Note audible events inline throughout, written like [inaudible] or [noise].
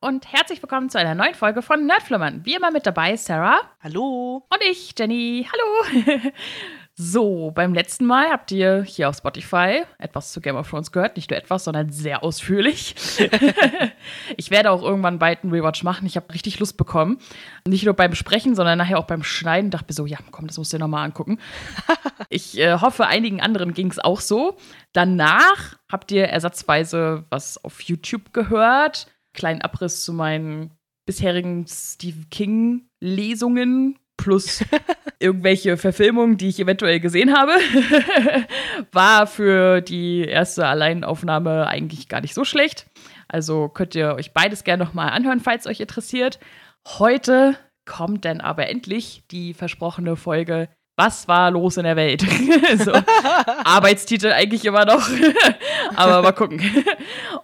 und herzlich willkommen zu einer neuen Folge von Nerdflimmern. Wie immer mit dabei Sarah. Hallo. Und ich, Jenny. Hallo. [laughs] So, beim letzten Mal habt ihr hier auf Spotify etwas zu Game of Thrones gehört. Nicht nur etwas, sondern sehr ausführlich. [laughs] ich werde auch irgendwann bald einen Rewatch machen. Ich habe richtig Lust bekommen. Nicht nur beim Sprechen, sondern nachher auch beim Schneiden. Dachte mir so, ja, komm, das musst du dir nochmal angucken. [laughs] ich äh, hoffe, einigen anderen ging es auch so. Danach habt ihr ersatzweise was auf YouTube gehört. Kleinen Abriss zu meinen bisherigen Stephen King-Lesungen plus [laughs] irgendwelche Verfilmungen, die ich eventuell gesehen habe, [laughs] war für die erste Alleinaufnahme eigentlich gar nicht so schlecht. Also könnt ihr euch beides gerne nochmal anhören, falls euch interessiert. Heute kommt dann aber endlich die versprochene Folge was war los in der Welt? [laughs] so, Arbeitstitel eigentlich immer noch. [laughs] Aber mal gucken.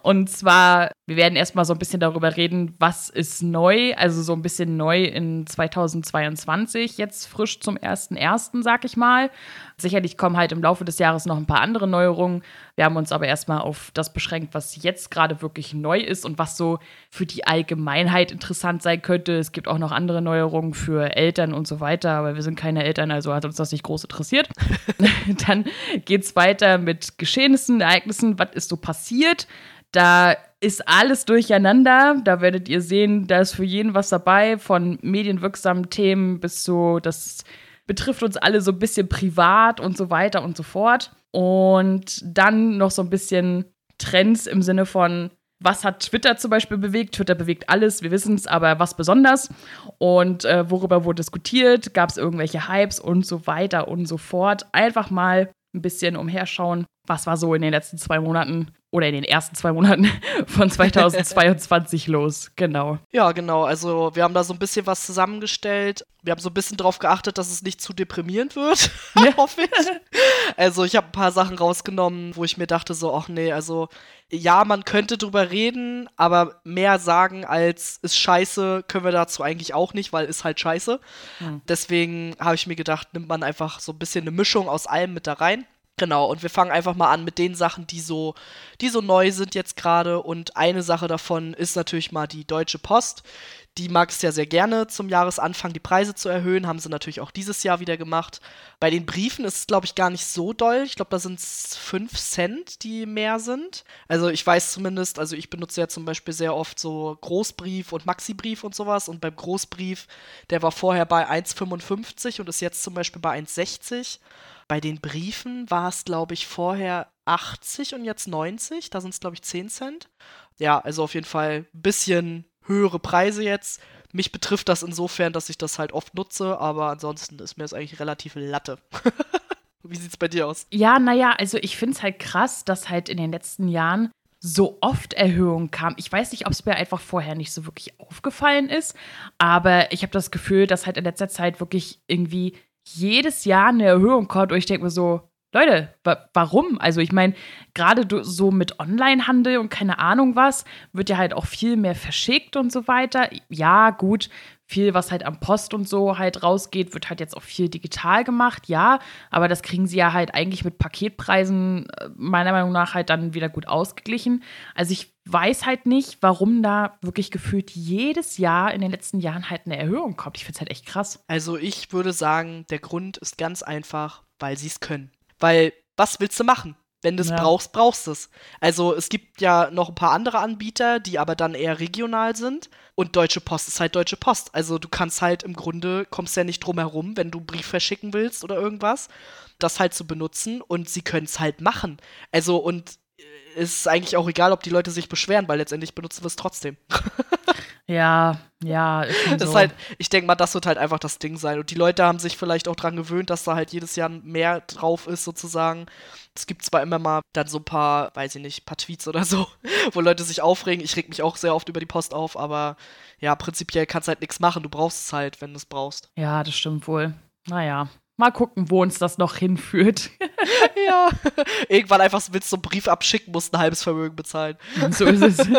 Und zwar, wir werden erstmal so ein bisschen darüber reden, was ist neu, also so ein bisschen neu in 2022, jetzt frisch zum 1.1., sag ich mal. Sicherlich kommen halt im Laufe des Jahres noch ein paar andere Neuerungen. Wir haben uns aber erstmal auf das beschränkt, was jetzt gerade wirklich neu ist und was so für die Allgemeinheit interessant sein könnte. Es gibt auch noch andere Neuerungen für Eltern und so weiter, aber wir sind keine Eltern, also hat uns das nicht groß interessiert. [laughs] Dann geht es weiter mit Geschehnissen, Ereignissen, was ist so passiert. Da ist alles durcheinander. Da werdet ihr sehen, da ist für jeden was dabei, von medienwirksamen Themen bis zu das betrifft uns alle so ein bisschen privat und so weiter und so fort. Und dann noch so ein bisschen Trends im Sinne von, was hat Twitter zum Beispiel bewegt? Twitter bewegt alles, wir wissen es, aber was besonders? Und äh, worüber wurde diskutiert? Gab es irgendwelche Hypes und so weiter und so fort? Einfach mal ein bisschen umherschauen, was war so in den letzten zwei Monaten oder in den ersten zwei Monaten [laughs] von 2022 los. Genau. Ja, genau. Also wir haben da so ein bisschen was zusammengestellt. Wir haben so ein bisschen darauf geachtet, dass es nicht zu deprimierend wird, [laughs] ja. hoffe ich. Also ich habe ein paar Sachen rausgenommen, wo ich mir dachte so, ach nee, also ja, man könnte drüber reden, aber mehr sagen als ist scheiße, können wir dazu eigentlich auch nicht, weil ist halt scheiße. Hm. Deswegen habe ich mir gedacht, nimmt man einfach so ein bisschen eine Mischung aus allem mit da rein. Genau, und wir fangen einfach mal an mit den Sachen, die so, die so neu sind jetzt gerade. Und eine Sache davon ist natürlich mal die Deutsche Post. Die mag es ja sehr gerne, zum Jahresanfang die Preise zu erhöhen. Haben sie natürlich auch dieses Jahr wieder gemacht. Bei den Briefen ist es, glaube ich, gar nicht so doll. Ich glaube, da sind es 5 Cent, die mehr sind. Also ich weiß zumindest, also ich benutze ja zum Beispiel sehr oft so Großbrief und Maxibrief und sowas. Und beim Großbrief, der war vorher bei 1,55 und ist jetzt zum Beispiel bei 1,60. Bei den Briefen war es, glaube ich, vorher 80 und jetzt 90. Da sind es, glaube ich, 10 Cent. Ja, also auf jeden Fall ein bisschen höhere Preise jetzt. Mich betrifft das insofern, dass ich das halt oft nutze, aber ansonsten ist mir das eigentlich relativ Latte. [laughs] Wie sieht's bei dir aus? Ja, naja, also ich finde es halt krass, dass halt in den letzten Jahren so oft Erhöhungen kamen. Ich weiß nicht, ob es mir einfach vorher nicht so wirklich aufgefallen ist, aber ich habe das Gefühl, dass halt in letzter Zeit wirklich irgendwie jedes Jahr eine Erhöhung kommt und ich denke mir so, Leute, wa warum? Also ich meine, gerade so mit Onlinehandel und keine Ahnung was, wird ja halt auch viel mehr verschickt und so weiter. Ja, gut, viel, was halt am Post und so halt rausgeht, wird halt jetzt auch viel digital gemacht, ja, aber das kriegen sie ja halt eigentlich mit Paketpreisen äh, meiner Meinung nach halt dann wieder gut ausgeglichen. Also ich weiß halt nicht, warum da wirklich gefühlt jedes Jahr in den letzten Jahren halt eine Erhöhung kommt. Ich finde es halt echt krass. Also ich würde sagen, der Grund ist ganz einfach, weil sie es können. Weil, was willst du machen? Wenn du es ja. brauchst, brauchst du es. Also es gibt ja noch ein paar andere Anbieter, die aber dann eher regional sind. Und Deutsche Post ist halt Deutsche Post. Also du kannst halt im Grunde, kommst ja nicht drum herum, wenn du Brief verschicken willst oder irgendwas, das halt zu benutzen. Und sie können es halt machen. Also und es ist eigentlich auch egal, ob die Leute sich beschweren, weil letztendlich benutzen wir es trotzdem. [laughs] Ja, ja. Das so. halt, ich denke mal, das wird halt einfach das Ding sein. Und die Leute haben sich vielleicht auch dran gewöhnt, dass da halt jedes Jahr mehr drauf ist, sozusagen. Es gibt zwar immer mal dann so ein paar, weiß ich nicht, paar Tweets oder so, [laughs] wo Leute sich aufregen. Ich reg mich auch sehr oft über die Post auf, aber ja, prinzipiell kannst du halt nichts machen. Du brauchst es halt, wenn du es brauchst. Ja, das stimmt wohl. Naja, Mal gucken, wo uns das noch hinführt. [laughs] ja. Irgendwann einfach willst du einen Brief abschicken, musst ein halbes Vermögen bezahlen. [laughs] So ist es.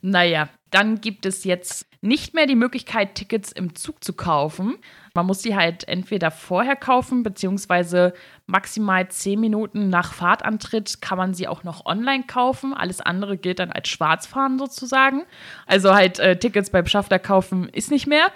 naja, dann gibt es jetzt nicht mehr die Möglichkeit, Tickets im Zug zu kaufen. Man muss die halt entweder vorher kaufen, beziehungsweise maximal zehn Minuten nach Fahrtantritt kann man sie auch noch online kaufen. Alles andere gilt dann als Schwarzfahren sozusagen. Also halt äh, Tickets beim Schaffner kaufen ist nicht mehr.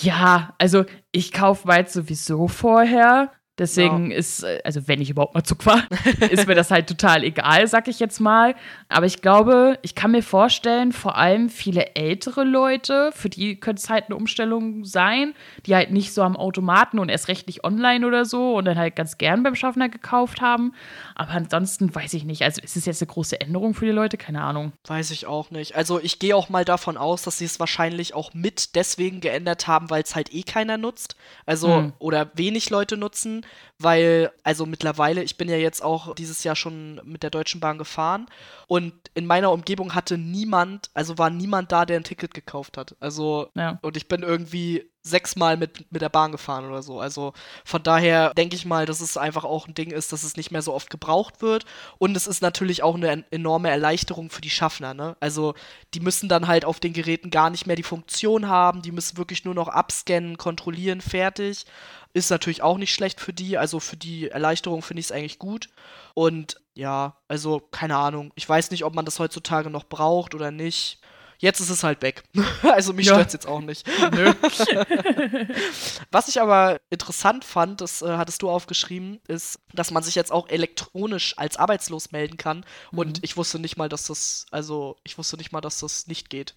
Ja, also ich kaufe weit sowieso vorher. Deswegen ja. ist, äh, also wenn ich überhaupt mal Zug fahre, [laughs] ist mir das halt total egal, sag ich jetzt mal. Aber ich glaube, ich kann mir vorstellen, vor allem viele ältere Leute, für die könnte es halt eine Umstellung sein, die halt nicht so am Automaten und erst recht nicht online oder so und dann halt ganz gern beim Schaffner gekauft haben. Aber ansonsten weiß ich nicht. Also ist es jetzt eine große Änderung für die Leute? Keine Ahnung. Weiß ich auch nicht. Also ich gehe auch mal davon aus, dass sie es wahrscheinlich auch mit deswegen geändert haben, weil es halt eh keiner nutzt. Also, hm. oder wenig Leute nutzen weil, also mittlerweile, ich bin ja jetzt auch dieses Jahr schon mit der Deutschen Bahn gefahren und in meiner Umgebung hatte niemand, also war niemand da, der ein Ticket gekauft hat. Also, ja. und ich bin irgendwie sechsmal mit, mit der Bahn gefahren oder so. Also von daher denke ich mal, dass es einfach auch ein Ding ist, dass es nicht mehr so oft gebraucht wird. Und es ist natürlich auch eine enorme Erleichterung für die Schaffner. Ne? Also die müssen dann halt auf den Geräten gar nicht mehr die Funktion haben. Die müssen wirklich nur noch abscannen, kontrollieren, fertig. Ist natürlich auch nicht schlecht für die. Also für die Erleichterung finde ich es eigentlich gut. Und ja, also keine Ahnung. Ich weiß nicht, ob man das heutzutage noch braucht oder nicht. Jetzt ist es halt weg. [laughs] also mich ja. stört es jetzt auch nicht. [laughs] Nö. [laughs] Was ich aber interessant fand, das äh, hattest du aufgeschrieben, ist, dass man sich jetzt auch elektronisch als arbeitslos melden kann. Mhm. Und ich wusste nicht mal, dass das, also ich wusste nicht mal, dass das nicht geht.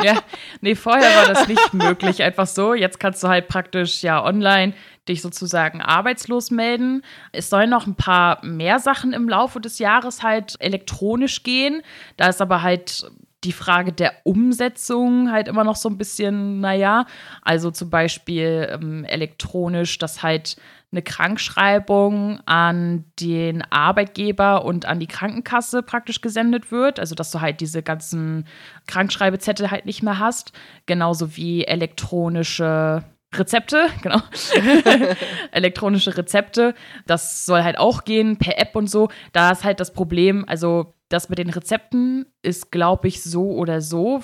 ja, nee, vorher war das nicht möglich, einfach so. Jetzt kannst du halt praktisch ja online dich sozusagen arbeitslos melden. Es sollen noch ein paar mehr Sachen im Laufe des Jahres halt elektronisch gehen. Da ist aber halt die Frage der Umsetzung halt immer noch so ein bisschen, naja, also zum Beispiel ähm, elektronisch, dass halt eine Krankschreibung an den Arbeitgeber und an die Krankenkasse praktisch gesendet wird. Also, dass du halt diese ganzen Krankschreibezettel halt nicht mehr hast. Genauso wie elektronische Rezepte, [laughs] genau. [laughs] Elektronische Rezepte. Das soll halt auch gehen per App und so. Da ist halt das Problem, also das mit den Rezepten ist, glaube ich, so oder so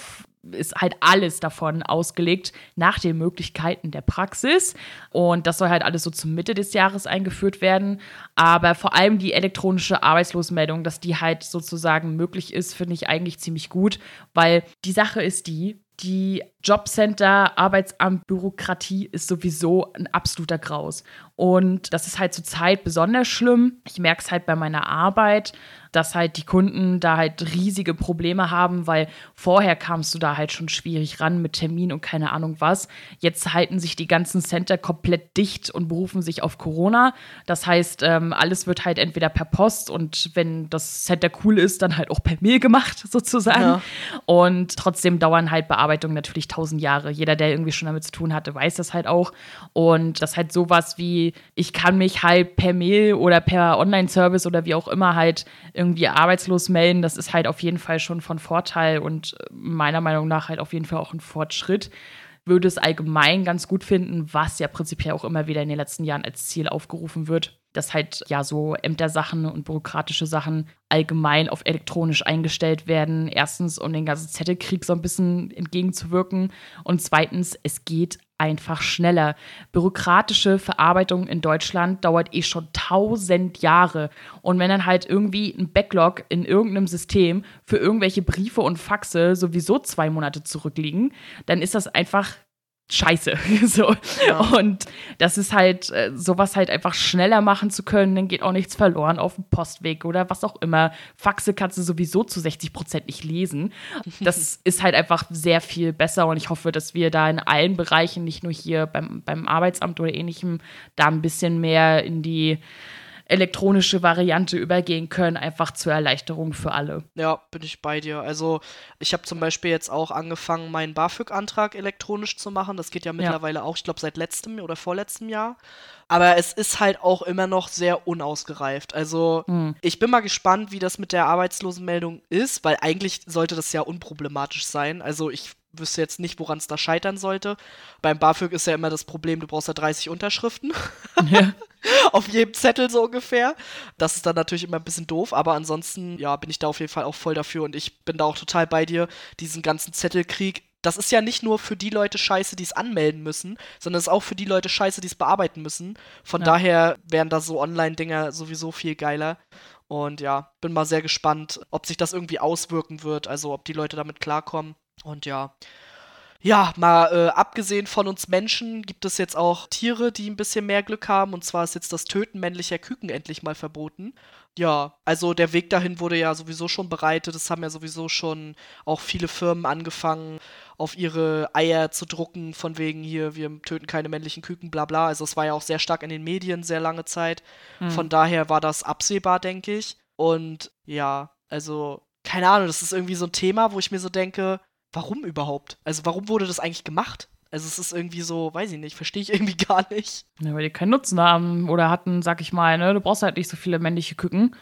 ist halt alles davon ausgelegt nach den Möglichkeiten der Praxis. Und das soll halt alles so zur Mitte des Jahres eingeführt werden. Aber vor allem die elektronische Arbeitslosmeldung, dass die halt sozusagen möglich ist, finde ich eigentlich ziemlich gut, weil die Sache ist die, die Jobcenter, Arbeitsamt, Bürokratie ist sowieso ein absoluter Graus. Und das ist halt zurzeit besonders schlimm. Ich merke es halt bei meiner Arbeit, dass halt die Kunden da halt riesige Probleme haben, weil vorher kamst du da halt schon schwierig ran mit Termin und keine Ahnung was. Jetzt halten sich die ganzen Center komplett dicht und berufen sich auf Corona. Das heißt, ähm, alles wird halt entweder per Post und wenn das Center cool ist, dann halt auch per Mail gemacht [laughs] sozusagen. Ja. Und trotzdem dauern halt Bearbeitungen natürlich tausend Jahre. Jeder, der irgendwie schon damit zu tun hatte, weiß das halt auch. Und das halt sowas wie, ich kann mich halt per Mail oder per Online-Service oder wie auch immer halt irgendwie arbeitslos melden, das ist halt auf jeden Fall schon von Vorteil und äh, meiner Meinung nach halt auf jeden Fall auch ein Fortschritt. Würde es allgemein ganz gut finden, was ja prinzipiell auch immer wieder in den letzten Jahren als Ziel aufgerufen wird, dass halt ja so Ämtersachen und bürokratische Sachen allgemein auf elektronisch eingestellt werden. Erstens, um den ganzen Zettelkrieg so ein bisschen entgegenzuwirken. Und zweitens, es geht einfach schneller. Bürokratische Verarbeitung in Deutschland dauert eh schon tausend Jahre. Und wenn dann halt irgendwie ein Backlog in irgendeinem System für irgendwelche Briefe und Faxe sowieso zwei Monate zurückliegen, dann ist das einfach scheiße. [laughs] so. Ja. Und das ist halt, äh, sowas halt einfach schneller machen zu können, dann geht auch nichts verloren auf dem Postweg oder was auch immer. Faxe kannst du sowieso zu 60 Prozent nicht lesen. [laughs] Das ist halt einfach sehr viel besser und ich hoffe, dass wir da in allen Bereichen, nicht nur hier beim, beim Arbeitsamt oder ähnlichem, da ein bisschen mehr in die elektronische Variante übergehen können, einfach zur Erleichterung für alle. Ja, bin ich bei dir. Also ich habe zum Beispiel jetzt auch angefangen, meinen BAföG-Antrag elektronisch zu machen. Das geht ja mittlerweile ja. auch, ich glaube, seit letztem oder vorletztem Jahr. Aber es ist halt auch immer noch sehr unausgereift. Also hm. ich bin mal gespannt, wie das mit der Arbeitslosenmeldung ist, weil eigentlich sollte das ja unproblematisch sein. Also ich wüsste jetzt nicht, woran es da scheitern sollte. Beim BAföG ist ja immer das Problem, du brauchst ja 30 Unterschriften. Ja. [laughs] auf jedem Zettel so ungefähr. Das ist dann natürlich immer ein bisschen doof, aber ansonsten, ja, bin ich da auf jeden Fall auch voll dafür und ich bin da auch total bei dir. Diesen ganzen Zettelkrieg, das ist ja nicht nur für die Leute scheiße, die es anmelden müssen, sondern es ist auch für die Leute scheiße, die es bearbeiten müssen. Von ja. daher wären da so Online-Dinger sowieso viel geiler. Und ja, bin mal sehr gespannt, ob sich das irgendwie auswirken wird, also ob die Leute damit klarkommen. Und ja. Ja, mal äh, abgesehen von uns Menschen gibt es jetzt auch Tiere, die ein bisschen mehr Glück haben. Und zwar ist jetzt das Töten männlicher Küken endlich mal verboten. Ja, also der Weg dahin wurde ja sowieso schon bereitet. Es haben ja sowieso schon auch viele Firmen angefangen, auf ihre Eier zu drucken, von wegen hier, wir töten keine männlichen Küken, bla bla. Also es war ja auch sehr stark in den Medien sehr lange Zeit. Hm. Von daher war das absehbar, denke ich. Und ja, also, keine Ahnung, das ist irgendwie so ein Thema, wo ich mir so denke, warum überhaupt? Also warum wurde das eigentlich gemacht? Also es ist irgendwie so, weiß ich nicht, verstehe ich irgendwie [laughs] gar nicht. Ja, weil die keinen Nutzen haben oder hatten, sag ich mal, ne? Du brauchst halt nicht so viele männliche Küken.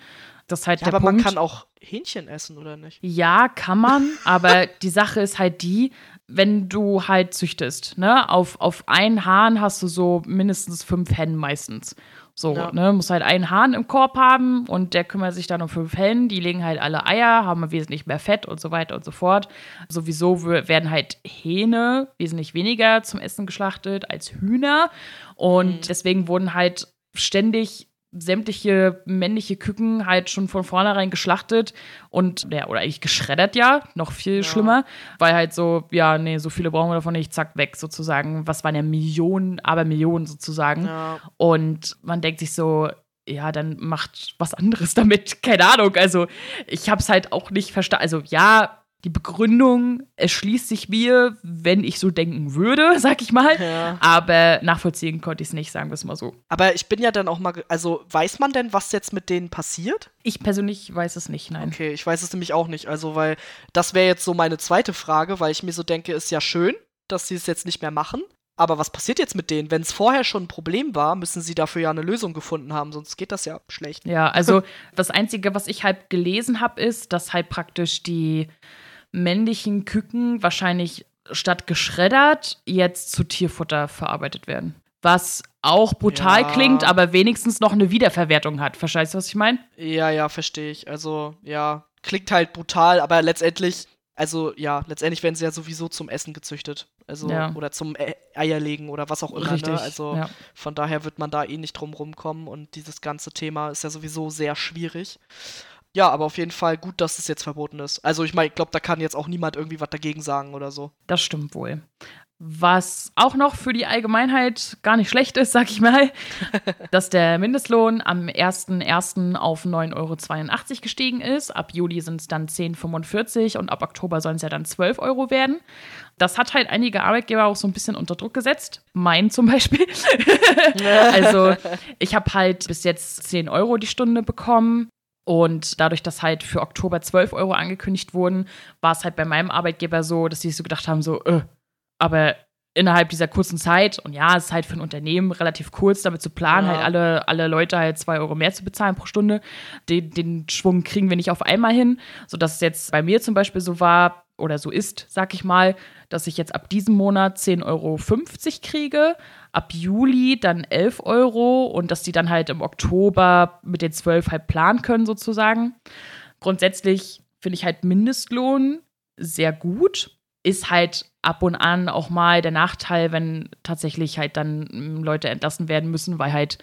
Das ist halt ja, der aber Punkt. man kann auch Hähnchen essen, oder nicht? Ja, kann man, [laughs] aber die Sache ist halt die, wenn du halt züchtest, ne? Auf, auf einen Hahn hast du so mindestens fünf Hennen meistens. So, ja. ne, muss halt einen Hahn im Korb haben und der kümmert sich dann um fünf Hennen. Die legen halt alle Eier, haben wesentlich mehr Fett und so weiter und so fort. Sowieso werden halt Hähne wesentlich weniger zum Essen geschlachtet als Hühner. Und mhm. deswegen wurden halt ständig sämtliche männliche Küken halt schon von vornherein geschlachtet und ja, oder eigentlich geschreddert ja, noch viel ja. schlimmer, weil halt so, ja, nee, so viele brauchen wir davon nicht, zack, weg sozusagen. Was waren ja Millionen, aber Millionen sozusagen. Ja. Und man denkt sich so, ja, dann macht was anderes [laughs] damit. Keine Ahnung. Also, ich hab's halt auch nicht verstanden. Also, ja, die Begründung erschließt sich mir, wenn ich so denken würde, [laughs] sag ich mal. Ja. Aber nachvollziehen konnte ich es nicht, sagen wir es mal so. Aber ich bin ja dann auch mal, also weiß man denn, was jetzt mit denen passiert? Ich persönlich weiß es nicht, nein. Okay, ich weiß es nämlich auch nicht. Also, weil das wäre jetzt so meine zweite Frage, weil ich mir so denke, ist ja schön, dass sie es jetzt nicht mehr machen. Aber was passiert jetzt mit denen? Wenn es vorher schon ein Problem war, müssen sie dafür ja eine Lösung gefunden haben, sonst geht das ja schlecht. Ja, also [laughs] das Einzige, was ich halt gelesen habe, ist, dass halt praktisch die männlichen Küken wahrscheinlich statt geschreddert jetzt zu Tierfutter verarbeitet werden. Was auch brutal ja. klingt, aber wenigstens noch eine Wiederverwertung hat. Verstehst du, was ich meine? Ja, ja, verstehe ich. Also, ja, klingt halt brutal, aber letztendlich, also ja, letztendlich werden sie ja sowieso zum Essen gezüchtet. Also, ja. oder zum e Eierlegen oder was auch immer. Ne? Richtig, ne? Also ja. von daher wird man da eh nicht drum rumkommen und dieses ganze Thema ist ja sowieso sehr schwierig. Ja, aber auf jeden Fall gut, dass es jetzt verboten ist. Also ich meine, ich glaube, da kann jetzt auch niemand irgendwie was dagegen sagen oder so. Das stimmt wohl. Was auch noch für die Allgemeinheit gar nicht schlecht ist, sag ich mal, [laughs] dass der Mindestlohn am 1.1. auf 9,82 Euro gestiegen ist. Ab Juli sind es dann 10,45 und ab Oktober sollen es ja dann 12 Euro werden. Das hat halt einige Arbeitgeber auch so ein bisschen unter Druck gesetzt. Mein zum Beispiel. [laughs] also ich habe halt bis jetzt 10 Euro die Stunde bekommen. Und dadurch, dass halt für Oktober 12 Euro angekündigt wurden, war es halt bei meinem Arbeitgeber so, dass sie so gedacht haben, so, äh, aber innerhalb dieser kurzen Zeit, und ja, es ist halt für ein Unternehmen relativ kurz, damit zu planen, ja. halt alle, alle Leute halt zwei Euro mehr zu bezahlen pro Stunde. Den, den Schwung kriegen wir nicht auf einmal hin, sodass es jetzt bei mir zum Beispiel so war, oder so ist, sag ich mal, dass ich jetzt ab diesem Monat 10,50 Euro kriege, ab Juli dann 11 Euro und dass die dann halt im Oktober mit den 12 halt planen können sozusagen. Grundsätzlich finde ich halt Mindestlohn sehr gut. Ist halt ab und an auch mal der Nachteil, wenn tatsächlich halt dann Leute entlassen werden müssen, weil halt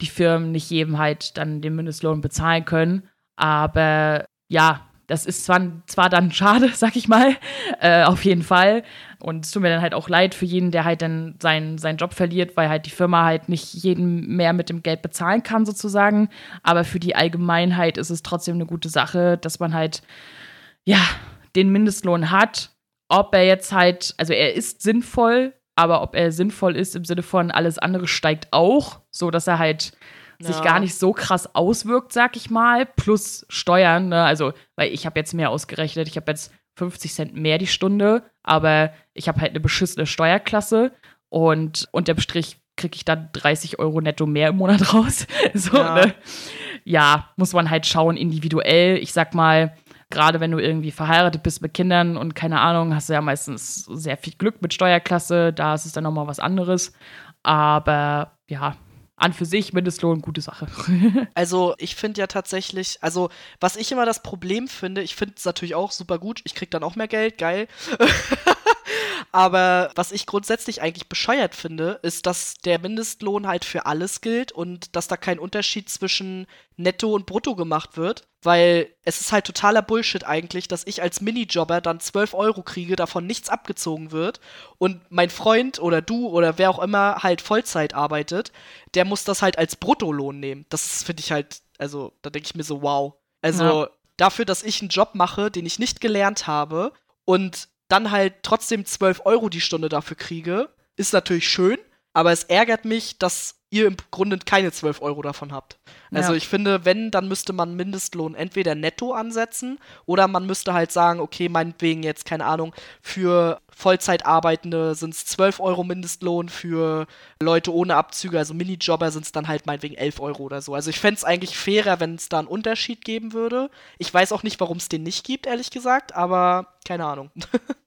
die Firmen nicht jedem halt dann den Mindestlohn bezahlen können. Aber ja, das ist zwar, zwar dann schade, [laughs] sag ich mal, äh, auf jeden Fall. Und es tut mir dann halt auch leid für jeden, der halt dann seinen, seinen Job verliert, weil halt die Firma halt nicht jeden mehr mit dem Geld bezahlen kann, sozusagen. Aber für die Allgemeinheit ist es trotzdem eine gute Sache, dass man halt, ja, den Mindestlohn hat. Ob er jetzt halt, also er ist sinnvoll, aber ob er sinnvoll ist im Sinne von alles andere steigt auch, so dass er halt ja. sich gar nicht so krass auswirkt, sag ich mal, plus Steuern. Ne? Also, weil ich habe jetzt mehr ausgerechnet, ich habe jetzt 50 Cent mehr die Stunde, aber ich habe halt eine beschissene Steuerklasse und unterm Strich kriege ich dann 30 Euro netto mehr im Monat [laughs] raus. so, ja. Ne? ja, muss man halt schauen, individuell. Ich sag mal, gerade wenn du irgendwie verheiratet bist mit Kindern und keine Ahnung, hast du ja meistens sehr viel Glück mit Steuerklasse, da ist es dann nochmal was anderes. Aber ja, an für sich Mindestlohn gute Sache. [laughs] also ich finde ja tatsächlich, also was ich immer das Problem finde, ich finde es natürlich auch super gut, ich kriege dann auch mehr Geld, geil. [laughs] Aber was ich grundsätzlich eigentlich bescheuert finde, ist, dass der Mindestlohn halt für alles gilt und dass da kein Unterschied zwischen Netto und Brutto gemacht wird. Weil es ist halt totaler Bullshit eigentlich, dass ich als Minijobber dann 12 Euro kriege, davon nichts abgezogen wird und mein Freund oder du oder wer auch immer halt Vollzeit arbeitet, der muss das halt als Bruttolohn nehmen. Das finde ich halt, also da denke ich mir so, wow. Also ja. dafür, dass ich einen Job mache, den ich nicht gelernt habe und dann halt trotzdem 12 Euro die Stunde dafür kriege, ist natürlich schön, aber es ärgert mich, dass ihr im Grunde keine 12 Euro davon habt. Also ja. ich finde, wenn, dann müsste man Mindestlohn entweder netto ansetzen oder man müsste halt sagen, okay, meinetwegen jetzt, keine Ahnung, für Vollzeitarbeitende sind es 12 Euro Mindestlohn, für Leute ohne Abzüge, also Minijobber, sind es dann halt meinetwegen 11 Euro oder so. Also ich fände es eigentlich fairer, wenn es da einen Unterschied geben würde. Ich weiß auch nicht, warum es den nicht gibt, ehrlich gesagt, aber keine Ahnung. [laughs]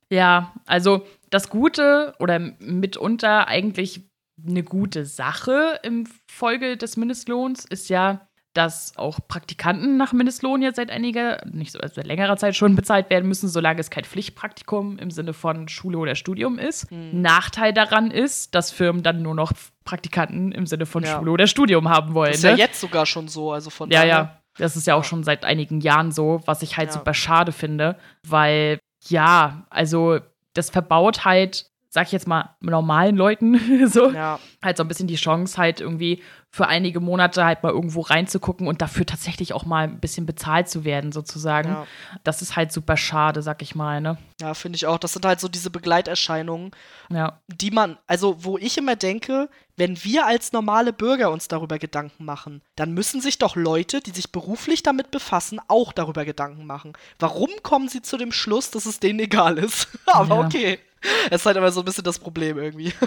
Ja, also das Gute oder mitunter eigentlich eine gute Sache im Folge des Mindestlohns ist ja, dass auch Praktikanten nach Mindestlohn jetzt seit einiger, nicht so, also seit längerer Zeit schon bezahlt werden müssen, solange es kein Pflichtpraktikum im Sinne von Schule oder Studium ist. Mhm. Nachteil daran ist, dass Firmen dann nur noch Praktikanten im Sinne von ja. Schule oder Studium haben wollen. Das ist ne? ja jetzt sogar schon so, also von Ja, daher. ja. Das ist ja auch schon seit einigen Jahren so, was ich halt ja. super schade finde, weil ja, also das verbaut halt sag ich jetzt mal, normalen Leuten [laughs] so, ja. halt so ein bisschen die Chance, halt irgendwie für einige Monate halt mal irgendwo reinzugucken und dafür tatsächlich auch mal ein bisschen bezahlt zu werden, sozusagen. Ja. Das ist halt super schade, sag ich mal, ne? Ja, finde ich auch. Das sind halt so diese Begleiterscheinungen, ja. die man, also wo ich immer denke, wenn wir als normale Bürger uns darüber Gedanken machen, dann müssen sich doch Leute, die sich beruflich damit befassen, auch darüber Gedanken machen. Warum kommen sie zu dem Schluss, dass es denen egal ist? [laughs] Aber okay. [laughs] Es ist halt immer so ein bisschen das Problem irgendwie. [laughs]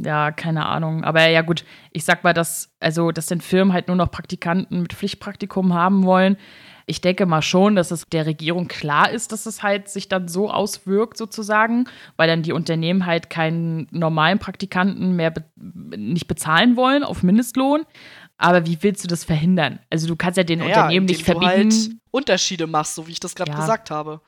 Ja, keine Ahnung. Aber ja, gut, ich sag mal, dass, also, dass den Firmen halt nur noch Praktikanten mit Pflichtpraktikum haben wollen. Ich denke mal schon, dass es der Regierung klar ist, dass es halt sich dann so auswirkt, sozusagen, weil dann die Unternehmen halt keinen normalen Praktikanten mehr be nicht bezahlen wollen auf Mindestlohn. Aber wie willst du das verhindern? Also du kannst ja den naja, Unternehmen nicht verbieten. Du halt Unterschiede machst, so wie ich das gerade ja. gesagt habe.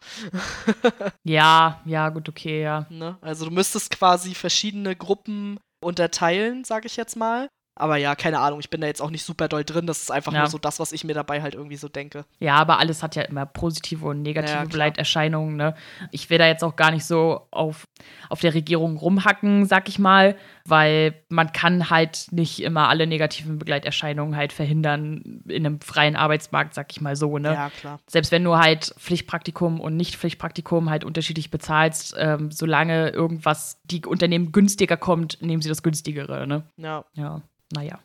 [laughs] ja, ja, gut, okay, ja. Ne? Also du müsstest quasi verschiedene Gruppen unterteilen, sage ich jetzt mal. Aber ja, keine Ahnung, ich bin da jetzt auch nicht super doll drin. Das ist einfach ja. nur so das, was ich mir dabei halt irgendwie so denke. Ja, aber alles hat ja immer positive und negative ja, Begleiterscheinungen. Ne? Ich will da jetzt auch gar nicht so auf, auf der Regierung rumhacken, sag ich mal, weil man kann halt nicht immer alle negativen Begleiterscheinungen halt verhindern in einem freien Arbeitsmarkt, sag ich mal so. Ne? Ja, klar. Selbst wenn du halt Pflichtpraktikum und Nicht-Pflichtpraktikum halt unterschiedlich bezahlst, ähm, solange irgendwas die Unternehmen günstiger kommt, nehmen sie das günstigere. Ne? Ja. Ja. Naja.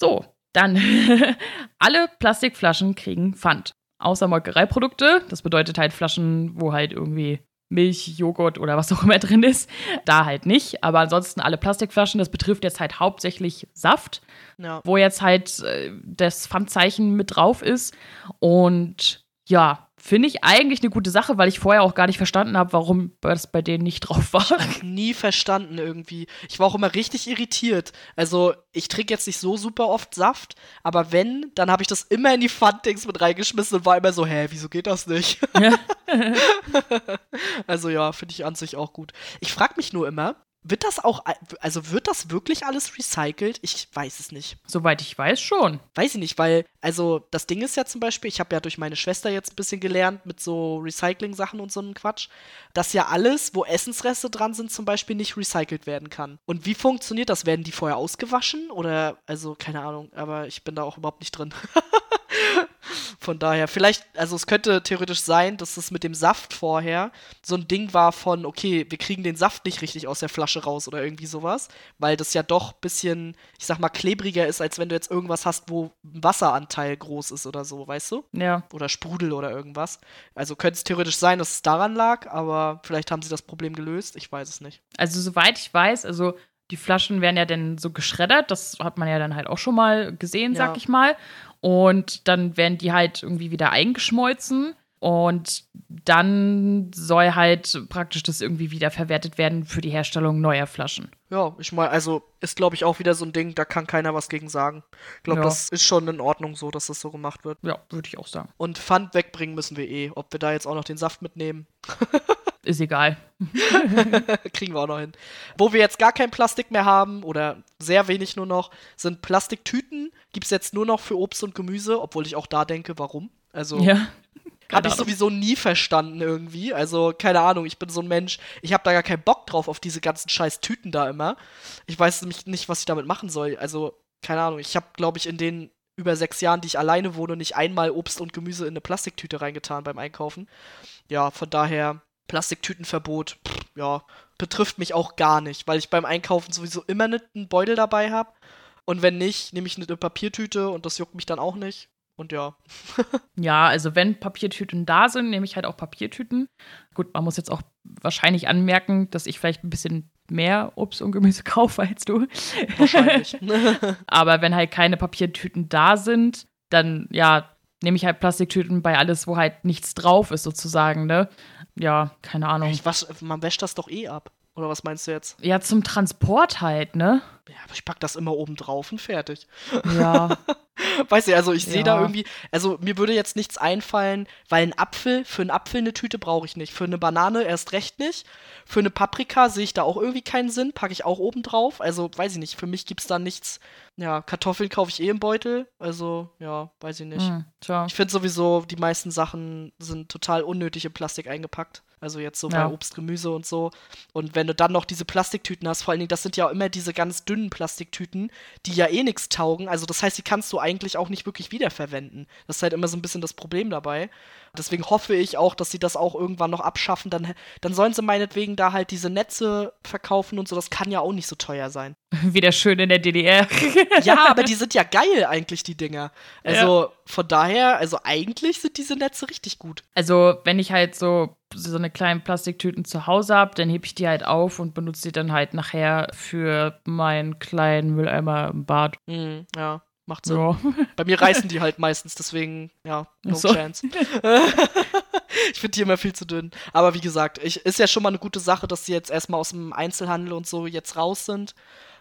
So, dann [laughs] alle Plastikflaschen kriegen Pfand. Außer Molkereiprodukte. Das bedeutet halt Flaschen, wo halt irgendwie Milch, Joghurt oder was auch immer drin ist. Da halt nicht. Aber ansonsten alle Plastikflaschen. Das betrifft jetzt halt hauptsächlich Saft, ja. wo jetzt halt äh, das Pfandzeichen mit drauf ist. Und ja, Finde ich eigentlich eine gute Sache, weil ich vorher auch gar nicht verstanden habe, warum das bei denen nicht [laughs] drauf war. Ich nie verstanden irgendwie. Ich war auch immer richtig irritiert. Also, ich trinke jetzt nicht so super oft Saft, aber wenn, dann habe ich das immer in die Pfanddings mit reingeschmissen und war immer so, hä, wieso geht das nicht? Ja. [laughs] also ja, finde ich an sich auch gut. Ich frage mich nur immer, wird das auch, also wird das wirklich alles recycelt? Ich weiß es nicht. Soweit ich weiß, schon. Weiß ich nicht, weil, also das Ding ist ja zum Beispiel, ich habe ja durch meine Schwester jetzt ein bisschen gelernt mit so Recycling-Sachen und so einem Quatsch, dass ja alles, wo Essensreste dran sind, zum Beispiel nicht recycelt werden kann. Und wie funktioniert das? Werden die vorher ausgewaschen? Oder, also, keine Ahnung, aber ich bin da auch überhaupt nicht drin. [laughs] Von daher, vielleicht, also es könnte theoretisch sein, dass es mit dem Saft vorher so ein Ding war von, okay, wir kriegen den Saft nicht richtig aus der Flasche raus oder irgendwie sowas, weil das ja doch ein bisschen, ich sag mal, klebriger ist, als wenn du jetzt irgendwas hast, wo ein Wasseranteil groß ist oder so, weißt du? Ja. Oder Sprudel oder irgendwas. Also könnte es theoretisch sein, dass es daran lag, aber vielleicht haben sie das Problem gelöst, ich weiß es nicht. Also soweit ich weiß, also die Flaschen werden ja dann so geschreddert, das hat man ja dann halt auch schon mal gesehen, ja. sag ich mal. Und dann werden die halt irgendwie wieder eingeschmolzen. Und dann soll halt praktisch das irgendwie wieder verwertet werden für die Herstellung neuer Flaschen. Ja, ich meine, also ist glaube ich auch wieder so ein Ding, da kann keiner was gegen sagen. Ich glaube, ja. das ist schon in Ordnung so, dass das so gemacht wird. Ja, würde ich auch sagen. Und Pfand wegbringen müssen wir eh. Ob wir da jetzt auch noch den Saft mitnehmen. [laughs] ist egal. [laughs] Kriegen wir auch noch hin. Wo wir jetzt gar kein Plastik mehr haben oder sehr wenig nur noch, sind Plastiktüten. Gibt es jetzt nur noch für Obst und Gemüse, obwohl ich auch da denke, warum? Also Ja. habe ich sowieso nie verstanden irgendwie. Also keine Ahnung, ich bin so ein Mensch, ich habe da gar keinen Bock drauf auf diese ganzen scheiß Tüten da immer. Ich weiß nämlich nicht, was ich damit machen soll. Also keine Ahnung, ich habe glaube ich in den über sechs Jahren, die ich alleine wohne, nicht einmal Obst und Gemüse in eine Plastiktüte reingetan beim Einkaufen. Ja, von daher Plastiktütenverbot, pff, ja, betrifft mich auch gar nicht, weil ich beim Einkaufen sowieso immer einen Beutel dabei habe. Und wenn nicht, nehme ich eine Papiertüte und das juckt mich dann auch nicht. Und ja. [laughs] Ja, also wenn Papiertüten da sind, nehme ich halt auch Papiertüten. Gut, man muss jetzt auch wahrscheinlich anmerken, dass ich vielleicht ein bisschen mehr Obst und Gemüse [laughs] kaufe als du. Wahrscheinlich. [laughs] Aber wenn halt keine Papiertüten da sind, dann ja, nehme ich halt Plastiktüten bei alles, wo halt nichts drauf ist, sozusagen, ne? Ja, keine Ahnung. wasch, man wäscht das doch eh ab. Oder was meinst du jetzt? Ja, zum Transport halt, ne? Ja, aber ich pack das immer oben drauf und fertig. Ja. [laughs] Weißt du, also ich sehe da Ja. irgendwie, also mir würde jetzt nichts einfallen, weil ein Apfel, für einen Apfel eine Tüte brauche ich nicht. Für eine Banane erst recht nicht. Für eine Paprika sehe ich da auch irgendwie keinen Sinn, packe ich auch oben drauf. Also weiß ich nicht, für mich gibt es da nichts. Ja, Kartoffeln kaufe ich eh im Beutel. Also ja, weiß ich nicht. Hm, tja. Ich finde sowieso, die meisten Sachen sind total unnötig in Plastik eingepackt. Also jetzt so bei Ja. Obst, Gemüse und so. Und wenn du dann noch diese Plastiktüten hast, vor allen Dingen, das sind ja auch immer diese ganz dünnen Plastiktüten, die ja eh nichts taugen. Also das heißt, die kannst du eigentlich auch nicht wirklich wiederverwenden. Das ist halt immer so ein bisschen das Problem dabei. Deswegen hoffe ich auch, dass sie das auch irgendwann noch abschaffen. Dann, dann sollen sie meinetwegen da halt diese Netze verkaufen und so. Das kann ja auch nicht so teuer sein. [laughs] Wieder schön in der DDR. [laughs] Ja, aber die sind ja geil eigentlich, die Dinger. Also von daher, also eigentlich sind diese Netze richtig gut. Also, wenn ich halt so, so eine kleinen Plastiktüten zu Hause habe, dann hebe ich die halt auf und benutze die dann halt nachher für meinen kleinen Mülleimer im Bad. Mhm, ja, macht Sinn. So. Bei mir reißen die halt meistens, deswegen, ja, no so. chance. [laughs] ich finde die immer viel zu dünn. Aber wie gesagt, ich, ist ja schon mal eine gute Sache, dass sie jetzt erstmal aus dem Einzelhandel und so jetzt raus sind,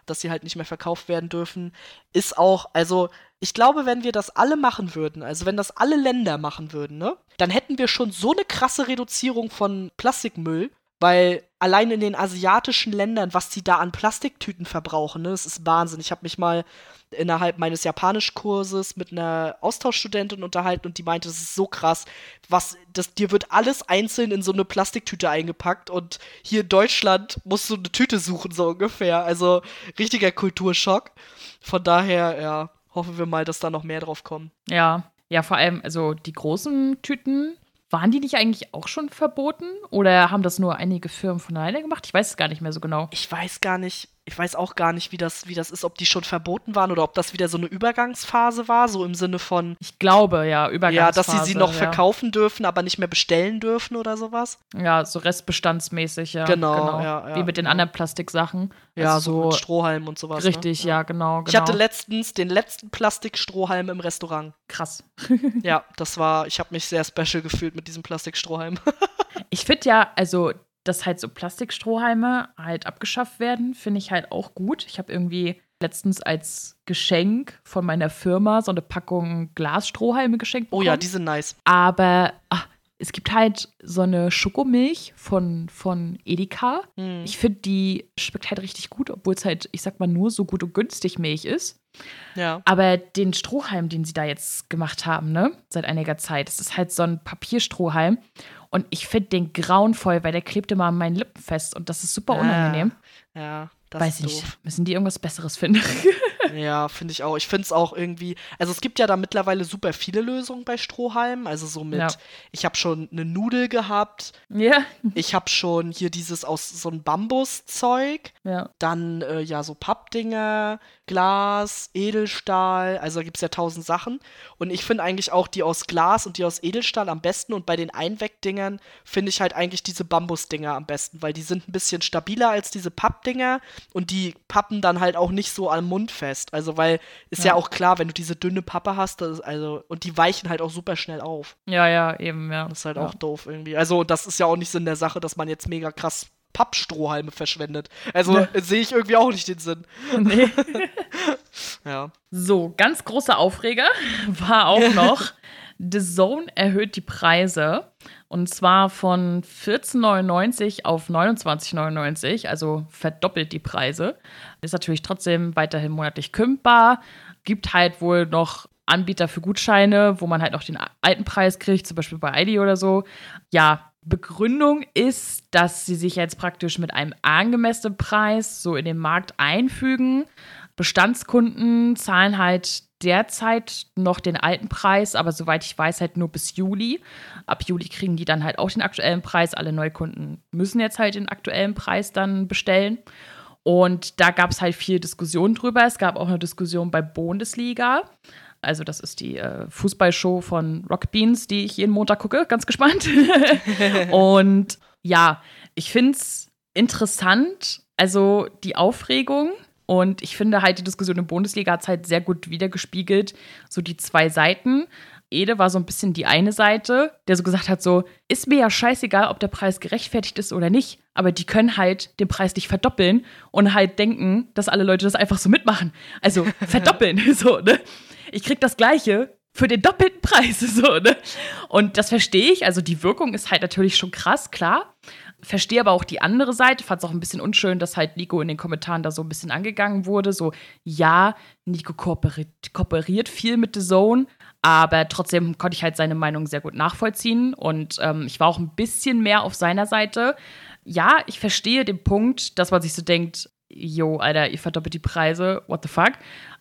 dass sie halt nicht mehr verkauft werden dürfen. Ist auch, also, ich glaube, wenn wir das alle machen würden, also wenn das alle Länder machen würden, ne, dann hätten wir schon so eine krasse Reduzierung von Plastikmüll, weil allein in den asiatischen Ländern, was die da an Plastiktüten verbrauchen, ne, das ist Wahnsinn. Ich habe mich mal innerhalb meines Japanischkurses mit einer Austauschstudentin unterhalten und die meinte, das ist so krass, was das dir wird alles einzeln in so eine Plastiktüte eingepackt und hier in Deutschland musst du eine Tüte suchen so ungefähr. Also richtiger Kulturschock. Von daher, ja, hoffen wir mal, dass da noch mehr drauf kommen. Ja. Ja, vor allem, also die großen Tüten, waren die nicht eigentlich auch schon verboten? Oder haben das nur einige Firmen von alleine gemacht? Ich weiß es gar nicht mehr so genau. Ich weiß gar nicht, ich weiß auch gar nicht, wie das, wie das ist, ob die schon verboten waren oder ob das wieder so eine Übergangsphase war, so im Sinne von, Ich glaube, ja, ja, Übergangsphase. dass sie sie noch ja. verkaufen dürfen, aber nicht mehr bestellen dürfen oder sowas. Ja, so restbestandsmäßig, ja. Genau, ja, ja, Wie mit den genau. anderen Plastiksachen. Ja, Also so, mit Strohhalm und sowas. Richtig, ne? ja, genau, genau. Ich hatte letztens den letzten Plastikstrohhalm im Restaurant. Krass. ja, das war, ich habe mich sehr special gefühlt mit diesem Plastikstrohhalm. [laughs] Ich finde ja, also, dass halt so Plastikstrohhalme halt abgeschafft werden, finde ich halt auch gut. Ich habe irgendwie letztens als Geschenk von meiner Firma so eine Packung Glasstrohhalme geschenkt oh bekommen. ja, die sind nice. Aber ach, es gibt halt so eine Schokomilch von, von Edeka. Hm. Ich finde, die schmeckt halt richtig gut, obwohl es halt, ich sag mal, nur so gut und günstig Milch ist. ja. Aber den Strohhalm, den sie da jetzt gemacht haben, ne, seit einiger Zeit, das ist halt so ein Papierstrohhalm. Und ich finde den grauenvoll, weil der klebt immer an meinen Lippen fest und das ist super Ah, unangenehm. Ja, das Weiß ist ich nicht. Müssen die irgendwas Besseres finden? [laughs] Ja, finde ich auch. Ich finde es auch irgendwie. Also es gibt ja da mittlerweile super viele Lösungen bei Strohhalmen. Also so mit, Ja. ich habe schon eine Nudel gehabt, ja. ich habe schon hier dieses aus so ein Bambuszeug, Ja. dann äh, ja so Pappdinger, Glas, Edelstahl, also da gibt es ja tausend Sachen. Und ich finde eigentlich auch die aus Glas und die aus Edelstahl am besten. Und bei den Einwegdingern finde ich halt eigentlich diese Bambusdinger am besten, weil die sind ein bisschen stabiler als diese Pappdinger und die pappen dann halt auch nicht so am Mund fest. Also weil ist ja, Ja. auch klar, wenn du diese dünne Pappe hast, also und die weichen halt auch super schnell auf. Ja, ja, eben, ja. Das ist halt ja. auch doof irgendwie. Also, das ist ja auch nicht Sinn der Sache, dass man jetzt mega krass Pappstrohhalme verschwendet. Also, Ne. äh, sehe ich irgendwie auch nicht den Sinn. Nee. [laughs] Ja. So, ganz großer Aufreger war auch [laughs] noch, The Zone erhöht die Preise und zwar von 14,99 auf 29,99, also verdoppelt die Preise. Ist natürlich trotzdem weiterhin monatlich kündbar. Gibt halt wohl noch Anbieter für Gutscheine, wo man halt noch den alten Preis kriegt, zum Beispiel bei ID oder so. Ja, Begründung ist, dass sie sich jetzt praktisch mit einem angemessenen Preis so in den Markt einfügen. Bestandskunden zahlen halt derzeit noch den alten Preis, aber soweit ich weiß, halt nur bis Juli. Ab Juli kriegen die dann halt auch den aktuellen Preis. Alle Neukunden müssen jetzt halt den aktuellen Preis dann bestellen. Und da gab es halt viel Diskussion drüber. Es gab auch eine Diskussion bei Bundesliga. Also, das ist die äh, Fußballshow von Rock Beans, die ich jeden Montag gucke. Ganz gespannt. [laughs] und ja, ich finde es interessant. Also, die Aufregung und ich finde halt, die Diskussion in Bundesliga hat es halt sehr gut wiedergespiegelt, so die zwei Seiten. Ede war so ein bisschen die eine Seite, der so gesagt hat, so, ist mir ja scheißegal, ob der Preis gerechtfertigt ist oder nicht, aber die können halt den Preis nicht verdoppeln und halt denken, dass alle Leute das einfach so mitmachen. Also [laughs] verdoppeln, [laughs] so, ne? Ich krieg das Gleiche für den doppelten Preis, [laughs] so, ne? Und das verstehe ich, also die Wirkung ist halt natürlich schon krass, klar. Verstehe aber auch die andere Seite. Fand es auch ein bisschen unschön, dass halt Nico in den Kommentaren da so ein bisschen angegangen wurde. So, ja, Nico kooperiert, kooperiert viel mit The Zone, aber trotzdem konnte ich halt seine Meinung sehr gut nachvollziehen. Und ähm, ich war auch ein bisschen mehr auf seiner Seite. Ja, ich verstehe den Punkt, dass man sich so denkt, yo, Alter, ihr verdoppelt die Preise, what the fuck.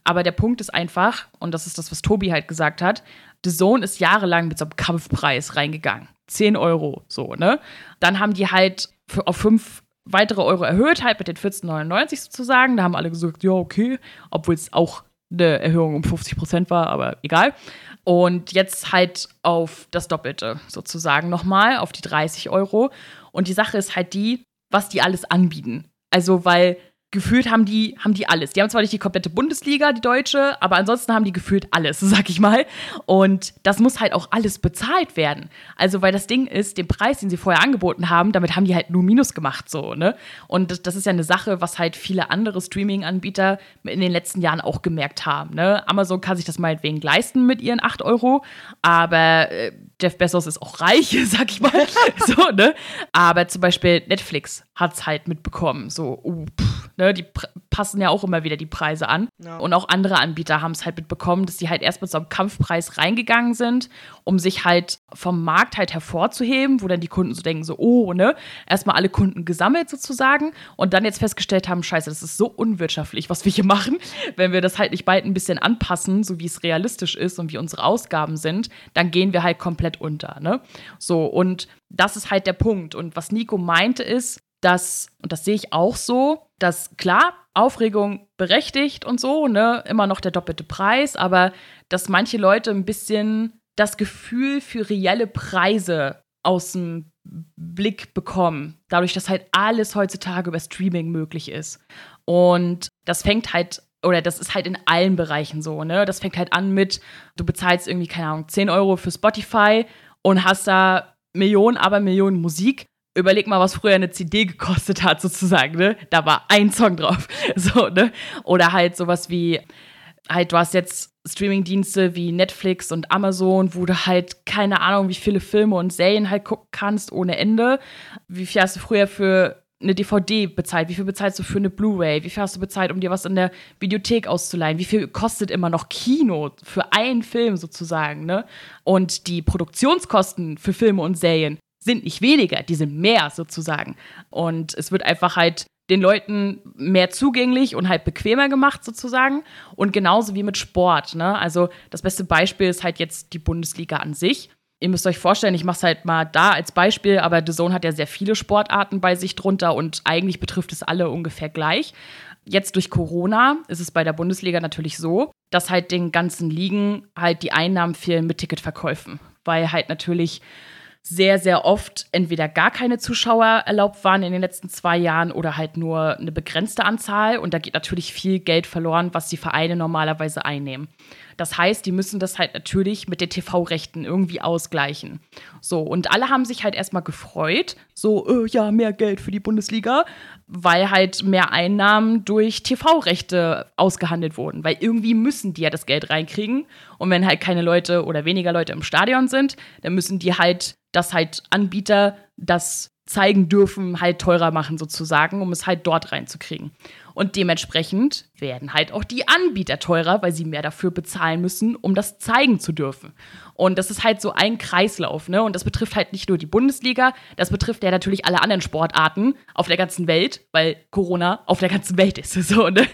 Aber der Punkt ist einfach, und das ist das, was Tobi halt gesagt hat, The Zone ist jahrelang mit so einem Kampfpreis reingegangen. 10 Euro, so, ne? Dann haben die halt für, auf 5 weitere Euro erhöht, halt mit den 14,99 sozusagen. Da haben alle gesagt, ja, okay, obwohl es auch eine Erhöhung um 50 Prozent war, aber egal. Und jetzt halt auf das Doppelte sozusagen nochmal, auf die 30 Euro. Und die Sache ist halt die, was die alles anbieten. Also, weil gefühlt haben die, haben die alles. Die haben zwar nicht die komplette Bundesliga, die deutsche, aber ansonsten haben die gefühlt alles, [laughs] sag ich mal. Und das muss halt auch alles bezahlt werden. Also, weil das Ding ist, den Preis, den sie vorher angeboten haben, damit haben die halt nur Minus gemacht, so, ne? Und das ist ja eine Sache, was halt viele andere Streaming-Anbieter in den letzten Jahren auch gemerkt haben, ne? Amazon kann sich das meinetwegen leisten mit ihren 8 Euro, aber äh, Jeff Bezos ist auch reich, [laughs] sag ich mal. so, ne? Aber zum Beispiel Netflix hat es halt mitbekommen. So, uh, pff, ne? Die passen ja auch immer wieder die Preise an. Ja. Und auch andere Anbieter haben es halt mitbekommen, dass die halt erst mit so einem Kampfpreis reingegangen sind, um sich halt vom Markt halt hervorzuheben, wo dann die Kunden so denken, so, oh, ne? Erstmal alle Kunden gesammelt sozusagen und dann jetzt festgestellt haben, scheiße, das ist so unwirtschaftlich, was wir hier machen. Wenn wir das halt nicht bald ein bisschen anpassen, so wie es realistisch ist und wie unsere Ausgaben sind, dann gehen wir halt komplett komplett unter. Ne? So, und das ist halt der Punkt. Und was Nico meinte ist, dass, und das sehe ich auch so, dass klar, Aufregung berechtigt und so, ne, immer noch der doppelte Preis, aber dass manche Leute ein bisschen das Gefühl für reelle Preise aus dem Blick bekommen, dadurch, dass halt alles heutzutage über Streaming möglich ist. Und das fängt halt oder das ist halt in allen Bereichen so, ne? Das fängt halt an mit, du bezahlst irgendwie, keine Ahnung, 10 Euro für Spotify und hast da Millionen, aber Millionen Musik. Überleg mal, was früher eine CD gekostet hat, sozusagen, ne? Da war ein Song drauf. [laughs] So, ne? Oder halt sowas wie, halt, du hast jetzt Streamingdienste wie Netflix und Amazon, wo du halt keine Ahnung, wie viele Filme und Serien halt gucken kannst ohne Ende. Wie viel hast du früher für eine DVD bezahlt? Wie viel bezahlst du für eine Blu-ray? Wie viel hast du bezahlt, um dir was in der Videothek auszuleihen? Wie viel kostet immer noch Kino für einen Film sozusagen? Ne? Und die Produktionskosten für Filme und Serien sind nicht weniger, die sind mehr sozusagen. Und es wird einfach halt den Leuten mehr zugänglich und halt bequemer gemacht sozusagen. Und genauso wie mit Sport. Ne? Also das beste Beispiel ist halt jetzt die Bundesliga an sich ihr müsst euch vorstellen, ich mache es halt mal da als Beispiel, aber The Zone hat ja sehr viele Sportarten bei sich drunter und eigentlich betrifft es alle ungefähr gleich. Jetzt durch Corona ist es bei der Bundesliga natürlich so, dass halt den ganzen Ligen halt die Einnahmen fehlen mit Ticketverkäufen, weil halt natürlich sehr, sehr oft entweder gar keine Zuschauer erlaubt waren in den letzten zwei Jahren oder halt nur eine begrenzte Anzahl. Und da geht natürlich viel Geld verloren, was die Vereine normalerweise einnehmen. Das heißt, die müssen das halt natürlich mit den TV-Rechten irgendwie ausgleichen. So, und alle haben sich halt erstmal gefreut, so, äh, ja, mehr Geld für die Bundesliga, weil halt mehr Einnahmen durch TV-Rechte ausgehandelt wurden. Weil irgendwie müssen die ja das Geld reinkriegen. Und wenn halt keine Leute oder weniger Leute im Stadion sind, dann müssen die halt, das halt Anbieter das zeigen dürfen, halt teurer machen sozusagen, um es halt dort reinzukriegen. Und dementsprechend werden halt auch die Anbieter teurer, weil sie mehr dafür bezahlen müssen, um das zeigen zu dürfen. Und das ist halt so ein Kreislauf, ne? Und das betrifft halt nicht nur die Bundesliga, das betrifft ja natürlich alle anderen Sportarten auf der ganzen Welt, weil Corona auf der ganzen Welt ist. [laughs] So, ne?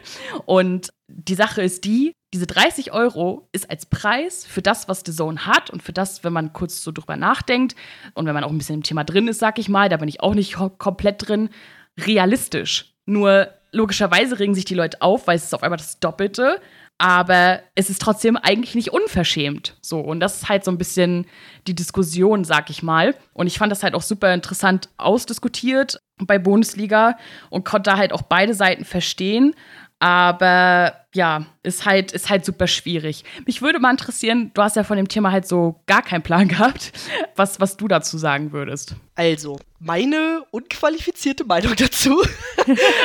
Und die Sache ist die, diese 30 Euro ist als Preis für das, was The Zone hat und für das, wenn man kurz so drüber nachdenkt und wenn man auch ein bisschen im Thema drin ist, sag ich mal, da bin ich auch nicht komplett drin, realistisch. Nur logischerweise regen sich die Leute auf, weil es ist auf einmal das Doppelte, aber es ist trotzdem eigentlich nicht unverschämt. So, und das ist halt so ein bisschen die Diskussion, sag ich mal. Und ich fand das halt auch super interessant ausdiskutiert bei Bundesliga und konnte halt auch beide Seiten verstehen. Aber ja, ist halt, ist halt super schwierig. Mich würde mal interessieren, du hast ja von dem Thema halt so gar keinen Plan [laughs] gehabt, was, was du dazu sagen würdest. Also, meine unqualifizierte Meinung [laughs] dazu.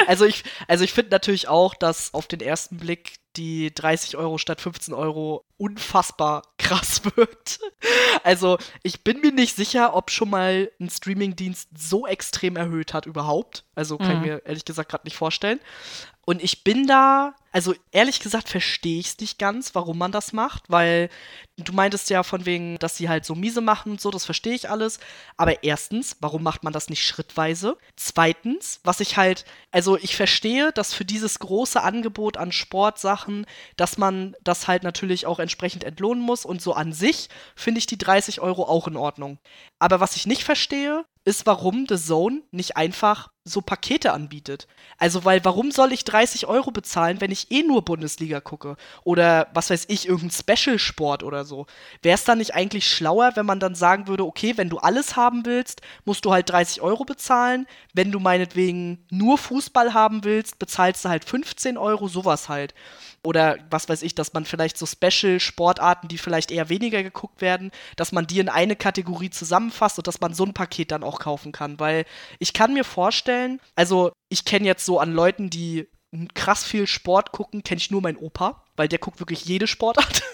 also ich, also ich finde natürlich auch, dass auf den ersten Blick die 30 Euro statt 15 Euro unfassbar krass [laughs] wirkt. Also ich bin mir nicht sicher, ob schon mal ein Streamingdienst so extrem erhöht hat überhaupt. Also kann mhm. ich mir ehrlich gesagt gerade nicht vorstellen. Und ich bin da, also ehrlich gesagt verstehe ich es nicht ganz, warum man das macht, weil du meintest ja von wegen, dass sie halt so miese machen und so, das verstehe ich alles. Aber erstens, warum macht man das nicht schrittweise? Zweitens, was ich halt, also ich verstehe, dass für dieses große Angebot an Sportsachen, dass man das halt natürlich auch entsprechend entlohnen muss und so an sich finde ich die 30 Euro auch in Ordnung. Aber was ich nicht verstehe, ist, warum The Zone nicht einfach so Pakete anbietet. Also, weil warum soll ich 30 Euro bezahlen, wenn ich eh nur Bundesliga gucke? Oder was weiß ich, irgendein Special-Sport oder so. Wäre es dann nicht eigentlich schlauer, wenn man dann sagen würde, okay, wenn du alles haben willst, musst du halt 30 Euro bezahlen. Wenn du meinetwegen nur Fußball haben willst, bezahlst du halt 15 Euro, sowas halt. Oder was weiß ich, dass man vielleicht so Special-Sportarten, die vielleicht eher weniger geguckt werden, dass man die in eine Kategorie zusammenfasst und dass man so ein Paket dann auch kaufen kann. Weil ich kann mir vorstellen, also ich kenne jetzt so an Leuten, die krass viel Sport gucken, kenne ich nur meinen Opa, weil der guckt wirklich jede Sportart. [laughs]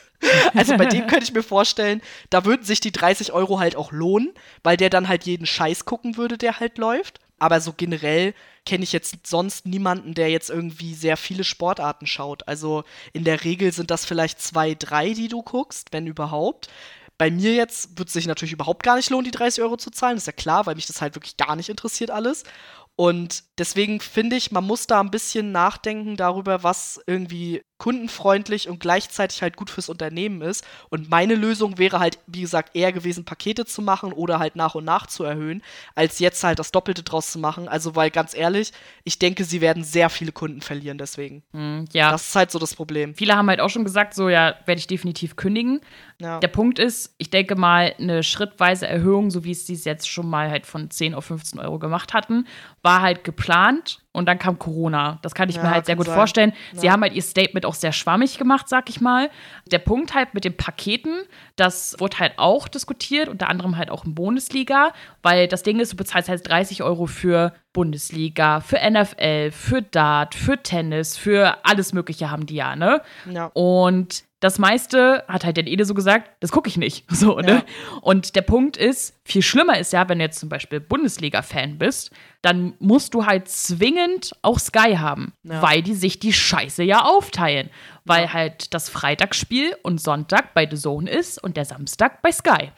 Also bei dem könnte ich mir vorstellen, da würden sich die 30 Euro halt auch lohnen, weil der dann halt jeden Scheiß gucken würde, der halt läuft. Aber so generell kenne ich jetzt sonst niemanden, der jetzt irgendwie sehr viele Sportarten schaut. Also in der Regel sind das vielleicht zwei, drei, die du guckst, wenn überhaupt. Bei mir jetzt wird es sich natürlich überhaupt gar nicht lohnen, die 30 Euro zu zahlen. Ist ja klar, weil mich das halt wirklich gar nicht interessiert alles. Und deswegen finde ich, man muss da ein bisschen nachdenken darüber, was irgendwie kundenfreundlich und gleichzeitig halt gut fürs Unternehmen ist. Und meine Lösung wäre halt, wie gesagt, eher gewesen, Pakete zu machen oder halt nach und nach zu erhöhen, als jetzt halt das Doppelte draus zu machen. Also, weil ganz ehrlich, ich denke, sie werden sehr viele Kunden verlieren deswegen. Mm, ja. Das ist halt so das Problem. Viele haben halt auch schon gesagt, so ja, werde ich definitiv kündigen. Ja. Der Punkt ist, ich denke mal, eine schrittweise Erhöhung, so wie sie es jetzt schon mal halt von 10 auf 15 Euro gemacht hatten, war halt geplant und dann kam Corona. Das kann ich ja, mir halt sehr gut sein. vorstellen. Sie ja. haben halt ihr Statement auch sehr schwammig gemacht, sag ich mal. Der Punkt halt mit den Paketen, das wurde halt auch diskutiert, unter anderem halt auch in Bundesliga, weil das Ding ist, du bezahlst halt 30 Euro für Bundesliga, für NFL, für Dart, für Tennis, für alles Mögliche haben die ja, ne? Ja. Und das meiste, hat halt der Ede so gesagt, das gucke ich nicht. [laughs] So, ne? Ja. Und der Punkt ist, viel schlimmer ist ja, wenn du jetzt zum Beispiel Bundesliga-Fan bist, dann musst du halt zwingend auch Sky haben, ja. weil die sich die Scheiße ja aufteilen. Weil halt das Freitagsspiel und Sonntag bei The Zone ist und der Samstag bei Sky.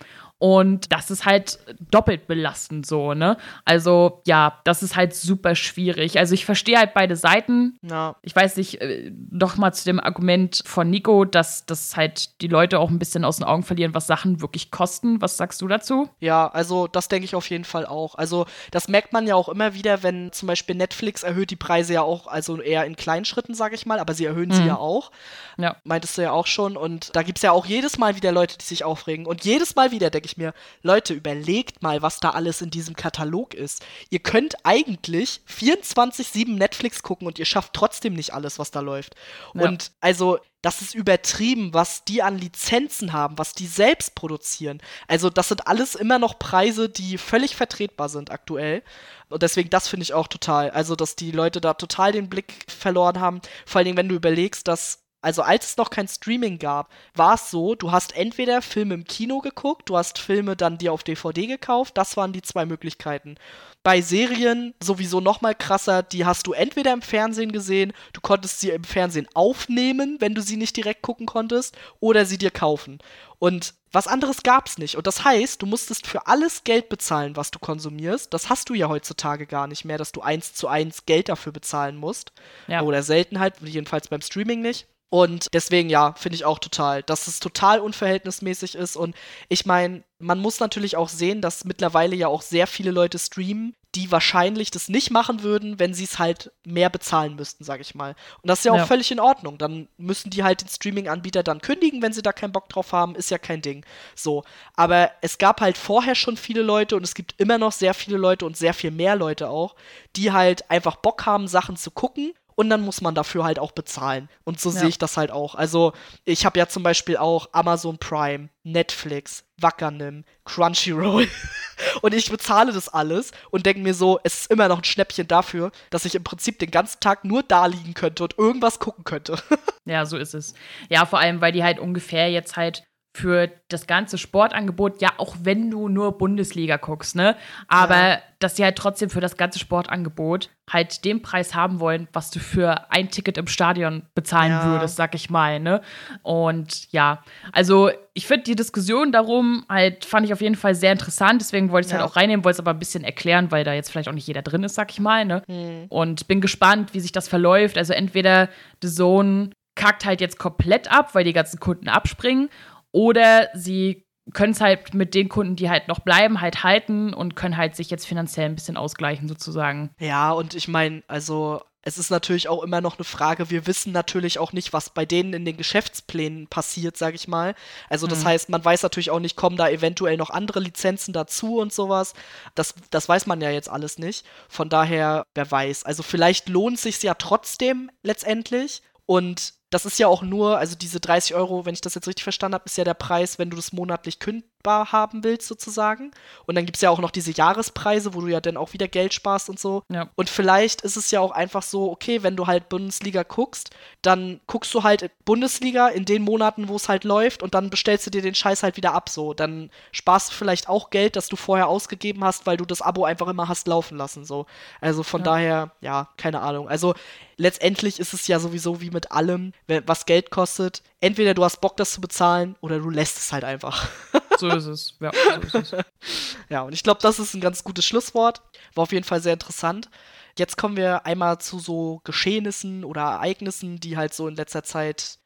Und das ist halt doppelt belastend so, ne? Also, ja, das ist halt super schwierig. Also, ich verstehe halt beide Seiten. Ja. Ich weiß nicht, äh, noch mal zu dem Argument von Nico, dass, dass halt die Leute auch ein bisschen aus den Augen verlieren, was Sachen wirklich kosten. Was sagst du dazu? Ja, also, das denke ich auf jeden Fall auch. Also, das merkt man ja auch immer wieder, wenn zum Beispiel Netflix erhöht die Preise ja auch, also eher in kleinen Schritten, sage ich mal, aber sie erhöhen mhm. sie ja auch. Ja. Meintest du ja auch schon. Und da gibt es ja auch jedes Mal wieder Leute, die sich aufregen. Und jedes Mal wieder denke ich mir, Leute, überlegt mal, was da alles in diesem Katalog ist. Ihr könnt eigentlich 24-7 Netflix gucken und ihr schafft trotzdem nicht alles, was da läuft. Ja. Und also das ist übertrieben, was die an Lizenzen haben, was die selbst produzieren. Also das sind alles immer noch Preise, die völlig vertretbar sind aktuell. Und deswegen, das finde ich auch total. Also, dass die Leute da total den Blick verloren haben. Vor allen Dingen, wenn du überlegst, dass also als es noch kein Streaming gab, war es so, du hast entweder Filme im Kino geguckt, du hast Filme dann dir auf DVD gekauft, das waren die zwei Möglichkeiten. Bei Serien sowieso noch mal krasser, die hast du entweder im Fernsehen gesehen, du konntest sie im Fernsehen aufnehmen, wenn du sie nicht direkt gucken konntest, oder sie dir kaufen. Und was anderes gab's nicht. Und das heißt, du musstest für alles Geld bezahlen, was du konsumierst. Das hast du ja heutzutage gar nicht mehr, dass du eins zu eins Geld dafür bezahlen musst. Ja. Oder selten halt, jedenfalls beim Streaming nicht. Und deswegen, ja, finde ich auch total, dass es total unverhältnismäßig ist. Und ich meine, man muss natürlich auch sehen, dass mittlerweile ja auch sehr viele Leute streamen, die wahrscheinlich das nicht machen würden, wenn sie es halt mehr bezahlen müssten, sage ich mal. Und das ist ja auch ja. völlig in Ordnung. Dann müssen die halt den Streaming-Anbieter dann kündigen, wenn sie da keinen Bock drauf haben, ist ja kein Ding. So. Aber es gab halt vorher schon viele Leute und es gibt immer noch sehr viele Leute und sehr viel mehr Leute auch, die halt einfach Bock haben, Sachen zu gucken und dann muss man dafür halt auch bezahlen. Und so ja. sehe ich das halt auch. Also, ich habe ja zum Beispiel auch Amazon Prime, Netflix, Wackernim, Crunchyroll. [laughs] und ich bezahle das alles und denke mir so, es ist immer noch ein Schnäppchen dafür, dass ich im Prinzip den ganzen Tag nur da liegen könnte und irgendwas gucken könnte. [laughs] ja, so ist es. Ja, vor allem, weil die halt ungefähr jetzt halt für das ganze Sportangebot, ja, auch wenn du nur Bundesliga guckst, ne? Aber ja. dass sie halt trotzdem für das ganze Sportangebot halt den Preis haben wollen, was du für ein Ticket im Stadion bezahlen ja. würdest, sag ich mal, ne? Und ja, also ich finde die Diskussion darum halt, fand ich auf jeden Fall sehr interessant, deswegen wollte ich es halt ja. halt auch reinnehmen, wollte es aber ein bisschen erklären, weil da jetzt vielleicht auch nicht jeder drin ist, sag ich mal, ne? Mhm. Und bin gespannt, wie sich das verläuft. Also entweder The Zone kackt halt jetzt komplett ab, weil die ganzen Kunden abspringen oder sie können es halt mit den Kunden, die halt noch bleiben, halt halten und können halt sich jetzt finanziell ein bisschen ausgleichen, sozusagen. Ja, und ich meine, also es ist natürlich auch immer noch eine Frage, wir wissen natürlich auch nicht, was bei denen in den Geschäftsplänen passiert, sag ich mal. Also das mhm. heißt, man weiß natürlich auch nicht, kommen da eventuell noch andere Lizenzen dazu und sowas. Das, das weiß man ja jetzt alles nicht. Von daher, wer weiß. Also vielleicht lohnt es sich ja trotzdem letztendlich. Und das ist ja auch nur, also diese 30 Euro, wenn ich das jetzt richtig verstanden habe, ist ja der Preis, wenn du das monatlich kündbar haben willst, sozusagen. Und dann gibt es ja auch noch diese Jahrespreise, wo du ja dann auch wieder Geld sparst und so. Ja. Und vielleicht ist es ja auch einfach so, okay, wenn du halt Bundesliga guckst, dann guckst du halt Bundesliga in den Monaten, wo es halt läuft und dann bestellst du dir den Scheiß halt wieder ab, so. Dann sparst du vielleicht auch Geld, das du vorher ausgegeben hast, weil du das Abo einfach immer hast laufen lassen, so. Also von ja. daher, ja, keine Ahnung. Also letztendlich ist es ja sowieso wie mit allem, was Geld kostet. Entweder du hast Bock, das zu bezahlen, oder du lässt es halt einfach. [laughs] so ist es. Ja, so ist es. [laughs] ja und ich glaube, das ist ein ganz gutes Schlusswort. War auf jeden Fall sehr interessant. Jetzt kommen wir einmal zu so Geschehnissen oder Ereignissen, die halt so in letzter Zeit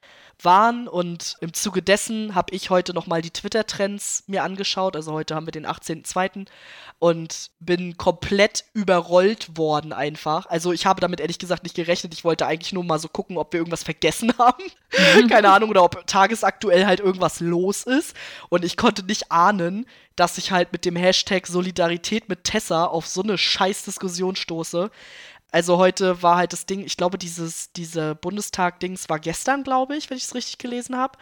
waren und im Zuge dessen habe ich heute nochmal die Twitter-Trends mir angeschaut. Also heute haben wir den 18.02. und bin komplett überrollt worden einfach. Also ich habe damit ehrlich gesagt nicht gerechnet. Ich wollte eigentlich nur mal so gucken, ob wir irgendwas vergessen [laughs] haben. Keine Ahnung, oder ob tagesaktuell halt irgendwas los ist. Und ich konnte nicht ahnen, dass ich halt mit dem Hashtag Solidarität mit Tessa auf so eine Scheißdiskussion stoße. Also heute war halt das Ding, ich glaube, dieses, diese Bundestag-Dings war gestern, glaube ich, wenn ich es richtig gelesen habe.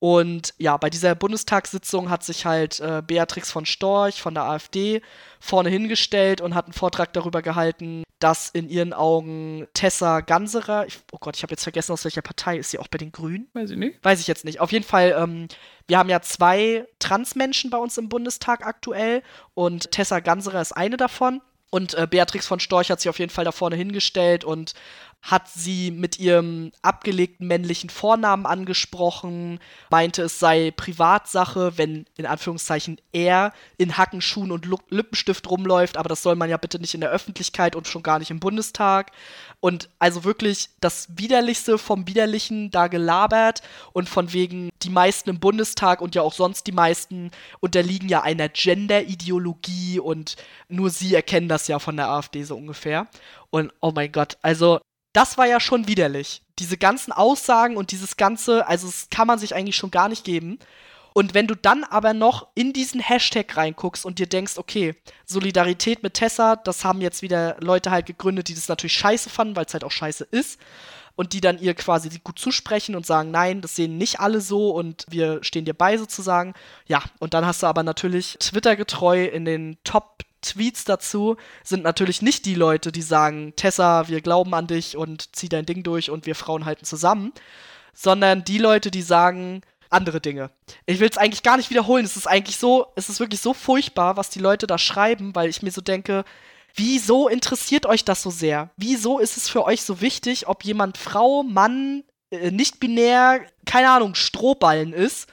Und ja, bei dieser Bundestagssitzung hat sich halt äh, Beatrix von Storch von der AfD vorne hingestellt und hat einen Vortrag darüber gehalten, dass in ihren Augen Tessa Ganserer, ich, oh Gott, ich habe jetzt vergessen, aus welcher Partei ist sie auch bei den Grünen? Weiß ich nicht. Weiß ich jetzt nicht. Auf jeden Fall, ähm, wir haben ja zwei Transmenschen bei uns im Bundestag aktuell und Tessa Ganserer ist eine davon. Und äh, Beatrix von Storch hat sich auf jeden Fall da vorne hingestellt und hat sie mit ihrem abgelegten männlichen Vornamen angesprochen, meinte, es sei Privatsache, wenn in Anführungszeichen er in Hackenschuhen und Lippenstift rumläuft, aber das soll man ja bitte nicht in der Öffentlichkeit und schon gar nicht im Bundestag. Und also wirklich das Widerlichste vom Widerlichen da gelabert und von wegen die meisten im Bundestag und ja auch sonst die meisten unterliegen ja einer Gender-Ideologie und nur sie erkennen das ja von der AfD so ungefähr. Und oh mein Gott, also das war ja schon widerlich. Diese ganzen Aussagen und dieses ganze, also das kann man sich eigentlich schon gar nicht geben. Und wenn du dann aber noch in diesen Hashtag reinguckst und dir denkst, okay, Solidarität mit Tessa, das haben jetzt wieder Leute halt gegründet, die das natürlich scheiße fanden, weil es halt auch scheiße ist. und die dann ihr quasi gut zusprechen und sagen, nein, das sehen nicht alle so und wir stehen dir bei sozusagen. Ja, und dann hast du aber natürlich Twitter getreu in den Top Tweets dazu sind natürlich nicht die Leute, die sagen, Tessa, wir glauben an dich und zieh dein Ding durch und wir Frauen halten zusammen, sondern die Leute, die sagen andere Dinge. Ich will es eigentlich gar nicht wiederholen. Es ist eigentlich so, es ist wirklich so furchtbar, was die Leute da schreiben, weil ich mir so denke, wieso interessiert euch das so sehr? Wieso ist es für euch so wichtig, ob jemand Frau, Mann, äh, nicht binär, keine Ahnung, Strohballen ist?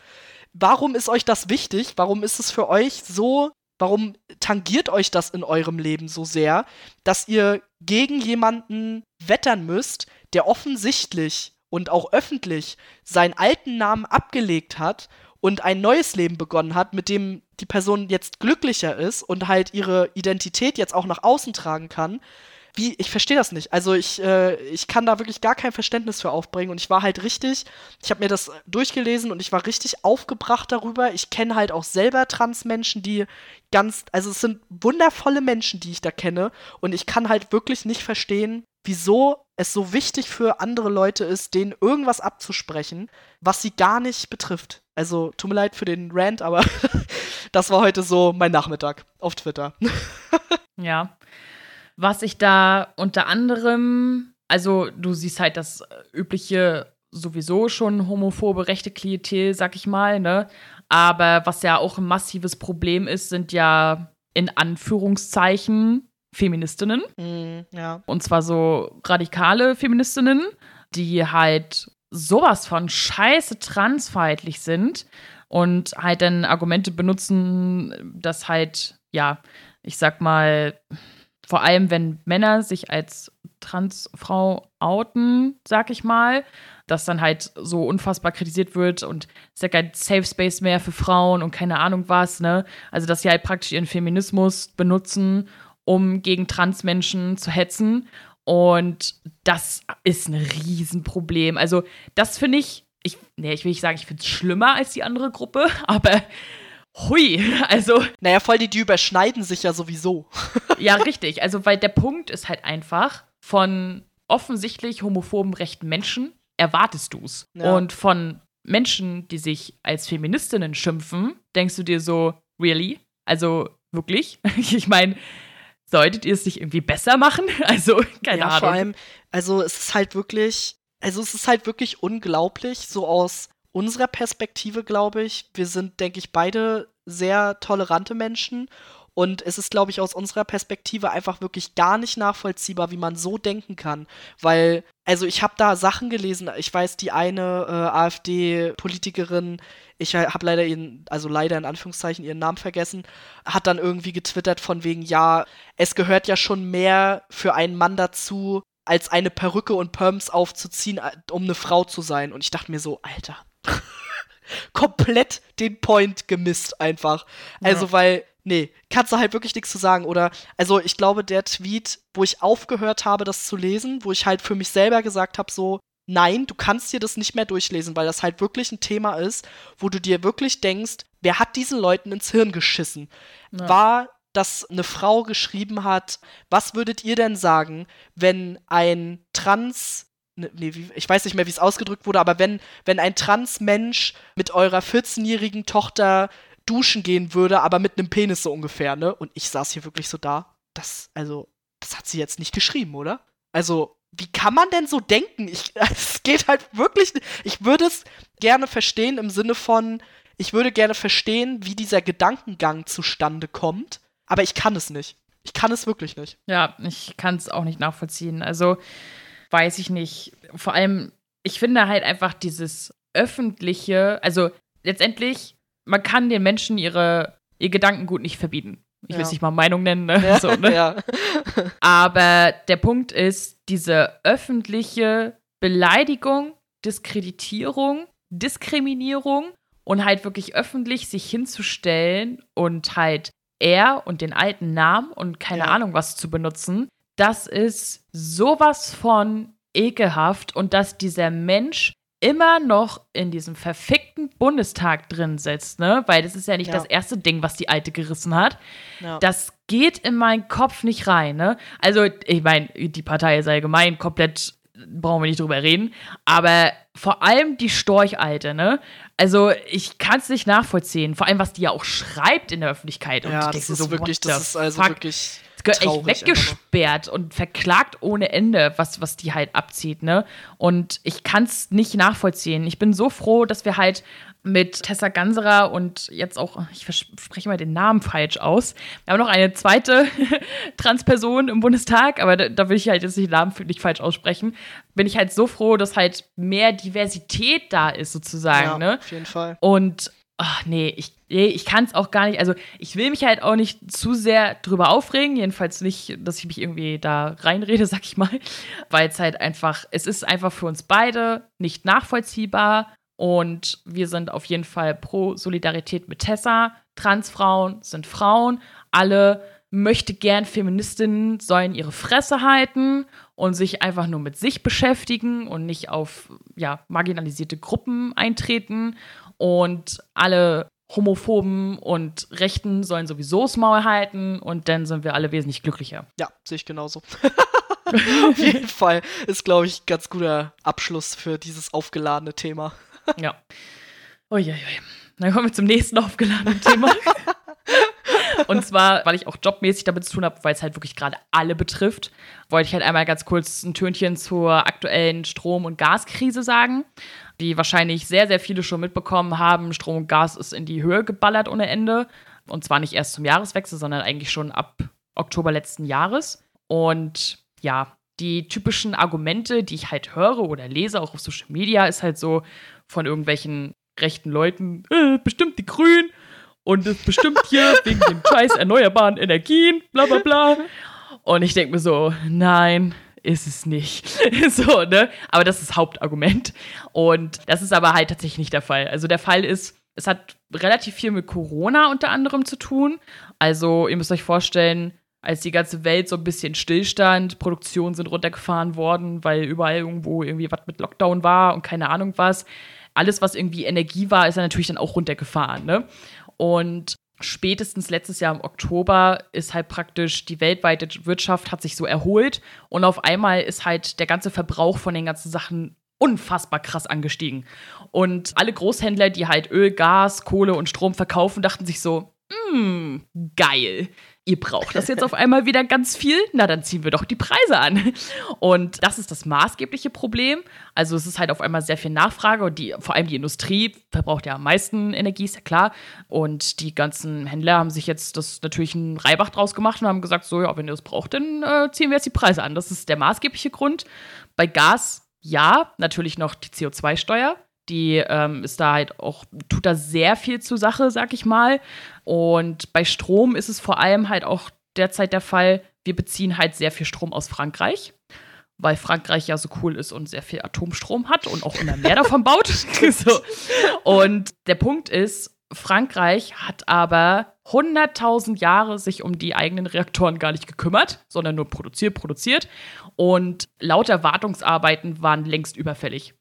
Warum ist euch das wichtig? Warum ist es für euch so Warum tangiert euch das in eurem Leben so sehr, dass ihr gegen jemanden wettern müsst, der offensichtlich und auch öffentlich seinen alten Namen abgelegt hat und ein neues Leben begonnen hat, mit dem die Person jetzt glücklicher ist und halt ihre Identität jetzt auch nach außen tragen kann, wie, ich verstehe das nicht. Also ich, äh, ich kann da wirklich gar kein Verständnis für aufbringen und ich war halt richtig, ich habe mir das durchgelesen und ich war richtig aufgebracht darüber. Ich kenne halt auch selber Transmenschen, die ganz, also es sind wundervolle Menschen, die ich da kenne und ich kann halt wirklich nicht verstehen, wieso es so wichtig für andere Leute ist, denen irgendwas abzusprechen, was sie gar nicht betrifft. Also, tut mir leid für den Rant, aber [laughs] das war heute so mein Nachmittag auf Twitter. [laughs] ja. Was ich da unter anderem, also du siehst halt das übliche sowieso schon homophobe rechte Klientel, sag ich mal, ne? Aber was ja auch ein massives Problem ist, sind ja in Anführungszeichen Feministinnen. Mm, ja. Und zwar so radikale Feministinnen, die halt sowas von scheiße transfeindlich sind und halt dann Argumente benutzen, dass halt, ja, ich sag mal, vor allem wenn Männer sich als Transfrau outen, sag ich mal, dass dann halt so unfassbar kritisiert wird und es ist ja kein Safe Space mehr für Frauen und keine Ahnung was, ne? Also, dass sie halt praktisch ihren Feminismus benutzen, um gegen Transmenschen zu hetzen. Und das ist ein Riesenproblem. Also, das finde ich, ich, nee, ich will nicht sagen, ich finde es schlimmer als die andere Gruppe, [laughs] aber Hui, [laughs] also. Naja, voll die, die überschneiden sich ja sowieso. [laughs] ja, richtig. Also, weil der Punkt ist halt einfach, von offensichtlich homophoben rechten Menschen erwartest du's. Ja. Und von Menschen, die sich als Feministinnen schimpfen, denkst du dir so, really? Also, wirklich? [laughs] ich meine, solltet ihr es nicht irgendwie besser machen? Also, keine ja, Ahnung. Vor allem, also es ist halt wirklich, also es ist halt wirklich unglaublich, so aus unserer Perspektive, glaube ich, wir sind, denke ich, beide sehr tolerante Menschen. Und es ist, glaube ich, aus unserer Perspektive einfach wirklich gar nicht nachvollziehbar, wie man so denken kann. Weil, also ich habe da Sachen gelesen, ich weiß, die eine äh, AfD-Politikerin, ich habe leider ihren, also leider in Anführungszeichen ihren Namen vergessen, hat dann irgendwie getwittert von wegen, ja, es gehört ja schon mehr für einen Mann dazu, als eine Perücke und Perms aufzuziehen, äh, um eine Frau zu sein. Und ich dachte mir so, Alter, [laughs] komplett den Point gemisst einfach. Ja. Also, weil, nee, kannst du halt wirklich nichts zu sagen. Oder, also ich glaube, der Tweet, wo ich aufgehört habe, das zu lesen, wo ich halt für mich selber gesagt habe, so, nein, du kannst dir das nicht mehr durchlesen, weil das halt wirklich ein Thema ist, wo du dir wirklich denkst, wer hat diesen Leuten ins Hirn geschissen? Ja. War dass eine Frau geschrieben hat, was würdet ihr denn sagen, wenn ein Trans Ne, nee, ich weiß nicht mehr, wie es ausgedrückt wurde, aber wenn, wenn ein Transmensch mit eurer 14-jährigen Tochter duschen gehen würde, aber mit einem Penis so ungefähr, ne? Und ich saß hier wirklich so da. Das, also, das hat sie jetzt nicht geschrieben, oder? Also, wie kann man denn so denken? Ich, [laughs] es geht halt wirklich. Ich würde es gerne verstehen im Sinne von, ich würde gerne verstehen, wie dieser Gedankengang zustande kommt, aber ich kann es nicht. Ich kann es wirklich nicht. Ja, ich kann es auch nicht nachvollziehen. Also, weiß ich nicht. Vor allem, ich finde halt einfach dieses öffentliche, also letztendlich, man kann den Menschen ihre, ihr Gedankengut nicht verbieten. Ich will es nicht mal Meinung nennen, ne? [laughs] Ja, so, ne? Ja. Aber der Punkt ist, diese öffentliche Beleidigung, Diskreditierung, Diskriminierung und halt wirklich öffentlich sich hinzustellen und halt er und den alten Namen und keine. Ahnung was zu benutzen, das ist sowas von ekelhaft und dass dieser Mensch immer noch in diesem verfickten Bundestag drin sitzt, ne? Weil das ist ja nicht ja. das erste Ding, was die Alte gerissen hat. Ja. Das geht in meinen Kopf nicht rein, ne? Also, ich meine, die Partei ist allgemein komplett brauchen wir nicht drüber reden. Aber vor allem die Storchalte, ne? Also ich kann es nicht nachvollziehen. Vor allem, was die ja auch schreibt in der Öffentlichkeit. Und ja, das ist so, wirklich, das ist also fuck? wirklich. Echt weggesperrt und verklagt ohne Ende, was, was die halt abzieht, ne? Und ich kann es nicht nachvollziehen. Ich bin so froh, dass wir halt mit Tessa Ganserer und jetzt auch, ich spreche mal den Namen falsch aus. Wir haben noch eine zweite [laughs] Transperson im Bundestag, aber da, da, will ich halt jetzt den Namen nicht falsch aussprechen. Bin ich halt so froh, dass halt mehr Diversität da ist, sozusagen. Ja, ne? auf jeden Fall. Und ach nee, ich, nee, ich kann es auch gar nicht. Also, ich will mich halt auch nicht zu sehr drüber aufregen. Jedenfalls nicht, dass ich mich irgendwie da reinrede, [laughs] sag ich mal. Weil es halt einfach, es ist einfach für uns beide nicht nachvollziehbar und wir sind auf jeden Fall pro Solidarität mit Tessa. Transfrauen sind Frauen. Alle möchte gern Feministinnen sollen ihre Fresse halten und sich einfach nur mit sich beschäftigen und nicht auf ja, marginalisierte Gruppen eintreten. Und alle Homophoben und Rechten sollen sowieso das Maul halten und dann sind wir alle wesentlich glücklicher. Ja, sehe ich genauso. [laughs] Auf jeden Fall ist, glaube ich, ein ganz guter Abschluss für dieses aufgeladene Thema. [laughs] ja. Uiuiui. Dann kommen wir zum nächsten aufgeladenen Thema. [laughs] Und zwar, weil ich auch jobmäßig damit zu tun habe, weil es halt wirklich gerade alle betrifft, wollte ich halt einmal ganz kurz ein Tönchen zur aktuellen Strom- und Gaskrise sagen. Wie wahrscheinlich sehr, sehr viele schon mitbekommen haben, Strom und Gas ist in die Höhe geballert ohne Ende. Und zwar nicht erst zum Jahreswechsel, sondern eigentlich schon ab Oktober letzten Jahres. Und ja, die typischen Argumente, die ich halt höre oder lese, auch auf Social Media, ist halt so, von irgendwelchen rechten Leuten, äh, bestimmt die Grünen und ist bestimmt hier [laughs] wegen den scheiß erneuerbaren Energien, bla bla bla. [laughs] Und ich denke mir so, nein, ist es nicht. [laughs] so, ne? Aber das ist Hauptargument. Und das ist aber halt tatsächlich nicht der Fall. Also der Fall ist, es hat relativ viel mit Corona unter anderem zu tun. Also ihr müsst euch vorstellen, als die ganze Welt so ein bisschen stillstand, Produktionen sind runtergefahren worden, weil überall irgendwo irgendwie was mit Lockdown war und keine Ahnung was alles, was irgendwie Energie war, ist ja natürlich dann auch runtergefahren. Ne? Und spätestens letztes Jahr im Oktober ist halt praktisch die weltweite Wirtschaft hat sich so erholt und auf einmal ist halt der ganze Verbrauch von den ganzen Sachen unfassbar krass angestiegen. Und alle Großhändler, die halt Öl, Gas, Kohle und Strom verkaufen, dachten sich so, hm, geil ihr braucht das jetzt auf einmal wieder ganz viel, na dann ziehen wir doch die Preise an. Und das ist das maßgebliche Problem. Also es ist halt auf einmal sehr viel Nachfrage und die, vor allem die Industrie verbraucht ja am meisten Energie, ist ja klar. Und die ganzen Händler haben sich jetzt das natürlich ein Reibach draus gemacht und haben gesagt, so ja, wenn ihr das braucht, dann äh, ziehen wir jetzt die Preise an. Das ist der maßgebliche Grund. Bei Gas ja, natürlich noch die CO2-Steuer. Die ähm, ist da halt auch, tut da sehr viel zur Sache, sag ich mal. Und bei Strom ist es vor allem halt auch derzeit der Fall, wir beziehen halt sehr viel Strom aus Frankreich, weil Frankreich ja so cool ist und sehr viel Atomstrom hat und auch immer mehr davon baut. [laughs] so. Und der Punkt ist, Frankreich hat aber 100.000 Jahre sich um die eigenen Reaktoren gar nicht gekümmert, sondern nur produziert, produziert. Und lauter Wartungsarbeiten waren längst überfällig.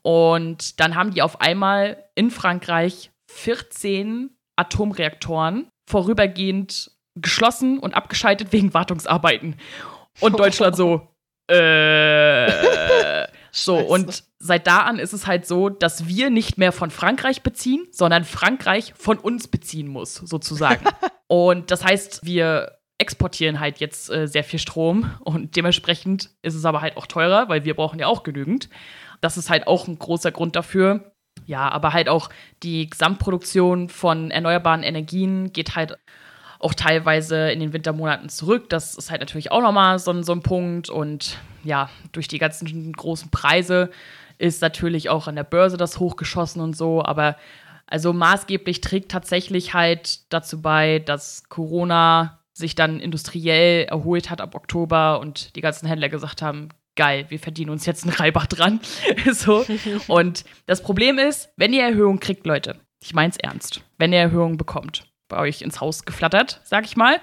Und dann haben die auf einmal in Frankreich 14 Atomreaktoren vorübergehend geschlossen und abgeschaltet wegen Wartungsarbeiten. Und Deutschland so, [laughs] äh. So, und seit da an ist es halt so, dass wir nicht mehr von Frankreich beziehen, sondern Frankreich von uns beziehen muss, sozusagen. [laughs] und das heißt, wir exportieren halt jetzt äh, sehr viel Strom und dementsprechend ist es aber halt auch teurer, weil wir brauchen ja auch genügend. Das ist halt auch ein großer Grund dafür. Ja, aber halt auch die Gesamtproduktion von erneuerbaren Energien geht halt auch teilweise in den Wintermonaten zurück. Das ist halt natürlich auch nochmal so, so ein Punkt. Und ja, durch die ganzen großen Preise ist natürlich auch an der Börse das hochgeschossen und so. Aber also maßgeblich trägt tatsächlich halt dazu bei, dass Corona sich dann industriell erholt hat ab Oktober und die ganzen Händler gesagt haben, geil, wir verdienen uns jetzt einen Reibach dran. [laughs] so. Und das Problem ist, wenn ihr Erhöhung kriegt, Leute, ich mein's ernst, wenn ihr Erhöhung bekommt, bei euch ins Haus geflattert, sag ich mal,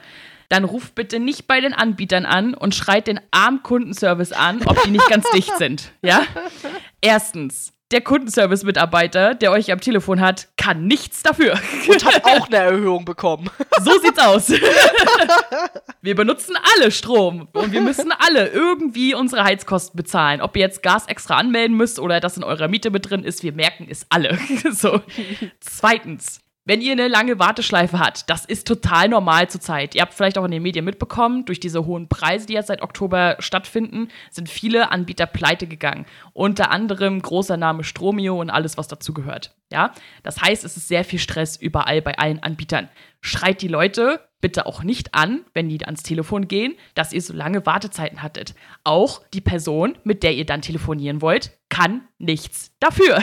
dann ruft bitte nicht bei den Anbietern an und schreit den armen Kundenservice an, ob die nicht ganz dicht sind. Ja? [laughs] Erstens, der Kundenservice-Mitarbeiter, der euch am Telefon hat, kann nichts dafür. Und hat auch eine [laughs] Erhöhung bekommen. So sieht's aus. [laughs] wir benutzen alle Strom und wir müssen alle irgendwie unsere Heizkosten bezahlen. Ob ihr jetzt Gas extra anmelden müsst oder das in eurer Miete mit drin ist, wir merken es alle. [laughs] so. Zweitens, wenn ihr eine lange Warteschleife habt, das ist total normal zurzeit. Ihr habt vielleicht auch in den Medien mitbekommen, durch diese hohen Preise, die jetzt seit Oktober stattfinden, sind viele Anbieter pleite gegangen. Unter anderem großer Name Stromio und alles, was dazu gehört. Ja? Das heißt, es ist sehr viel Stress überall bei allen Anbietern. Schreit die Leute bitte auch nicht an, wenn die ans Telefon gehen, dass ihr so lange Wartezeiten hattet. Auch die Person, mit der ihr dann telefonieren wollt, kann nichts dafür.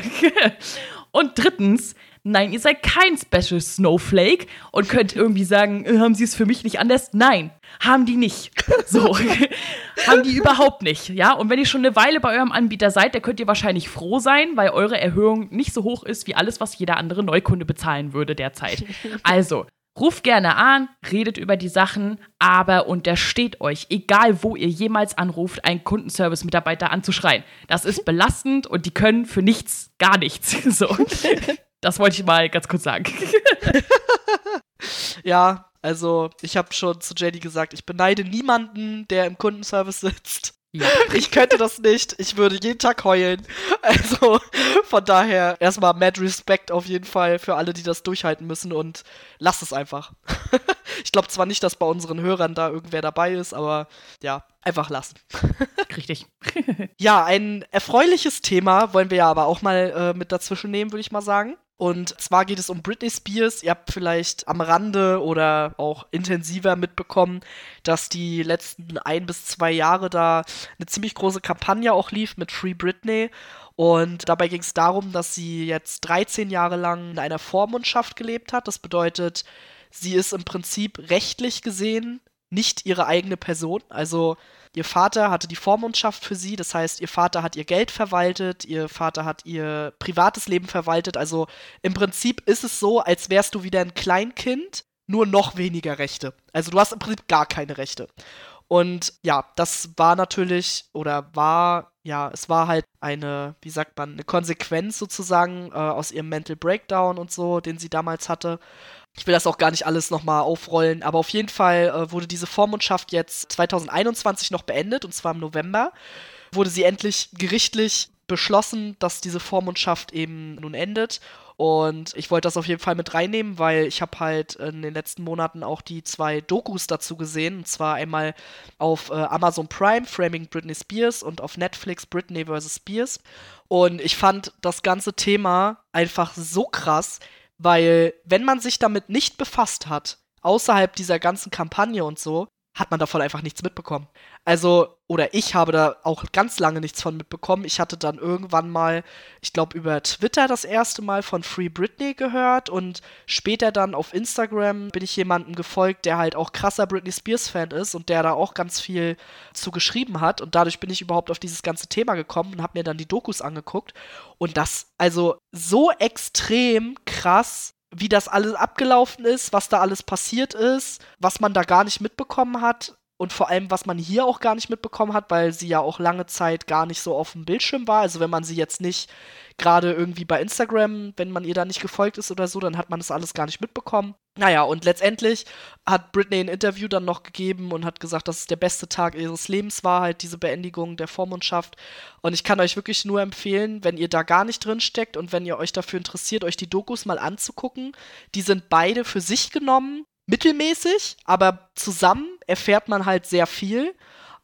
[laughs] und drittens, Nein, ihr seid kein Special Snowflake und könnt irgendwie sagen, äh, haben sie es für mich nicht anders? Nein, haben die nicht. So. [laughs] haben die überhaupt nicht. Ja, und wenn ihr schon eine Weile bei eurem Anbieter seid, dann könnt ihr wahrscheinlich froh sein, weil eure Erhöhung nicht so hoch ist wie alles, was jeder andere Neukunde bezahlen würde derzeit. [laughs] Also, Ruft gerne an, redet über die Sachen, aber untersteht euch, egal wo ihr jemals anruft, einen Kundenservice-Mitarbeiter anzuschreien. Das ist belastend und die können für nichts, gar nichts. [laughs] So. Das wollte ich mal ganz kurz sagen. [laughs] ja, also ich habe schon zu Jenny gesagt, ich beneide niemanden, der im Kundenservice sitzt. Ja. Ich könnte das nicht. Ich würde jeden Tag heulen. Also von daher erstmal mad Respect auf jeden Fall für alle, die das durchhalten müssen und lasst es einfach. [laughs] Ich glaube zwar nicht, dass bei unseren Hörern da irgendwer dabei ist, aber ja, einfach lassen. [laughs] Richtig. ja, ein erfreuliches Thema wollen wir ja aber auch mal äh, mit dazwischen nehmen, würde ich mal sagen. Und zwar geht es um Britney Spears. Ihr habt vielleicht am Rande oder auch intensiver mitbekommen, dass die letzten ein bis zwei Jahre da eine ziemlich große Kampagne auch lief mit Free Britney. Und dabei ging es darum, dass sie jetzt 13 Jahre lang in einer Vormundschaft gelebt hat. Das bedeutet, sie ist im Prinzip rechtlich gesehen nicht ihre eigene Person. Also Ihr Vater hatte die Vormundschaft für sie, das heißt, ihr Vater hat ihr Geld verwaltet, ihr Vater hat ihr privates Leben verwaltet. Also im Prinzip ist es so, als wärst du wieder ein Kleinkind, nur noch weniger Rechte. Also du hast im Prinzip gar keine Rechte. Und ja, das war natürlich oder war, ja, es war halt eine, wie sagt man, eine Konsequenz sozusagen äh, aus ihrem Mental Breakdown und so, den sie damals hatte. Ich will das auch gar nicht alles nochmal aufrollen, aber auf jeden Fall äh, wurde diese Vormundschaft jetzt 2021 noch beendet, und zwar im November. Wurde sie endlich gerichtlich beschlossen, dass diese Vormundschaft eben nun endet. Und ich wollte das auf jeden Fall mit reinnehmen, weil ich habe halt in den letzten Monaten auch die zwei Dokus dazu gesehen. Und zwar einmal auf äh, Amazon Prime, Framing Britney Spears und auf Netflix Britney vs. Spears. Und ich fand das ganze Thema einfach so krass, weil wenn man sich damit nicht befasst hat, außerhalb dieser ganzen Kampagne und so, hat man davon einfach nichts mitbekommen. Also, oder ich habe da auch ganz lange nichts von mitbekommen. Ich hatte dann irgendwann mal, ich glaube, über Twitter das erste Mal von Free Britney gehört und später dann auf Instagram bin ich jemandem gefolgt, der halt auch krasser Britney Spears-Fan ist und der da auch ganz viel zu geschrieben hat. Und dadurch bin ich überhaupt auf dieses ganze Thema gekommen und habe mir dann die Dokus angeguckt. Und das, also so extrem krass wie das alles abgelaufen ist, was da alles passiert ist, was man da gar nicht mitbekommen hat und vor allem, was man hier auch gar nicht mitbekommen hat, weil sie ja auch lange Zeit gar nicht so auf dem Bildschirm war. Also wenn man sie jetzt nicht gerade irgendwie bei Instagram, wenn man ihr da nicht gefolgt ist oder so, dann hat man das alles gar nicht mitbekommen. Naja, und letztendlich hat Britney ein Interview dann noch gegeben und hat gesagt, dass es der beste Tag ihres Lebens war, halt diese Beendigung der Vormundschaft. Und ich kann euch wirklich nur empfehlen, wenn ihr da gar nicht drin steckt und wenn ihr euch dafür interessiert, euch die Dokus mal anzugucken. Die sind beide für sich genommen mittelmäßig, aber zusammen erfährt man halt sehr viel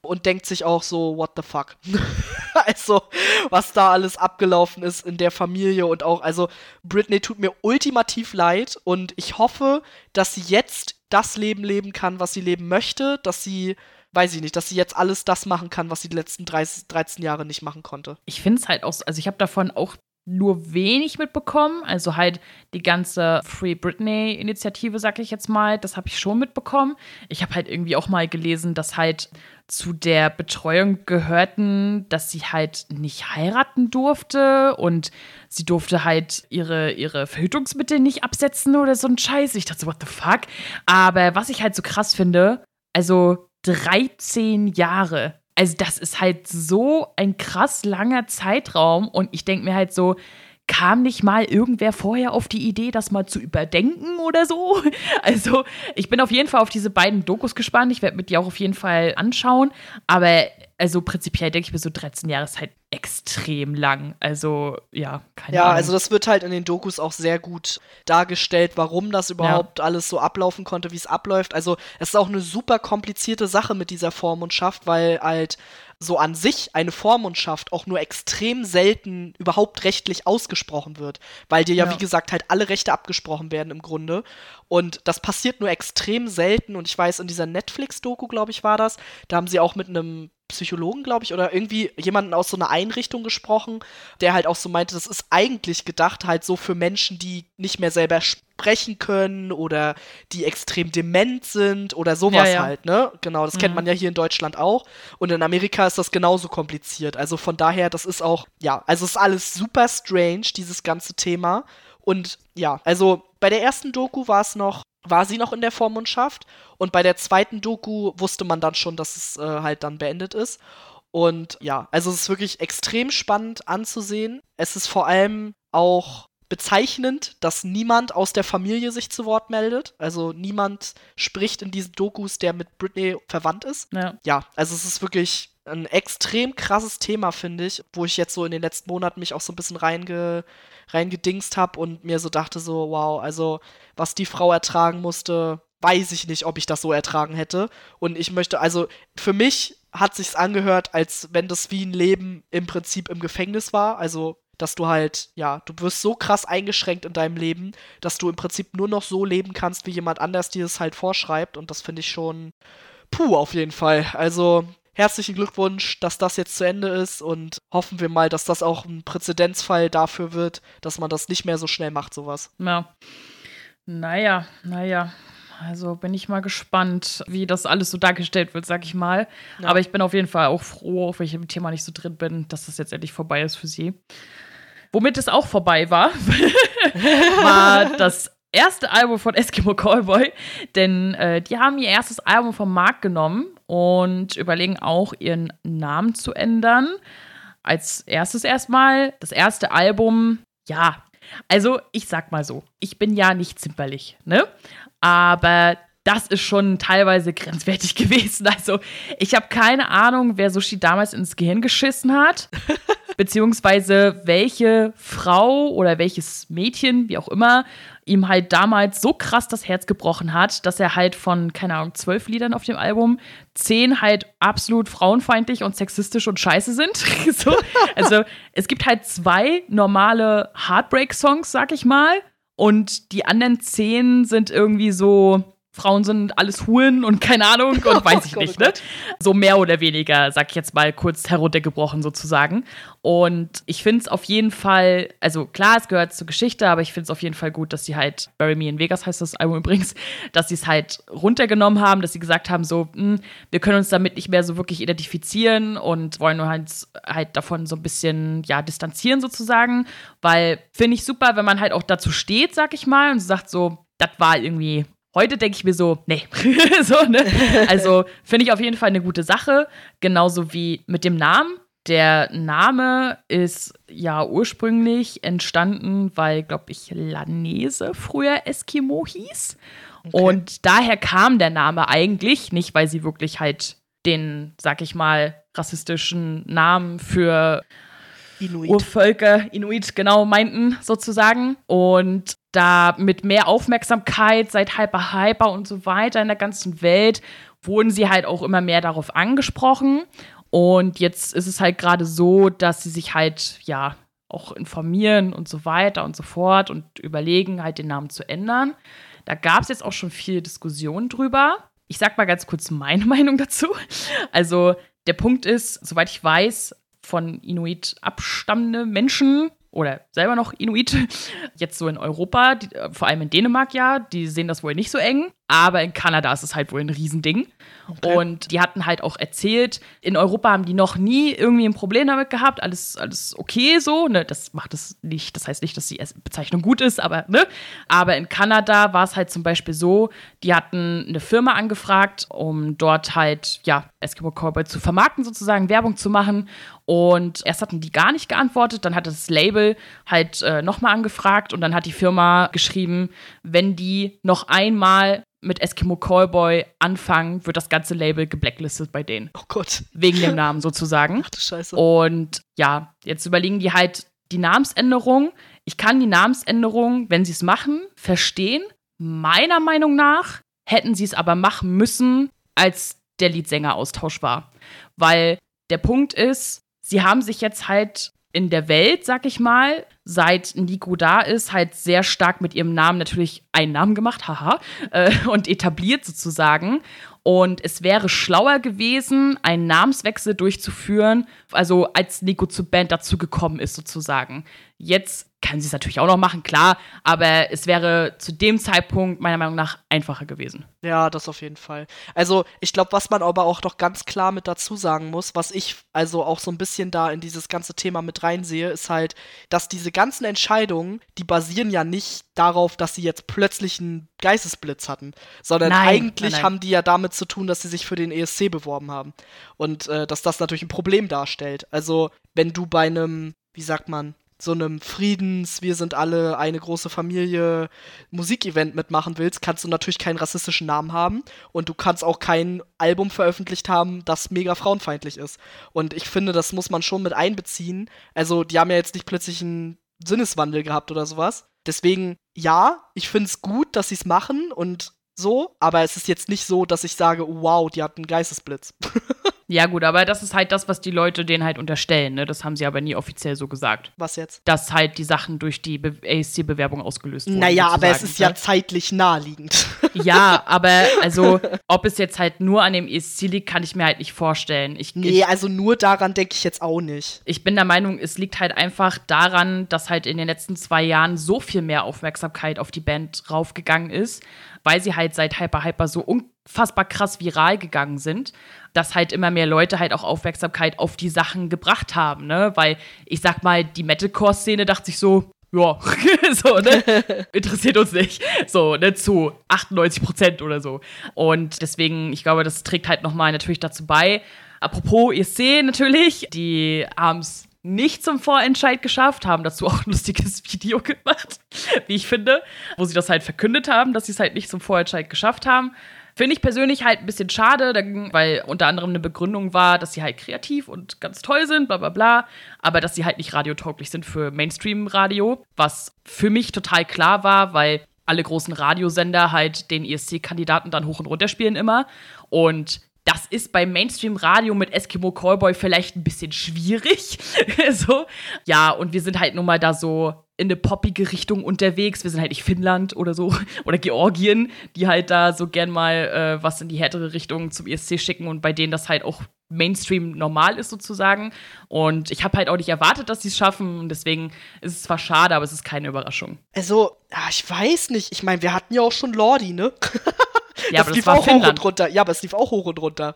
und denkt sich auch so, what the fuck? [laughs] also, was da alles abgelaufen ist in der Familie und auch, also, Britney tut mir ultimativ leid und ich hoffe, dass sie jetzt das Leben leben kann, was sie leben möchte, dass sie weiß ich nicht, dass sie jetzt alles das machen kann, was sie die letzten 30, 13 Jahre nicht machen konnte. Ich finde es halt auch, also ich habe davon auch nur wenig mitbekommen. Also halt die ganze Free Britney-Initiative, sag ich jetzt mal, das habe ich schon mitbekommen. Ich habe halt irgendwie auch mal gelesen, dass halt zu der Betreuung gehörten, dass sie halt nicht heiraten durfte und sie durfte halt ihre, ihre Verhütungsmittel nicht absetzen oder so ein Scheiß. Ich dachte so, what the fuck? Aber was ich halt so krass finde, also 13 Jahre also das ist halt so ein krass langer Zeitraum und ich denke mir halt so, kam nicht mal irgendwer vorher auf die Idee, das mal zu überdenken oder so? [laughs] Also, ich bin auf jeden Fall auf diese beiden Dokus gespannt. Ich werde mir die auch auf jeden Fall anschauen. Aber also prinzipiell denke ich mir so 13 Jahre ist halt extrem lang. Also ja, keine ja, Ahnung. Ja, also das wird halt in den Dokus auch sehr gut dargestellt, warum das überhaupt ja. alles so ablaufen konnte, wie es abläuft. Also es ist auch eine super komplizierte Sache mit dieser Vormundschaft, weil halt so an sich eine Vormundschaft auch nur extrem selten überhaupt rechtlich ausgesprochen wird, weil dir ja, ja, wie gesagt, halt alle Rechte abgesprochen werden im Grunde. Und das passiert nur extrem selten. Und ich weiß, in dieser Netflix-Doku, glaube ich, war das, da haben sie auch mit einem Psychologen, glaube ich, oder irgendwie jemanden aus so einer Einrichtung gesprochen, der halt auch so meinte, das ist eigentlich gedacht halt so für Menschen, die nicht mehr selber sprechen können oder die extrem dement sind oder sowas ja, ja. halt, ne? Genau, das mhm. kennt man ja hier in Deutschland auch. Und in Amerika ist das genauso kompliziert. Also von daher, das ist auch, ja, also ist alles super strange, dieses ganze Thema. Und ja, also bei der ersten Doku war es noch war sie noch in der Vormundschaft und bei der zweiten Doku wusste man dann schon, dass es äh, halt dann beendet ist. Und ja, also es ist wirklich extrem spannend anzusehen. Es ist vor allem auch bezeichnend, dass niemand aus der Familie sich zu Wort meldet. Also niemand spricht in diesen Dokus, der mit Britney verwandt ist. Ja, ja also es ist wirklich ein extrem krasses Thema, finde ich, wo ich jetzt so in den letzten Monaten mich auch so ein bisschen reinge reingedingst habe und mir so dachte so, wow, also was die Frau ertragen musste, weiß ich nicht, ob ich das so ertragen hätte. Und ich möchte, also für mich hat sich's angehört, als wenn das wie ein Leben im Prinzip im Gefängnis war. Also dass du halt, ja, du wirst so krass eingeschränkt in deinem Leben, dass du im Prinzip nur noch so leben kannst, wie jemand anders dir es halt vorschreibt. Und das finde ich schon, puh, auf jeden Fall. Also herzlichen Glückwunsch, dass das jetzt zu Ende ist und hoffen wir mal, dass das auch ein Präzedenzfall dafür wird, dass man das nicht mehr so schnell macht, sowas. Ja. Naja, naja. Also bin ich mal gespannt, wie das alles so dargestellt wird, sag ich mal. Ja. Aber ich bin auf jeden Fall auch froh, auch wenn ich im Thema nicht so drin bin, dass das jetzt endlich vorbei ist für sie. Womit es auch vorbei war, [laughs] war das erste Album von Eskimo Callboy, denn äh, die haben ihr erstes Album vom Markt genommen und überlegen auch, ihren Namen zu ändern. Als erstes erstmal, das erste Album, ja, also ich sag mal so, ich bin ja nicht zimperlich, ne? Aber das ist schon teilweise grenzwertig [laughs] gewesen. Also ich habe keine Ahnung, wer Sushi damals ins Gehirn geschissen hat. [laughs] beziehungsweise welche Frau oder welches Mädchen, wie auch immer, ihm halt damals so krass das Herz gebrochen hat, dass er halt von, keine Ahnung, zwölf Liedern auf dem Album zehn halt absolut frauenfeindlich und sexistisch und scheiße sind. [laughs] so. Also es gibt halt zwei normale Heartbreak-Songs, sag ich mal. Und die anderen zehn sind irgendwie so Frauen sind alles Huren und keine Ahnung und [laughs] oh weiß ich oh nicht, ne? So mehr oder weniger, sag ich jetzt mal kurz heruntergebrochen sozusagen. Und ich finde es auf jeden Fall, also klar, es gehört zur Geschichte, aber ich finde es auf jeden Fall gut, dass sie halt, Bury Me in Vegas heißt das Album übrigens, dass sie es halt runtergenommen haben, dass sie gesagt haben, so, mh, hm, wir können uns damit nicht mehr so wirklich identifizieren und wollen nur halt, halt davon so ein bisschen, ja, distanzieren sozusagen, weil finde ich super, wenn man halt auch dazu steht, sag ich mal, und sagt so, das war irgendwie Heute denke ich mir so, nee. [laughs] so, ne? Also finde ich auf jeden Fall eine gute Sache. Genauso wie mit dem Namen. Der Name ist ja ursprünglich entstanden, weil, glaube ich, Lanese früher Eskimo hieß. Okay. Und daher kam der Name eigentlich, nicht weil sie wirklich halt den, sag ich mal, rassistischen Namen für Inuit. Urvölker, Inuit, genau, meinten sozusagen. Und da mit mehr Aufmerksamkeit seit Hyper Hyper und so weiter in der ganzen Welt wurden sie halt auch immer mehr darauf angesprochen. Und jetzt ist es halt gerade so, dass sie sich halt, ja, auch informieren und so weiter und so fort und überlegen, halt den Namen zu ändern. Da gab es jetzt auch schon viel Diskussion drüber. Ich sag mal ganz kurz meine [laughs] Meinung dazu. Also, der Punkt ist, soweit ich weiß, von Inuit abstammende Menschen oder selber noch Inuit, [laughs] jetzt so in Europa, die, äh, vor allem in Dänemark ja, die sehen das wohl nicht so eng, aber in Kanada ist es halt wohl ein Riesending. Okay. Und die hatten halt auch erzählt, in Europa haben die noch nie irgendwie ein Problem damit gehabt, alles, alles okay so, ne, das macht es nicht, das heißt nicht, dass die Bezeichnung gut ist, aber, ne, aber in Kanada war es halt zum Beispiel so, die hatten eine Firma angefragt, um dort halt, ja, Eskimo Cowboy zu vermarkten sozusagen, Werbung zu machen und erst hatten die gar nicht geantwortet, dann hat das Label halt äh, nochmal angefragt und dann hat die Firma geschrieben, wenn die noch einmal mit Eskimo Callboy anfangen, wird das ganze Label geblacklistet bei denen. Oh Gott. Wegen dem Namen sozusagen. Ach du Scheiße. Und ja, jetzt überlegen die halt die Namensänderung. Ich kann die Namensänderung, wenn sie es machen, verstehen. Meiner Meinung nach hätten sie es aber machen müssen, als der Leadsänger-Austausch war. Weil der Punkt ist, sie haben sich jetzt halt in der Welt, sag ich mal, seit Nico da ist, halt sehr stark mit ihrem Namen natürlich einen Namen gemacht, haha, äh, und etabliert sozusagen. Und es wäre schlauer gewesen, einen Namenswechsel durchzuführen, also als Nico zur Band dazu gekommen ist, sozusagen. Jetzt kann sie es natürlich auch noch machen, klar, aber es wäre zu dem Zeitpunkt meiner Meinung nach einfacher gewesen. Ja, das auf jeden Fall. Also, ich glaube, was man aber auch noch ganz klar mit dazu sagen muss, was ich also auch so ein bisschen da in dieses ganze Thema mit reinsehe, ist halt, dass diese ganzen Entscheidungen, die basieren ja nicht darauf, dass sie jetzt plötzlich einen Geistesblitz hatten, sondern nein, eigentlich nein, haben die ja damit zu tun, dass sie sich für den ESC beworben haben. Und äh, dass das natürlich ein Problem darstellt. Also, wenn du bei einem, wie sagt man, so einem Friedens, wir sind alle eine große Familie Musikevent mitmachen willst, kannst du natürlich keinen rassistischen Namen haben und du kannst auch kein Album veröffentlicht haben, das mega frauenfeindlich ist. Und ich finde, das muss man schon mit einbeziehen. Also, die haben ja jetzt nicht plötzlich einen Sinneswandel gehabt oder sowas. Deswegen, ja, ich finde es gut, dass sie es machen und so, aber es ist jetzt nicht so, dass ich sage, wow, die hatten einen Geistesblitz. [laughs] Ja, gut, aber das ist halt das, was die Leute denen halt unterstellen. Ne? Das haben sie aber nie offiziell so gesagt. Was jetzt? Dass halt die Sachen durch die ASC-Bewerbung ausgelöst wurden. Naja, aber es ist ja zeitlich naheliegend. [laughs] Ja, aber [laughs] also, ob es jetzt halt nur an dem ESC liegt, kann ich mir halt nicht vorstellen. Ich, nee, ich, also nur daran denke ich jetzt auch nicht. Ich bin der Meinung, es liegt halt einfach daran, dass halt in den letzten zwei Jahren so viel mehr Aufmerksamkeit auf die Band raufgegangen ist, weil sie halt seit Hyper Hyper so unfassbar krass viral gegangen sind dass halt immer mehr Leute halt auch Aufmerksamkeit auf die Sachen gebracht haben, ne? Weil ich sag mal, die Metalcore-Szene dachte sich so, ja, [laughs] so, ne? [laughs] Interessiert uns nicht. So, ne, zu 98 Prozent oder so. Und deswegen, ich glaube, das trägt halt nochmal natürlich dazu bei. Apropos ESC natürlich, die haben es nicht zum Vorentscheid geschafft, haben dazu auch ein lustiges [laughs] Video gemacht, wie ich finde, wo sie das halt verkündet haben, dass sie es halt nicht zum Vorentscheid geschafft haben. Finde ich persönlich halt ein bisschen schade, weil unter anderem eine Begründung war, dass sie halt kreativ und ganz toll sind, bla bla bla, aber dass sie halt nicht radiotauglich sind für Mainstream-Radio, was für mich total klar war, weil alle großen Radiosender halt den ESC-Kandidaten dann hoch und runter spielen immer. Und das ist beim Mainstream-Radio mit Eskimo Callboy vielleicht ein bisschen schwierig. [laughs] so. Ja, und wir sind halt nun mal da so in eine poppige Richtung unterwegs. Wir sind halt nicht Finnland oder so [laughs] oder Georgien, die halt da so gern mal äh, was in die härtere Richtung zum ESC schicken und bei denen das halt auch Mainstream normal ist sozusagen. Und ich habe halt auch nicht erwartet, dass sie es schaffen. Deswegen ist es zwar schade, aber es ist keine Überraschung. Also, ich weiß nicht. Ich meine, wir hatten ja auch schon Lordi, ne? [laughs] Ja, das aber lief das auch Finnland. hoch und runter. Ja, aber es lief auch hoch und runter.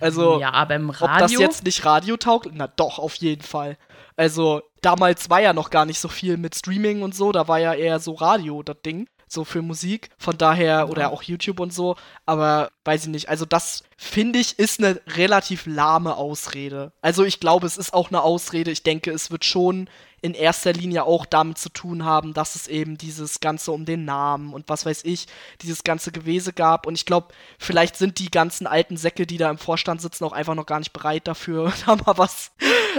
Also, ja, aber im Radio. Ob das jetzt nicht Radio taugt? Na doch, auf jeden Fall. Also, damals war ja noch gar nicht so viel mit Streaming und so, da war ja eher so Radio das Ding, so für Musik. Von daher, oder auch YouTube und so, aber weiß ich nicht. Also, das finde ich ist eine relativ lahme Ausrede. Also, ich glaube, es ist auch eine Ausrede. Ich denke, es wird schon in erster Linie auch damit zu tun haben, dass es eben dieses Ganze um den Namen und was weiß ich, dieses ganze Gewese gab. Und ich glaube, vielleicht sind die ganzen alten Säcke, die da im Vorstand sitzen, auch einfach noch gar nicht bereit dafür, [laughs] da mal was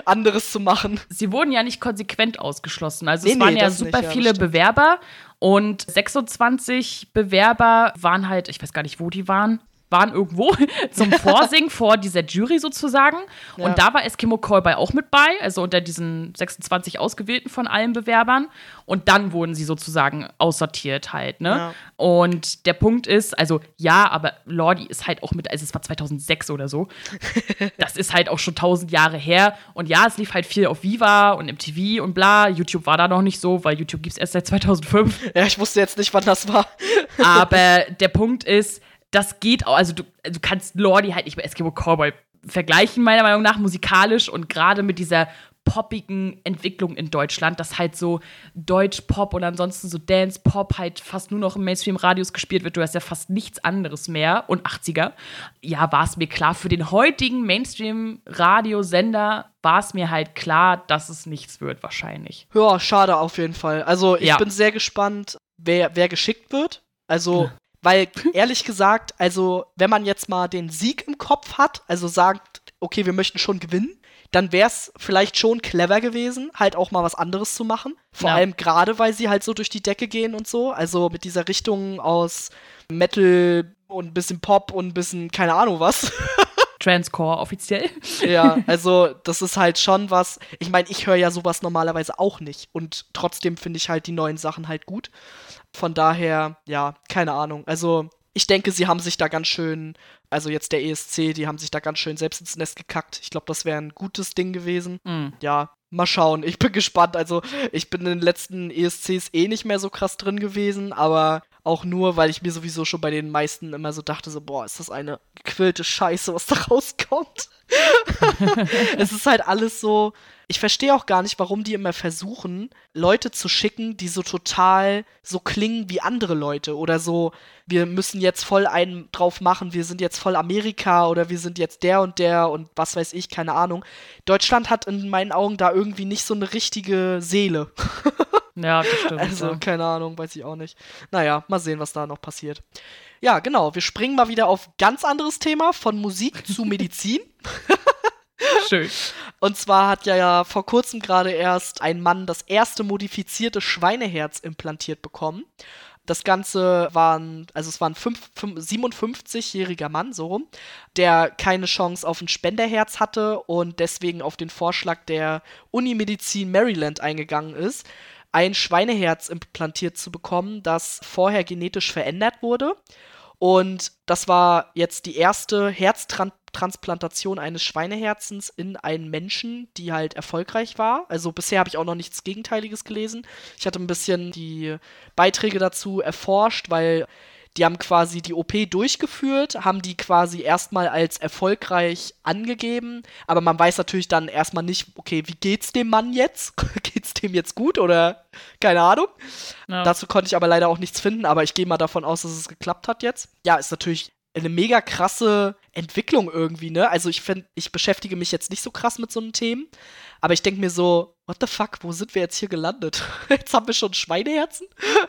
anderes zu machen. Sie wurden ja nicht konsequent ausgeschlossen. Also nee, es waren nee, ja super nicht, viele Bewerber und 26 Bewerber waren halt, ich weiß gar nicht, wo die waren waren irgendwo [laughs] zum Vorsingen [laughs] vor dieser Jury sozusagen. Ja. Und da war Eskimo Callboy auch mit bei, also unter diesen 26 Ausgewählten von allen Bewerbern. Und dann wurden sie sozusagen aussortiert halt, ne? Ja. Und der Punkt ist, also ja, aber Lordi ist halt auch mit, also es war 2006 oder so. [laughs] das ist halt auch schon tausend Jahre her. Und ja, es lief halt viel auf Viva und MTV und bla. YouTube war da noch nicht so, weil YouTube gibt es erst seit 2005. Ja, ich wusste jetzt nicht, wann das war. aber der Punkt ist, das geht auch, also du, du kannst Lordi halt nicht mit Eskimo Cowboy vergleichen, meiner Meinung nach, musikalisch und gerade mit dieser poppigen Entwicklung in Deutschland, dass halt so Deutsch-Pop und ansonsten so Dance-Pop halt fast nur noch im Mainstream-Radios gespielt wird. Du hast ja fast nichts anderes mehr und 80er. Ja, war es mir klar, für den heutigen Mainstream-Radiosender war es mir halt klar, dass es nichts wird, wahrscheinlich. Ja, schade auf jeden Fall. Also ich ja. bin sehr gespannt, wer, wer geschickt wird. Also. Ja. Weil, ehrlich gesagt, also, wenn man jetzt mal den Sieg im Kopf hat, also sagt, okay, wir möchten schon gewinnen, dann wäre es vielleicht schon clever gewesen, halt auch mal was anderes zu machen. Vor ja. allem gerade, weil sie halt so durch die Decke gehen und so. Also mit dieser Richtung aus Metal und ein bisschen Pop und ein bisschen keine Ahnung was. [laughs] Transcore offiziell. Ja, [laughs] also das ist halt schon was. Ich meine, ich höre ja sowas normalerweise auch nicht. Und trotzdem finde ich halt die neuen Sachen halt gut. Von daher, ja, keine Ahnung. Also ich denke, sie haben sich da ganz schön, also jetzt der ESC, die haben sich da ganz schön selbst ins Nest gekackt. Ich glaube, das wäre ein gutes Ding gewesen. Mhm. Ja, mal schauen. Ich bin [laughs] gespannt. Also, ich bin in den letzten ESCs eh nicht mehr so krass drin gewesen, aber auch nur, weil ich mir sowieso schon bei den meisten immer so dachte, so, boah, ist das eine gequillte Scheiße, was da [laughs] rauskommt. [laughs] es ist halt alles so, ich verstehe auch gar nicht, warum die immer versuchen, Leute zu schicken, die so total so klingen wie andere Leute oder so, wir müssen jetzt voll einen drauf machen, wir sind jetzt voll Amerika oder wir sind jetzt der und der und was weiß ich, keine Ahnung. Deutschland hat in meinen Augen da irgendwie nicht so eine richtige Seele. [laughs] ja, das stimmt. Also, ja. keine Ahnung, weiß ich auch nicht. Naja, mal sehen, was da noch passiert. Ja, genau, wir springen mal wieder auf ganz anderes Thema, von Musik zu Medizin. [laughs] Schön. Und zwar hat ja, ja vor kurzem gerade erst ein Mann das erste modifizierte Schweineherz implantiert bekommen. Das Ganze waren, also es war ein 57-jähriger Mann, so rum, der keine Chance auf ein Spenderherz hatte und deswegen auf den Vorschlag der Unimedizin Maryland eingegangen ist, ein Schweineherz implantiert zu bekommen, das vorher genetisch verändert wurde. Und das war jetzt die erste Herztransplantation Transplantation eines Schweineherzens in einen Menschen, die halt erfolgreich war. Also bisher habe ich auch noch nichts Gegenteiliges gelesen. Ich hatte ein bisschen die Beiträge dazu erforscht, weil die haben quasi die OP durchgeführt, haben die quasi erstmal als erfolgreich angegeben, aber man weiß natürlich dann erstmal nicht, okay, wie geht's dem Mann jetzt? [laughs] geht's dem jetzt gut oder keine Ahnung? Ja. Dazu konnte ich aber leider auch nichts finden, aber ich gehe mal davon aus, dass es geklappt hat jetzt. Ja, ist natürlich eine mega krasse Entwicklung irgendwie, ne? Also ich finde, ich beschäftige mich jetzt nicht so krass mit so einem Themen, aber ich denke mir so, what the fuck, wo sind wir jetzt hier gelandet? [laughs] Jetzt haben wir schon Schweineherzen?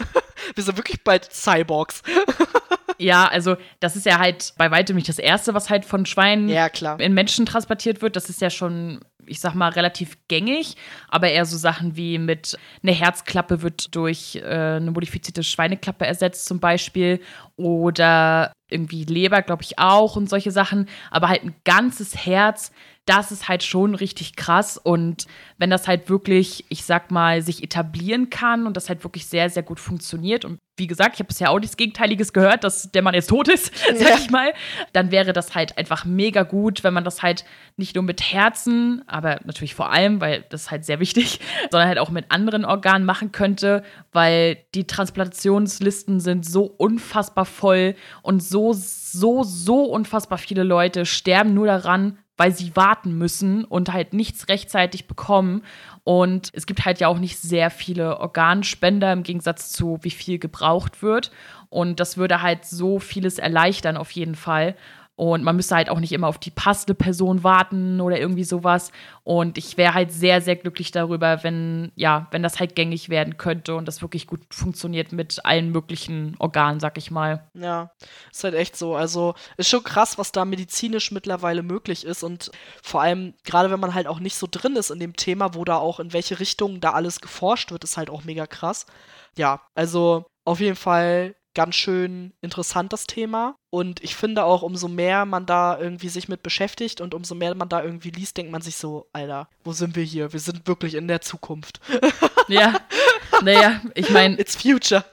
[laughs] wir sind wirklich bald Cyborgs. [laughs] Ja, also das ist ja halt bei weitem nicht das Erste, was halt von Schweinen ja, in Menschen transportiert wird. Das ist ja schon, ich sag mal, relativ gängig, aber eher so Sachen wie mit eine Herzklappe wird durch äh, eine modifizierte Schweineklappe ersetzt zum Beispiel oder irgendwie Leber, glaube ich, auch und solche Sachen. Aber halt ein ganzes Herz, das ist halt schon richtig krass. Und wenn das halt wirklich, ich sag mal, sich etablieren kann und das halt wirklich sehr, sehr gut funktioniert und wie gesagt, ich habe bisher auch nichts Gegenteiliges gehört, dass der Mann jetzt tot ist, [laughs] sag ja. ich mal, dann wäre das halt einfach mega gut, wenn man das halt nicht nur mit Herzen, aber natürlich vor allem, weil das ist halt sehr wichtig, [laughs] sondern halt auch mit anderen Organen machen könnte, weil die Transplantationslisten sind so unfassbar voll und so, so, so unfassbar viele Leute sterben nur daran, weil sie warten müssen und halt nichts rechtzeitig bekommen. Und es gibt halt ja auch nicht sehr viele Organspender im Gegensatz zu wie viel gebraucht wird. Und das würde halt so vieles erleichtern auf jeden Fall. Und man müsste halt auch nicht immer auf die passende Person warten oder irgendwie sowas. Und ich wäre halt sehr, sehr glücklich darüber, wenn, ja, wenn das halt gängig werden könnte und das wirklich gut funktioniert mit allen möglichen Organen, sag ich mal. Ja, ist halt echt so. Also ist schon krass, was da medizinisch mittlerweile möglich ist. Und vor allem, gerade wenn man halt auch nicht so drin ist in dem Thema, wo da auch in welche Richtung da alles geforscht wird, ist halt auch mega krass. Ja, also auf jeden Fall ganz schön interessant, das Thema. Und ich finde auch, umso mehr man da irgendwie sich mit beschäftigt und umso mehr man da irgendwie liest, denkt man sich so, Alter, wo sind wir hier? Wir sind wirklich in der Zukunft. [laughs] Ja. Naja, ich meine. It's future.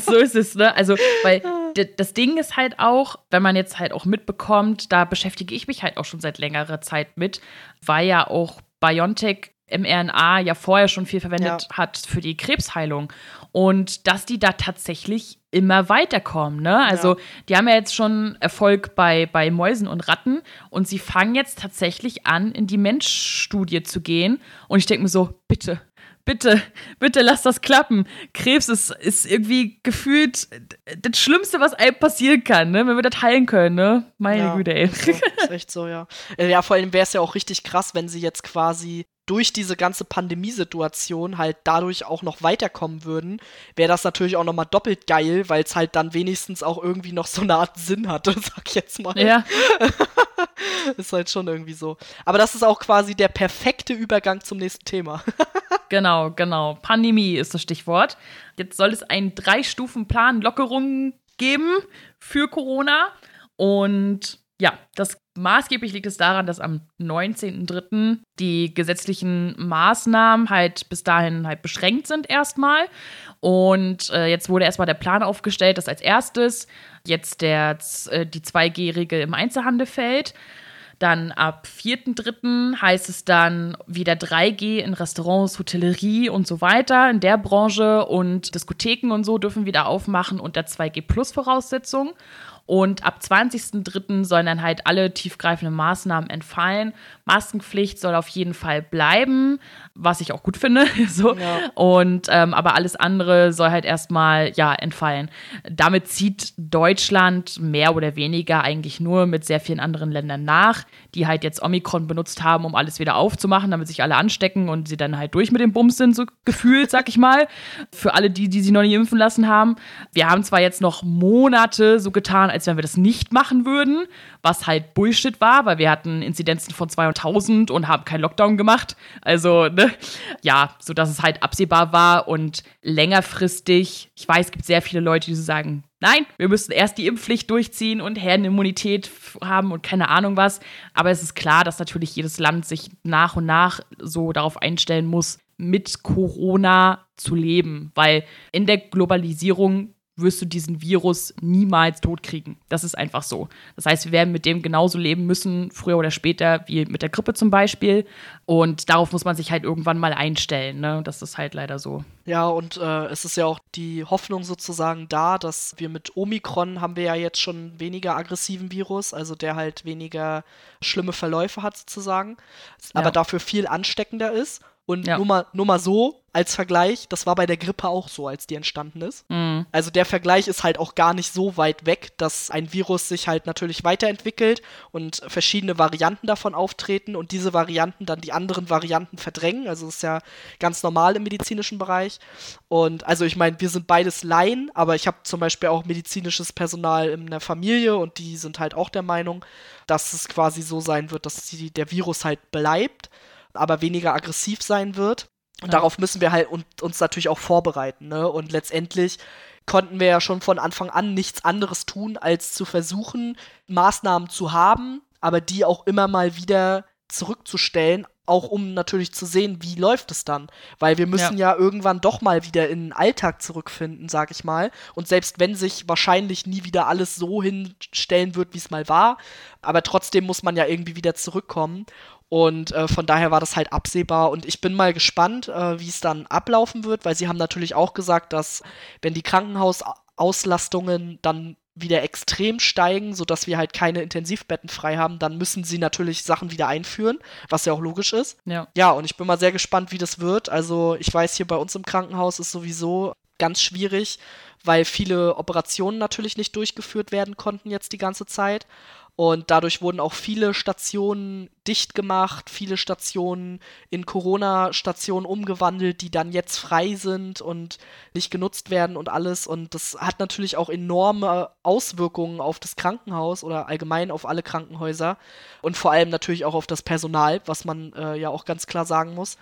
So ist es, ne? Also, weil [laughs] das Ding ist halt auch, wenn man jetzt halt auch mitbekommt, da beschäftige ich mich halt auch schon seit längerer Zeit mit, weil ja auch BioNTech mRNA ja vorher schon viel verwendet ja. hat für die Krebsheilung. Und dass die da tatsächlich immer weiterkommen. Ne? Also ja. die haben ja jetzt schon Erfolg bei, bei Mäusen und Ratten und sie fangen jetzt tatsächlich an, in die Menschstudie zu gehen. Und ich denke mir so, bitte, bitte, bitte lass das klappen. Krebs ist, ist irgendwie gefühlt das Schlimmste, was einem passieren kann, ne? wenn wir das heilen können. Ne? Meine ja, Güte, ey. Also, ist echt so, ja. Äh, ja, vor allem wäre es ja auch richtig krass, wenn sie jetzt quasi durch diese ganze Pandemiesituation halt dadurch auch noch weiterkommen würden, wäre das natürlich auch nochmal doppelt geil, weil es halt dann wenigstens auch irgendwie noch so eine Art Sinn hatte, [laughs] sag ich jetzt mal. Ja. [laughs] ist halt schon irgendwie so. Aber das ist auch quasi der perfekte Übergang zum nächsten Thema. [laughs] genau, genau. Pandemie ist das Stichwort. Jetzt soll es einen Drei-Stufen-Plan Lockerungen geben für Corona. Und ja, das maßgeblich liegt es daran, dass am 19.03. die gesetzlichen Maßnahmen halt bis dahin halt beschränkt sind erstmal. Und äh, jetzt wurde erstmal der Plan aufgestellt, dass als erstes jetzt der, äh, die 2G-Regel im Einzelhandel fällt. Dann ab 4.3. heißt es dann wieder 3G in Restaurants, Hotellerie und so weiter in der Branche und Diskotheken und so dürfen wieder aufmachen unter 2G Plus Voraussetzungen. Und ab 20.03. sollen dann halt alle tiefgreifenden Maßnahmen entfallen. Maskenpflicht soll auf jeden Fall bleiben, was ich auch gut finde. [laughs] so. Ja. Und ähm, aber alles andere soll halt erstmal ja entfallen. Damit zieht Deutschland mehr oder weniger eigentlich nur mit sehr vielen anderen Ländern nach, die halt jetzt Omikron benutzt haben, um alles wieder aufzumachen, damit sich alle anstecken und sie dann halt durch mit dem Bums sind, so gefühlt, sag ich mal. Für alle die, die sie noch nicht impfen lassen haben. Wir haben zwar jetzt noch Monate so getan, als wenn wir das nicht machen würden, was halt Bullshit war, weil wir hatten Inzidenzen von 200.000 und haben keinen Lockdown gemacht. Also, ne? Ja, so dass es halt absehbar war und längerfristig, ich weiß, es gibt sehr viele Leute, die so sagen, nein, wir müssen erst die Impfpflicht durchziehen und Herdenimmunität haben und keine Ahnung was. Aber es ist klar, dass natürlich jedes Land sich nach und nach so darauf einstellen muss, mit Corona zu leben, weil in der Globalisierung wirst du diesen Virus niemals totkriegen. Das ist einfach so. Das heißt, wir werden mit dem genauso leben müssen, früher oder später, wie mit der Grippe zum Beispiel. Und darauf muss man sich halt irgendwann mal einstellen. Ne? Das ist halt leider so. Ja, und äh, es ist ja auch die Hoffnung sozusagen da, dass wir mit Omikron haben wir ja jetzt schon weniger aggressiven Virus, also der halt weniger schlimme Verläufe hat sozusagen, aber ja. dafür viel ansteckender ist. Und ja. nur, mal, nur mal so als Vergleich, das war bei der Grippe auch so, als die entstanden ist. Mhm. Also der Vergleich ist halt auch gar nicht so weit weg, dass ein Virus sich halt natürlich weiterentwickelt und verschiedene Varianten davon auftreten und diese Varianten dann die anderen Varianten verdrängen. Also das ist ja ganz normal im medizinischen Bereich. Und also ich meine, wir sind beides Laien, aber ich habe zum Beispiel auch medizinisches Personal in der Familie und die sind halt auch der Meinung, dass es quasi so sein wird, dass die, der Virus halt bleibt aber weniger aggressiv sein wird. Und ja. darauf müssen wir halt uns natürlich auch vorbereiten. Ne? Und letztendlich konnten wir ja schon von Anfang an nichts anderes tun, als zu versuchen, Maßnahmen zu haben, aber die auch immer mal wieder zurückzustellen, auch um natürlich zu sehen, wie läuft es dann. Weil wir müssen ja. ja, irgendwann doch mal wieder in den Alltag zurückfinden, sag ich mal. Und selbst wenn sich wahrscheinlich nie wieder alles so hinstellen wird, wie es mal war, aber trotzdem muss man ja irgendwie wieder zurückkommen. Und äh, von daher war das halt absehbar. Und ich bin mal gespannt, äh, wie es dann ablaufen wird, weil sie haben natürlich auch gesagt, dass wenn die Krankenhausauslastungen dann wieder extrem steigen, sodass wir halt keine Intensivbetten frei haben, dann müssen sie natürlich Sachen wieder einführen, was ja auch logisch ist. Ja. Ja, und ich bin mal sehr gespannt, wie das wird. Also ich weiß, hier bei uns im Krankenhaus ist sowieso ganz schwierig, weil viele Operationen natürlich nicht durchgeführt werden konnten jetzt die ganze Zeit. Und dadurch wurden auch viele Stationen dicht gemacht, viele Stationen in Corona-Stationen umgewandelt, die dann jetzt frei sind und nicht genutzt werden und alles. Und das hat natürlich auch enorme Auswirkungen auf das Krankenhaus oder allgemein auf alle Krankenhäuser und vor allem natürlich auch auf das Personal, was man äh, ja auch ganz klar sagen muss.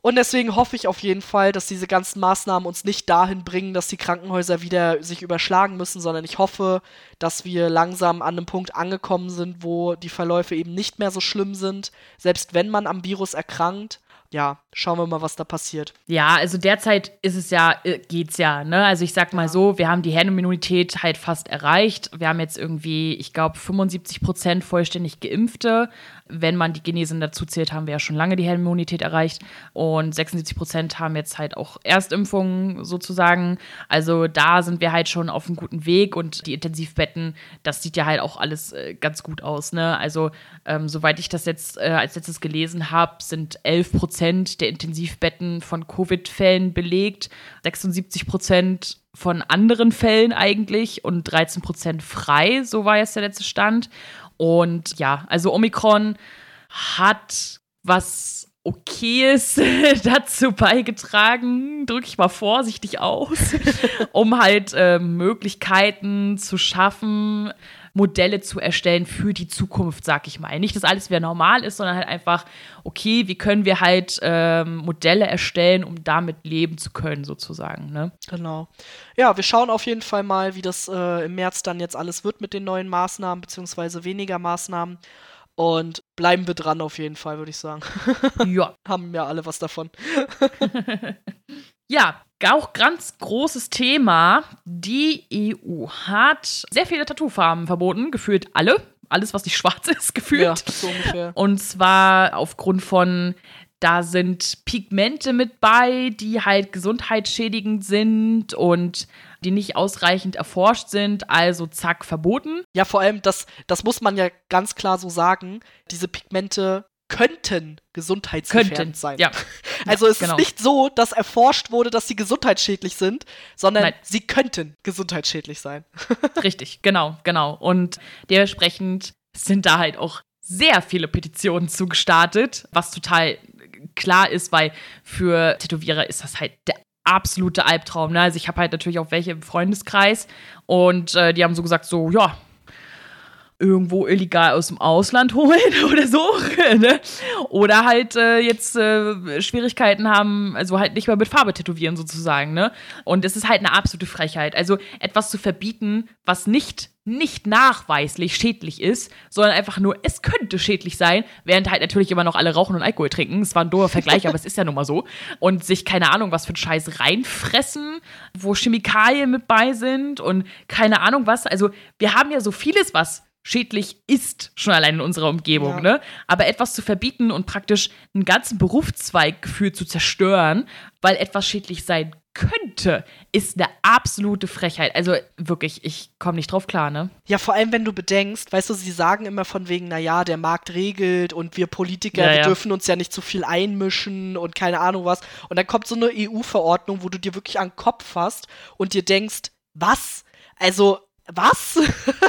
Und deswegen hoffe ich auf jeden Fall, dass diese ganzen Maßnahmen uns nicht dahin bringen, dass die Krankenhäuser wieder sich überschlagen müssen, sondern ich hoffe, dass wir langsam an einem Punkt angekommen sind, wo die Verläufe eben nicht mehr so schlimm sind, selbst wenn man am Virus erkrankt ja, schauen wir mal, was da passiert. Ja, also derzeit ist es ja, äh, geht's ja, ne? Also ich sag mal ja. so, wir haben die Herdenimmunität halt fast erreicht. Wir haben jetzt irgendwie, ich glaube, 75 Prozent vollständig Geimpfte. Wenn man die Genesen dazu zählt, haben wir ja schon lange die Herdenimmunität erreicht. Und 76 Prozent haben jetzt halt auch Erstimpfungen sozusagen. Also da sind wir halt schon auf einem guten Weg und die Intensivbetten, das sieht ja halt auch alles äh, ganz gut aus, ne? Also ähm, soweit ich das jetzt äh, als letztes gelesen habe, sind 11 Prozent der Intensivbetten von Covid-Fällen belegt, 76 Prozent von anderen Fällen eigentlich und 13 Prozent frei, so war jetzt der letzte Stand. Und ja, also Omikron hat was Okayes [laughs] dazu beigetragen, drücke ich mal vorsichtig aus, [laughs] um halt äh, Möglichkeiten zu schaffen, Modelle zu erstellen für die Zukunft, sag ich mal. Nicht, dass alles wieder normal ist, sondern halt einfach, okay, wie können wir halt ähm, Modelle erstellen, um damit leben zu können, sozusagen. Ne? Genau. Ja, wir schauen auf jeden Fall mal, wie das äh, im März dann jetzt alles wird mit den neuen Maßnahmen, beziehungsweise weniger Maßnahmen. Und bleiben wir dran auf jeden Fall, würde ich sagen. [laughs] Ja. Haben ja alle was davon. [laughs] ja, auch ganz großes Thema. Die EU hat sehr viele Tattoofarben verboten, gefühlt alle. Alles, was nicht [laughs] schwarz ist, gefühlt. Ja, so ungefähr. Und zwar aufgrund von da sind Pigmente mit bei, die halt gesundheitsschädigend sind und die nicht ausreichend erforscht sind, also zack, verboten. Ja, vor allem, das, das muss man ja ganz klar so sagen, diese Pigmente könnten gesundheitsgefährdend könnten. sein. Ja. [laughs] Also es genau. ist nicht so, dass erforscht wurde, dass sie gesundheitsschädlich sind, sondern Nein. sie könnten gesundheitsschädlich sein. [laughs] Richtig, genau, genau. Und dementsprechend sind da halt auch sehr viele Petitionen zugestartet, was total klar ist, weil für Tätowierer ist das halt der absolute Albtraum. Ne? Also ich habe halt natürlich auch welche im Freundeskreis und äh, die haben so gesagt, so, ja, irgendwo illegal aus dem Ausland holen [laughs] oder so. [laughs] ne? Oder halt äh, jetzt äh, Schwierigkeiten haben, also halt nicht mehr mit Farbe tätowieren sozusagen. Ne? Und es ist halt eine absolute Frechheit. Also etwas zu verbieten, was nicht nicht nachweislich schädlich ist, sondern einfach nur, es könnte schädlich sein, während halt natürlich immer noch alle rauchen und Alkohol trinken. Es war ein doofer Vergleich, [laughs] aber es ist ja nun mal so. Und sich, keine Ahnung, was für ein Scheiß reinfressen, wo Chemikalien mit bei sind und keine Ahnung was. Also, wir haben ja so vieles, was schädlich ist, schon allein in unserer Umgebung, ja. ne? Aber etwas zu verbieten und praktisch einen ganzen Berufszweig gefühlt zu zerstören, weil etwas schädlich sein könnte, ist eine absolute Frechheit. Also wirklich, ich komme nicht drauf klar, ne? Ja, vor allem, wenn du bedenkst, weißt du, sie sagen immer von wegen, naja, der Markt regelt und wir Politiker, ja, wir ja. dürfen uns ja nicht zu viel einmischen und keine Ahnung was. Und dann kommt so eine EU-Verordnung, wo du dir wirklich an den Kopf fasst und dir denkst, was? Also, was?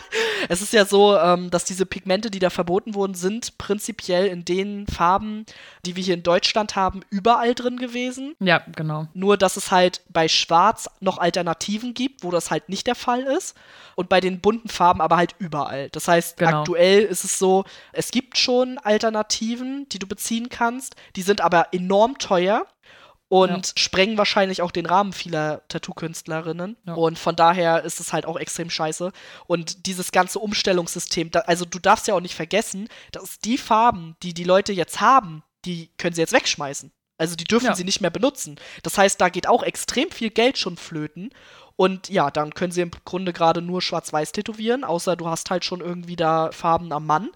[laughs] es ist ja so, ähm, dass diese Pigmente, die da verboten wurden, sind prinzipiell in den Farben, die wir hier in Deutschland haben, überall drin gewesen. Ja, genau. Nur, dass es halt bei Schwarz noch Alternativen gibt, wo das halt nicht der Fall ist. Und bei den bunten Farben aber halt überall. Das heißt, genau. aktuell ist es so, es gibt schon Alternativen, die du beziehen kannst. Die sind aber enorm teuer und ja. sprengen wahrscheinlich auch den Rahmen vieler Tattoo-Künstlerinnen. Ja. Und von daher ist es halt auch extrem scheiße. Und dieses ganze Umstellungssystem, da, also du darfst ja auch nicht vergessen, dass die Farben, die die Leute jetzt haben, die können sie jetzt wegschmeißen. Also die dürfen ja. sie nicht mehr benutzen. Das heißt, da geht auch extrem viel Geld schon flöten. Und ja, dann können sie im Grunde gerade nur schwarz-weiß tätowieren, außer du hast halt schon irgendwie da Farben am Mann.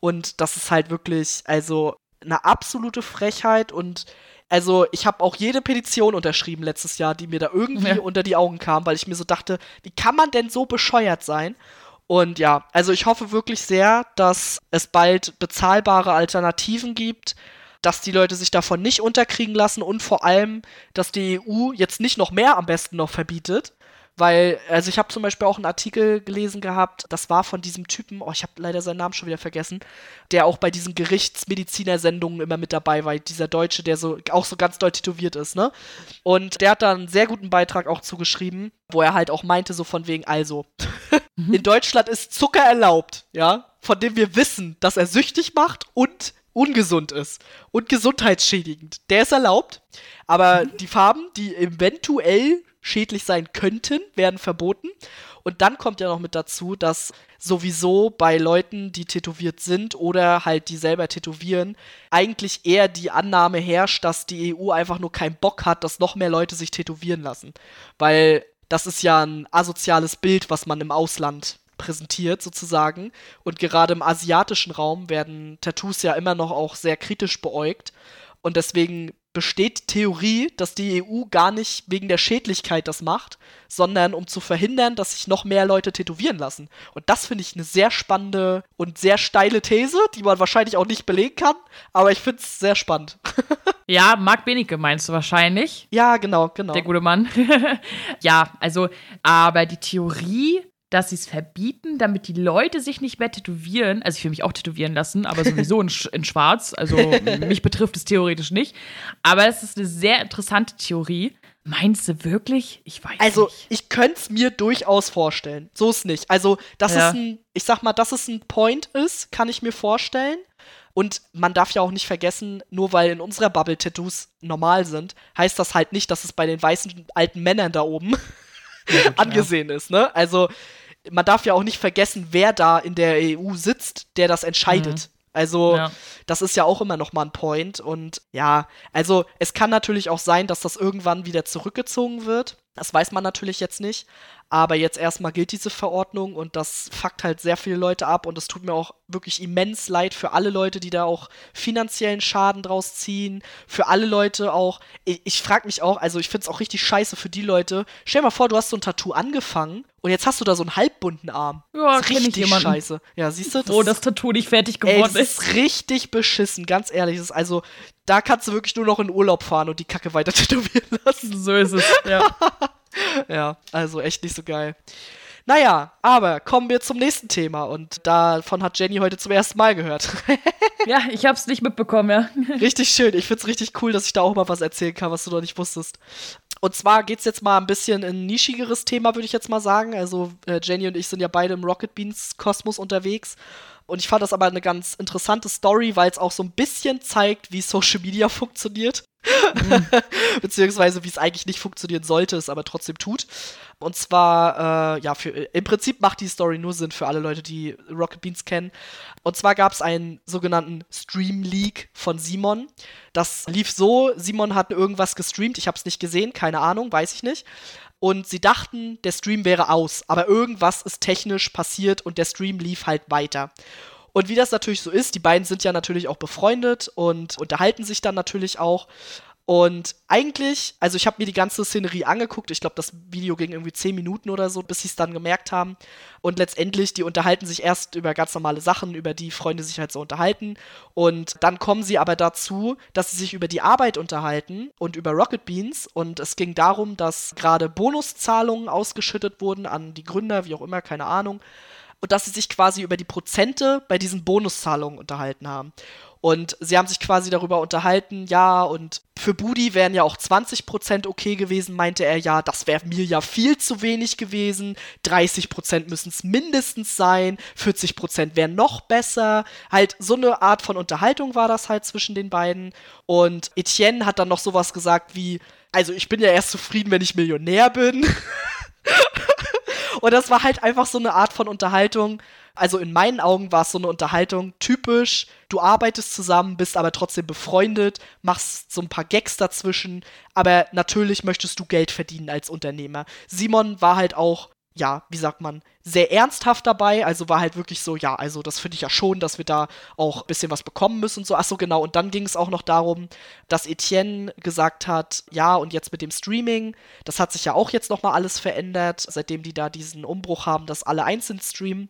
Und das ist halt wirklich, also eine absolute Frechheit und also ich habe auch jede Petition unterschrieben letztes Jahr, die mir da irgendwie ja. unter die Augen kam, weil ich mir so dachte, wie kann man denn so bescheuert sein? Und ja, also ich hoffe wirklich sehr, dass es bald bezahlbare Alternativen gibt, dass die Leute sich davon nicht unterkriegen lassen und vor allem, dass die EU jetzt nicht noch mehr am besten noch verbietet, weil, also ich habe zum Beispiel auch einen Artikel gelesen gehabt, das war von diesem Typen, oh, ich habe leider seinen Namen schon wieder vergessen, der auch bei diesen Gerichtsmediziner-Sendungen immer mit dabei war, dieser Deutsche, der so auch so ganz doll tätowiert ist, ne? Und der hat da einen sehr guten Beitrag auch zugeschrieben, wo er halt auch meinte, so von wegen, also, mhm. [laughs] in Deutschland ist Zucker erlaubt, ja, von dem wir wissen, dass er süchtig macht und ungesund ist und gesundheitsschädigend, der ist erlaubt. Aber die Farben, die eventuell schädlich sein könnten, werden verboten. Und dann kommt ja noch mit dazu, dass sowieso bei Leuten, die tätowiert sind oder halt die selber tätowieren, eigentlich eher die Annahme herrscht, dass die EU einfach nur keinen Bock hat, dass noch mehr Leute sich tätowieren lassen. Weil das ist ja ein asoziales Bild, was man im Ausland präsentiert sozusagen. Und gerade im asiatischen Raum werden Tattoos ja immer noch auch sehr kritisch beäugt. Und deswegen besteht Theorie, dass die EU gar nicht wegen der Schädlichkeit das macht, sondern um zu verhindern, dass sich noch mehr Leute tätowieren lassen. Und das finde ich eine sehr spannende und sehr steile These, die man wahrscheinlich auch nicht belegen kann, aber ich finde es sehr spannend. [laughs] ja, Marc Benecke meinst du wahrscheinlich. Ja, genau, genau. Der gute Mann. [laughs] ja, also, aber die Theorie dass sie es verbieten, damit die Leute sich nicht mehr tätowieren. Also ich will mich auch tätowieren lassen, aber sowieso in, in Schwarz. Also [laughs] mich betrifft es theoretisch nicht. Aber es ist eine sehr interessante Theorie. Meinst du wirklich? Ich weiß also, nicht. Also, ich könnte es mir durchaus vorstellen. So ist nicht. Also, dass ja. es ein, ich sag mal, dass es ein Point ist, kann ich mir vorstellen. Und man darf ja auch nicht vergessen, nur weil in unserer Bubble Tattoos normal sind, heißt das halt nicht, dass es bei den weißen alten Männern da oben ja, angesehen ist, ne? Also, man darf ja auch nicht vergessen, wer da in der EU sitzt, der das entscheidet. Mhm. Also, ja. das ist ja auch immer noch mal ein Point. Und ja, also es kann natürlich auch sein, dass das irgendwann wieder zurückgezogen wird. Das weiß man natürlich jetzt nicht. Aber jetzt erstmal gilt diese Verordnung und das fuckt halt sehr viele Leute ab und es tut mir auch wirklich immens leid für alle Leute, die da auch finanziellen Schaden draus ziehen. Für alle Leute auch. Ich, ich frage mich auch, also ich finde es auch richtig scheiße für die Leute. Stell dir mal vor, du hast so ein Tattoo angefangen und jetzt hast du da so einen halbbunten Arm. Ja, das ist richtig scheiße. Ja, siehst du? Das, Wo das Tattoo nicht fertig geworden ey, das ist. ist richtig beschissen, ganz ehrlich. Das ist also, da kannst du wirklich nur noch in Urlaub fahren und die Kacke weiter [laughs] tätowieren lassen. So ist es, ja. [laughs] ja, also echt nicht so geil. Naja, aber kommen wir zum nächsten Thema und davon hat Jenny heute zum ersten Mal gehört. [laughs] ja, ich hab's nicht mitbekommen, ja. Richtig schön. Ich find's richtig cool, dass ich da auch mal was erzählen kann, was du noch nicht wusstest. Und zwar geht's jetzt mal ein bisschen in ein nischigeres Thema, würde ich jetzt mal sagen. Also äh, Jenny und ich sind ja beide im Rocket Beans Kosmos unterwegs. Und ich fand das aber eine ganz interessante Story, weil es auch so ein bisschen zeigt, wie Social Media [laughs] funktioniert. [laughs] Beziehungsweise wie es eigentlich nicht funktionieren sollte, es aber trotzdem tut. Und zwar, äh, ja, für, im Prinzip macht die Story nur Sinn für alle Leute, die Rocket Beans kennen. Und zwar gab es einen sogenannten Stream Leak von Simon. Das lief so: Simon hat irgendwas gestreamt, ich habe es nicht gesehen, keine Ahnung, weiß ich nicht. Und sie dachten, der Stream wäre aus, aber irgendwas ist technisch passiert und der Stream lief halt weiter. Und wie das natürlich so ist, die beiden sind ja natürlich auch befreundet und unterhalten sich dann natürlich auch. Und eigentlich, also ich habe mir die ganze Szenerie angeguckt. Ich glaube, das Video ging irgendwie 10 Minuten oder so, bis sie es dann gemerkt haben. Und letztendlich, die unterhalten sich erst über ganz normale Sachen, über die Freunde sich halt so unterhalten. Und dann kommen sie aber dazu, dass sie sich über die Arbeit unterhalten und über Rocket Beans. Und es ging darum, dass gerade Bonuszahlungen ausgeschüttet wurden an die Gründer, wie auch immer, keine Ahnung. Und dass sie sich quasi über die Prozente bei diesen Bonuszahlungen unterhalten haben. Und sie haben sich quasi darüber unterhalten, ja, und für Budi wären ja auch 20% okay gewesen, meinte er, ja, das wäre mir ja viel zu wenig gewesen. 30% müssen es mindestens sein, 40% wären noch besser. Halt, so eine Art von Unterhaltung war das halt zwischen den beiden. Und Etienne hat dann noch sowas gesagt wie, also ich bin ja erst zufrieden, wenn ich Millionär bin. [laughs] und das war halt einfach so eine Art von Unterhaltung, also in meinen Augen war es so eine Unterhaltung typisch. Du arbeitest zusammen, bist aber trotzdem befreundet, machst so ein paar Gags dazwischen, aber natürlich möchtest du Geld verdienen als Unternehmer. Simon war halt auch ja, wie sagt man, sehr ernsthaft dabei. Also war halt wirklich so, ja, also das finde ich ja schon, dass wir da auch ein bisschen was bekommen müssen und so. Achso, genau. Und dann ging es auch noch darum, dass Etienne gesagt hat, ja, und jetzt mit dem Streaming, das hat sich ja auch jetzt nochmal alles verändert, seitdem die da diesen Umbruch haben, dass alle einzeln streamen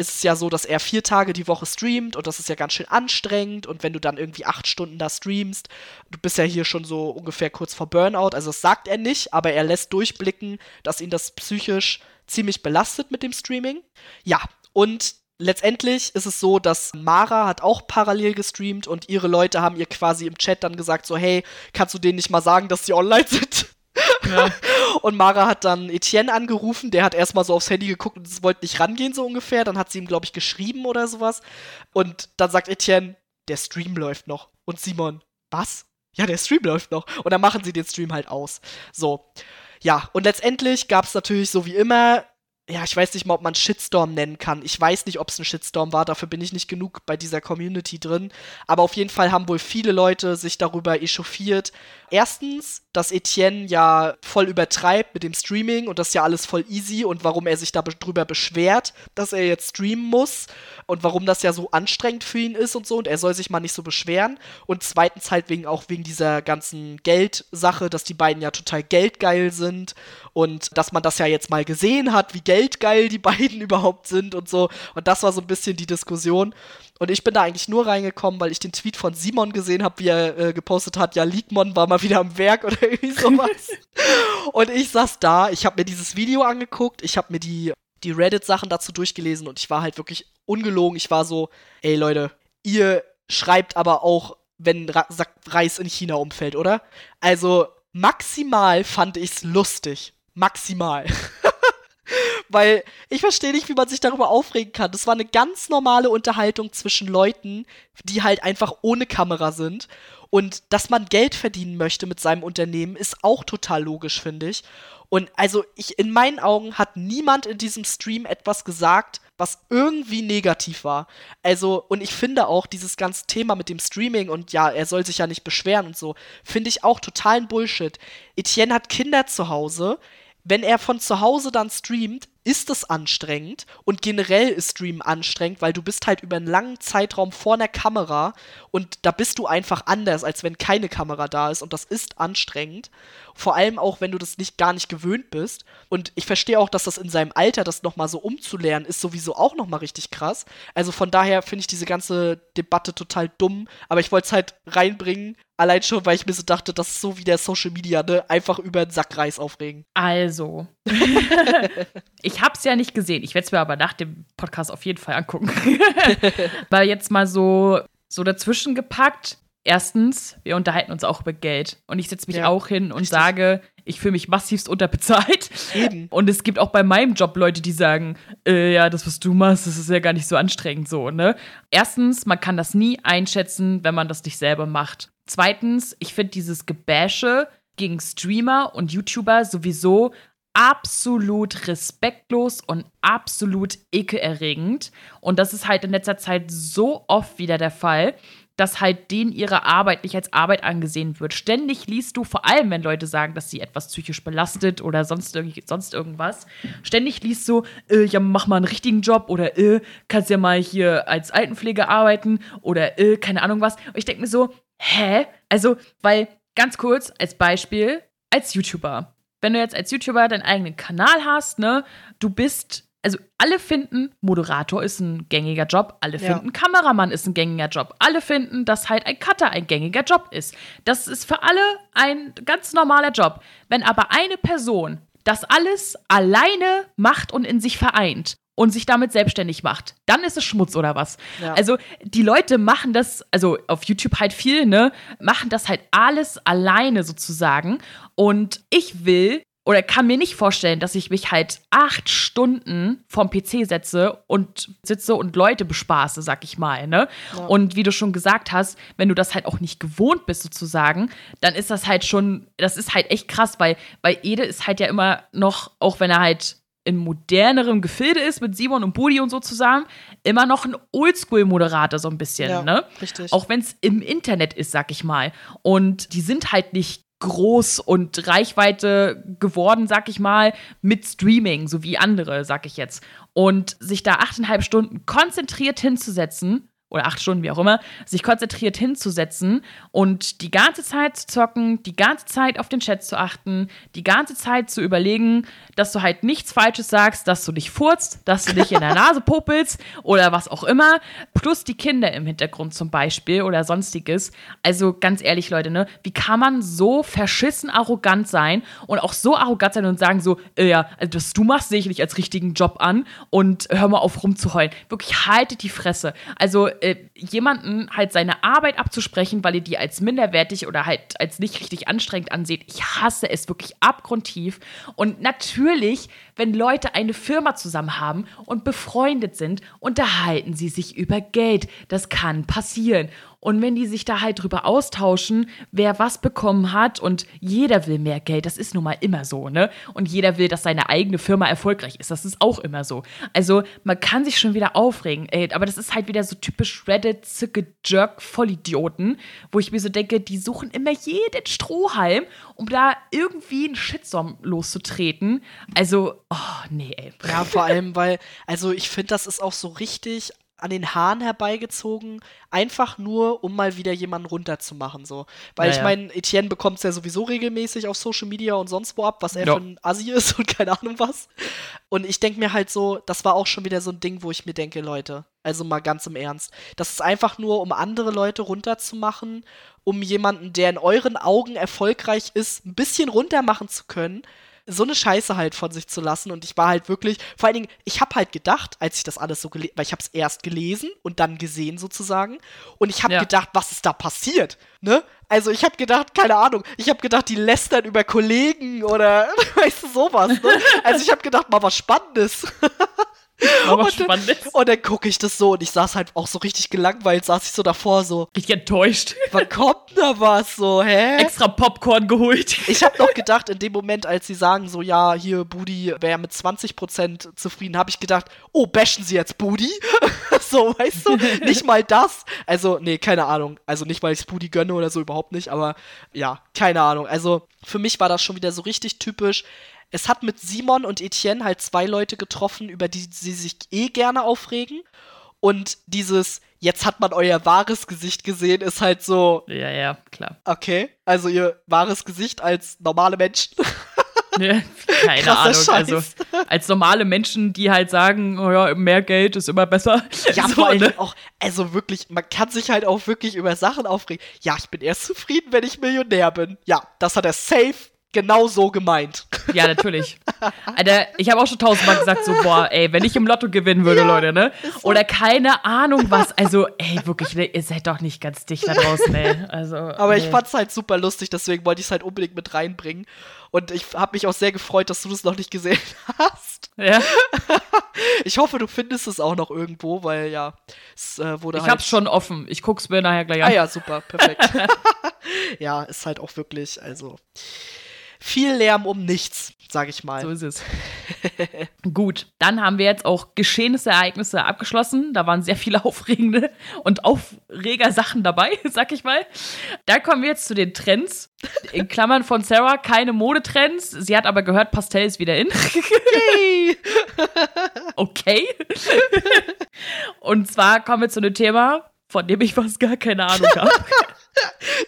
ist es ja so, dass er vier Tage die Woche streamt und das ist ja ganz schön anstrengend. Und wenn du dann irgendwie acht Stunden da streamst, du bist ja hier schon so ungefähr kurz vor Burnout. Also das sagt er nicht, aber er lässt durchblicken, dass ihn das psychisch ziemlich belastet mit dem Streaming. Ja, und letztendlich ist es so, dass Mara hat auch parallel gestreamt und ihre Leute haben ihr quasi im Chat dann gesagt so, hey, kannst du denen nicht mal sagen, dass sie online sind? [laughs] Und Mara hat dann Etienne angerufen, der hat erstmal so aufs Handy geguckt und wollte nicht rangehen, so ungefähr. Dann hat sie ihm, glaube ich, geschrieben oder sowas. Und dann sagt Etienne, der Stream läuft noch. Und Simon, was? Ja, der Stream läuft noch. Und dann machen sie den Stream halt aus. So. Ja, und letztendlich gab es natürlich so wie immer ja, ich weiß nicht mal, ob man Shitstorm nennen kann. Ich weiß nicht, ob es ein Shitstorm war, dafür bin ich nicht genug bei dieser Community drin. Aber auf jeden Fall haben wohl viele Leute sich darüber echauffiert. Erstens, dass Etienne ja voll übertreibt mit dem Streaming und das ist ja alles voll easy und warum er sich darüber beschwert, dass er jetzt streamen muss und warum das ja so anstrengend für ihn ist und so und er soll sich mal nicht so beschweren. Und zweitens halt wegen auch wegen dieser ganzen Geldsache, dass die beiden ja total geldgeil sind und dass man das ja jetzt mal gesehen hat, wie geldgeil die [laughs] beiden überhaupt sind und so. Und das war so ein bisschen die Diskussion. Und ich bin da eigentlich nur reingekommen, weil ich den Tweet von Simon gesehen habe, wie er äh, gepostet hat, ja, Leakmon war mal wieder am Werk oder [laughs] irgendwie sowas. [laughs] und ich saß da, ich habe mir dieses Video angeguckt, ich habe mir die, die Reddit-Sachen dazu durchgelesen und ich war halt wirklich ungelogen. Ich war so, ey Leute, ihr schreibt aber auch, wenn Ra Reis in China umfällt, oder? Also maximal fand ich's lustig. Maximal. [laughs] Weil ich verstehe nicht, wie man sich darüber aufregen kann. Das war eine ganz normale Unterhaltung zwischen Leuten, die halt einfach ohne Kamera sind. Und dass man Geld verdienen möchte mit seinem Unternehmen, ist auch total logisch, finde ich. Und also ich, in meinen Augen hat niemand in diesem Stream etwas gesagt, was irgendwie negativ war. Also, und ich finde auch dieses ganze Thema mit dem Streaming und ja, er soll sich ja nicht beschweren und so, finde ich auch totalen Bullshit. Etienne hat Kinder zu Hause. Wenn er von zu Hause dann streamt, ist es anstrengend und generell ist Streamen anstrengend, weil du bist halt über einen langen Zeitraum vor einer Kamera und da bist du einfach anders, als wenn keine Kamera da ist und das ist anstrengend. Vor allem auch, wenn du das nicht gar nicht gewöhnt bist. Und ich verstehe auch, dass das in seinem Alter, das nochmal so umzulernen, ist sowieso auch nochmal richtig krass. Also von daher finde ich diese ganze Debatte total dumm, aber ich wollte es halt reinbringen, Allein schon, weil ich mir so dachte, das ist so wie der Social Media, ne? Einfach über den Sack Reis aufregen. Also. [laughs] ich hab's ja nicht gesehen. Ich werde es mir aber nach dem Podcast auf jeden Fall angucken. [laughs] weil jetzt mal so, so dazwischen gepackt. Erstens, wir unterhalten uns auch über Geld. Und ich setze mich ja, auch hin und richtig. sage, ich fühle mich massivst unterbezahlt. Eben. [laughs] Und es gibt auch bei meinem Job Leute, die sagen, äh, ja, das, was du machst, das ist ja gar nicht so anstrengend so, ne? Erstens, man kann das nie einschätzen, wenn man das nicht selber macht. Zweitens, ich finde dieses Gebäsche gegen Streamer und YouTuber sowieso absolut respektlos und absolut ekelerregend. Und das ist halt in letzter Zeit so oft wieder der Fall, dass halt denen ihre Arbeit nicht als Arbeit angesehen wird. Ständig liest du, vor allem wenn Leute sagen, dass sie etwas psychisch belastet oder sonst, sonst irgendwas, ständig liest du, äh, ja, mach mal einen richtigen Job oder äh, kannst ja mal hier als Altenpflege arbeiten oder äh, keine Ahnung was. Und ich denke mir so, hä? Also, weil, ganz kurz, als Beispiel, als YouTuber. Wenn du jetzt als YouTuber deinen eigenen Kanal hast, ne, du bist, also alle finden, Moderator ist ein gängiger Job, alle ja. finden, Kameramann ist ein gängiger Job, alle finden, dass halt ein Cutter ein gängiger Job ist. Das ist für alle ein ganz normaler Job. Wenn aber eine Person das alles alleine macht und in sich vereint und sich damit selbstständig macht, dann ist es Schmutz oder was. Ja. Also die Leute machen das, also auf YouTube halt viel, ne, machen das halt alles alleine sozusagen. Und ich will oder kann mir nicht vorstellen, dass ich mich halt acht Stunden vorm PC setze und sitze und Leute bespaße, sag ich mal, ne? Ja. Und wie du schon gesagt hast, wenn du das halt auch nicht gewohnt bist sozusagen, dann ist das halt schon, das ist halt echt krass, weil, weil Ede ist halt ja immer noch, auch wenn er halt in modernerem Gefilde ist mit Simon und Budi und so zusammen, immer noch ein Oldschool-Moderator so ein bisschen, ja, ne? Richtig. Auch wenn es im Internet ist, sag ich mal. Und die sind halt nicht groß und Reichweite geworden, sag ich mal, mit Streaming, so wie andere, sag ich jetzt. Und sich da achteinhalb Stunden konzentriert hinzusetzen oder acht Stunden, wie auch immer, sich konzentriert hinzusetzen und die ganze Zeit zu zocken, die ganze Zeit auf den Chat zu achten, die ganze Zeit zu überlegen, dass du halt nichts Falsches sagst, dass du dich furzt, dass du dich in der [laughs] Nase popelst oder was auch immer, plus die Kinder im Hintergrund zum Beispiel oder sonstiges. Also ganz ehrlich, Leute, ne, wie kann man so verschissen arrogant sein und auch so arrogant sein und sagen so, äh, ja, also was du machst, sehe ich nicht als richtigen Job an und hör mal auf rumzuheulen. Wirklich haltet die Fresse. Also äh, jemanden halt seine Arbeit abzusprechen, weil ihr die als minderwertig oder halt als nicht richtig anstrengend anseht. Ich hasse es wirklich abgrundtief. Und natürlich, wenn Leute eine Firma zusammen haben und befreundet sind, unterhalten sie sich über Geld. Das kann passieren. Und wenn die sich da halt drüber austauschen, wer was bekommen hat und jeder will mehr Geld, das ist nun mal immer so, ne? Und jeder will, dass seine eigene Firma erfolgreich ist, das ist auch immer so. Also man kann sich schon wieder aufregen, ey, aber das ist halt wieder so typisch Reddit, Zicke, Jerk, Vollidioten, wo ich mir so denke, die suchen immer jeden Strohhalm, um da irgendwie einen Shitstorm loszutreten. Also, oh, nee, ey. Ja, vor allem, weil, also ich finde, das ist auch so richtig an den Haaren herbeigezogen, einfach nur, um mal wieder jemanden runterzumachen. So. Weil ja, ich meine, Etienne bekommt es ja sowieso regelmäßig auf Social Media und sonst wo ab, was er ja. für ein Assi ist [laughs] und keine Ahnung was. Und ich denke mir halt so, das war auch schon wieder so ein Ding, wo ich mir denke, Leute, also mal ganz im Ernst. Das ist einfach nur, um andere Leute runterzumachen, um jemanden, der in euren Augen erfolgreich ist, ein bisschen runtermachen zu können so eine Scheiße halt von sich zu lassen. Und ich war halt wirklich, vor allen Dingen, ich habe halt gedacht, als ich das alles so gelesen, weil ich habe es erst gelesen und dann gesehen sozusagen. Und ich habe ja. gedacht, was ist da passiert? Ne? Also ich habe gedacht, keine Ahnung, ich habe gedacht, die lästern über Kollegen oder [laughs] weißt du sowas. Ne? Also ich habe gedacht, mal was Spannendes. [laughs] Aber und, spannend. Und dann gucke ich das so und ich saß halt auch so richtig gelangweilt, saß ich so davor so. Richtig enttäuscht. Wann kommt da was so, hä? Extra Popcorn geholt. Ich habe noch gedacht, in dem Moment, als sie sagen so, ja, hier, Budi wäre mit 20% zufrieden, habe ich gedacht, oh, bashen sie jetzt Budi? [laughs] so, weißt du? nicht mal das. Also, nee, keine Ahnung. Also nicht, weil ich Budi gönne oder so, überhaupt nicht, aber ja, keine Ahnung. Also, für mich war das schon wieder so richtig typisch es hat mit Simon und Etienne halt zwei Leute getroffen, über die sie sich eh gerne aufregen. Und dieses, jetzt hat man euer wahres Gesicht gesehen, ist halt so. Ja, ja, klar. Okay, also ihr wahres Gesicht als normale Menschen. [laughs] [laughs] Keine Ahnung. Scheiß. Also als normale Menschen, die halt sagen, oh ja, mehr Geld ist immer besser. [laughs] Ja, so, vor allem ne? auch, also wirklich, man kann sich halt auch wirklich über Sachen aufregen. Ja, ich bin erst zufrieden, wenn ich Millionär bin. Ja, das hat er safe genau so gemeint. [laughs] Ja, natürlich. Alter, ich habe auch schon tausendmal gesagt, so, boah, ey, wenn ich im Lotto gewinnen würde, ja, Leute, ne? Oder keine Ahnung was. Also, ey, wirklich, ne, ihr seid doch nicht ganz dicht da draußen, ey. Also, Aber nee. ich fand's halt super lustig, deswegen wollte ich es halt unbedingt mit reinbringen. Und ich habe mich auch sehr gefreut, dass du das noch nicht gesehen [laughs] hast. Ja. [laughs] ich hoffe, du findest es auch noch irgendwo, weil ja, es äh, wurde Ich halt hab's schon offen. Ich guck's mir nachher gleich an. Ah ja, super, perfekt. ja, ist halt auch wirklich, also viel Lärm um nichts, sag ich mal. So ist es. [laughs] Gut, dann haben wir jetzt auch Geschehnisse, Ereignisse abgeschlossen. Da waren sehr viele [laughs] aufregende und Aufreger-Sachen dabei, [laughs] sag ich mal. Da kommen wir jetzt zu den Trends. In Klammern von Sarah, keine Modetrends. Sie hat aber gehört, Pastell ist wieder in. Yay! okay. und zwar kommen wir zu einem Thema, von dem ich fast gar keine Ahnung [laughs] habe.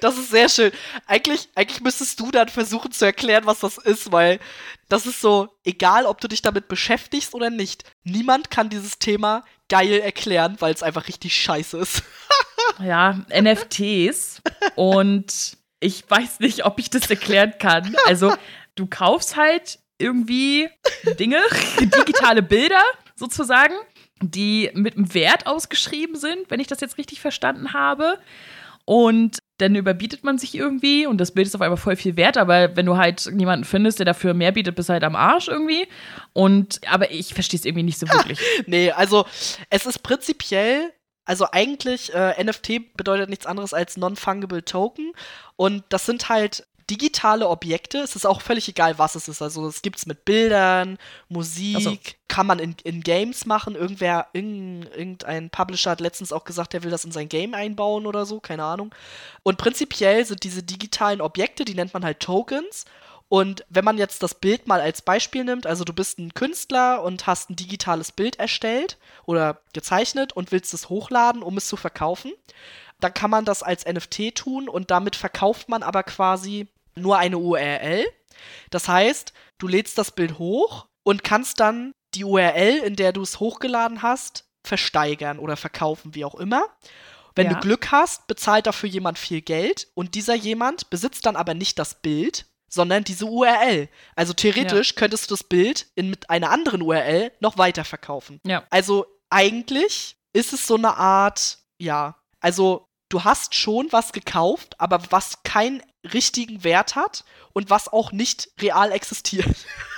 Das ist sehr schön. Eigentlich, eigentlich müsstest du dann versuchen zu erklären, was das ist, weil das ist so, egal ob du dich damit beschäftigst oder nicht, niemand kann dieses Thema geil erklären, weil es einfach richtig scheiße ist. [laughs] ja, NFTs. Und ich weiß nicht, ob ich das erklären kann. Also, du kaufst halt irgendwie Dinge, [laughs] digitale Bilder sozusagen, die mit einem Wert ausgeschrieben sind, wenn ich das jetzt richtig verstanden habe. Und dann überbietet man sich irgendwie und das Bild ist auf einmal voll viel wert, aber wenn du halt niemanden findest, der dafür mehr bietet, bist du halt am Arsch irgendwie. Und aber ich verstehe es irgendwie nicht so [laughs] wirklich. nee, also es ist prinzipiell also eigentlich, äh, NFT bedeutet nichts anderes als Non-Fungible Token. Und das sind halt digitale Objekte. Es ist auch völlig egal, was es ist. Also es gibt es mit Bildern, Musik, so. kann man in, in Games machen. Irgendwer, irgend, irgendein Publisher hat letztens auch gesagt, der will das in sein Game einbauen oder so, keine Ahnung. Und prinzipiell sind diese digitalen Objekte, die nennt man halt Tokens. Und wenn man jetzt das Bild mal als Beispiel nimmt, also du bist ein Künstler und hast ein digitales Bild erstellt oder gezeichnet und willst es hochladen, um es zu verkaufen, dann kann man das als NFT tun und damit verkauft man aber quasi nur eine URL. Das heißt, du lädst das Bild hoch und kannst dann die URL, in der du es hochgeladen hast, versteigern oder verkaufen, wie auch immer. Wenn ja. du Glück hast, bezahlt dafür jemand viel Geld und dieser jemand besitzt dann aber nicht das Bild, sondern diese URL. Also theoretisch ja. könntest du das Bild in, mit einer anderen URL noch weiter verkaufen. Ja. Also eigentlich ist es so eine Art, ja, also du hast schon was gekauft, aber was keinen richtigen Wert hat und was auch nicht real existiert. [laughs]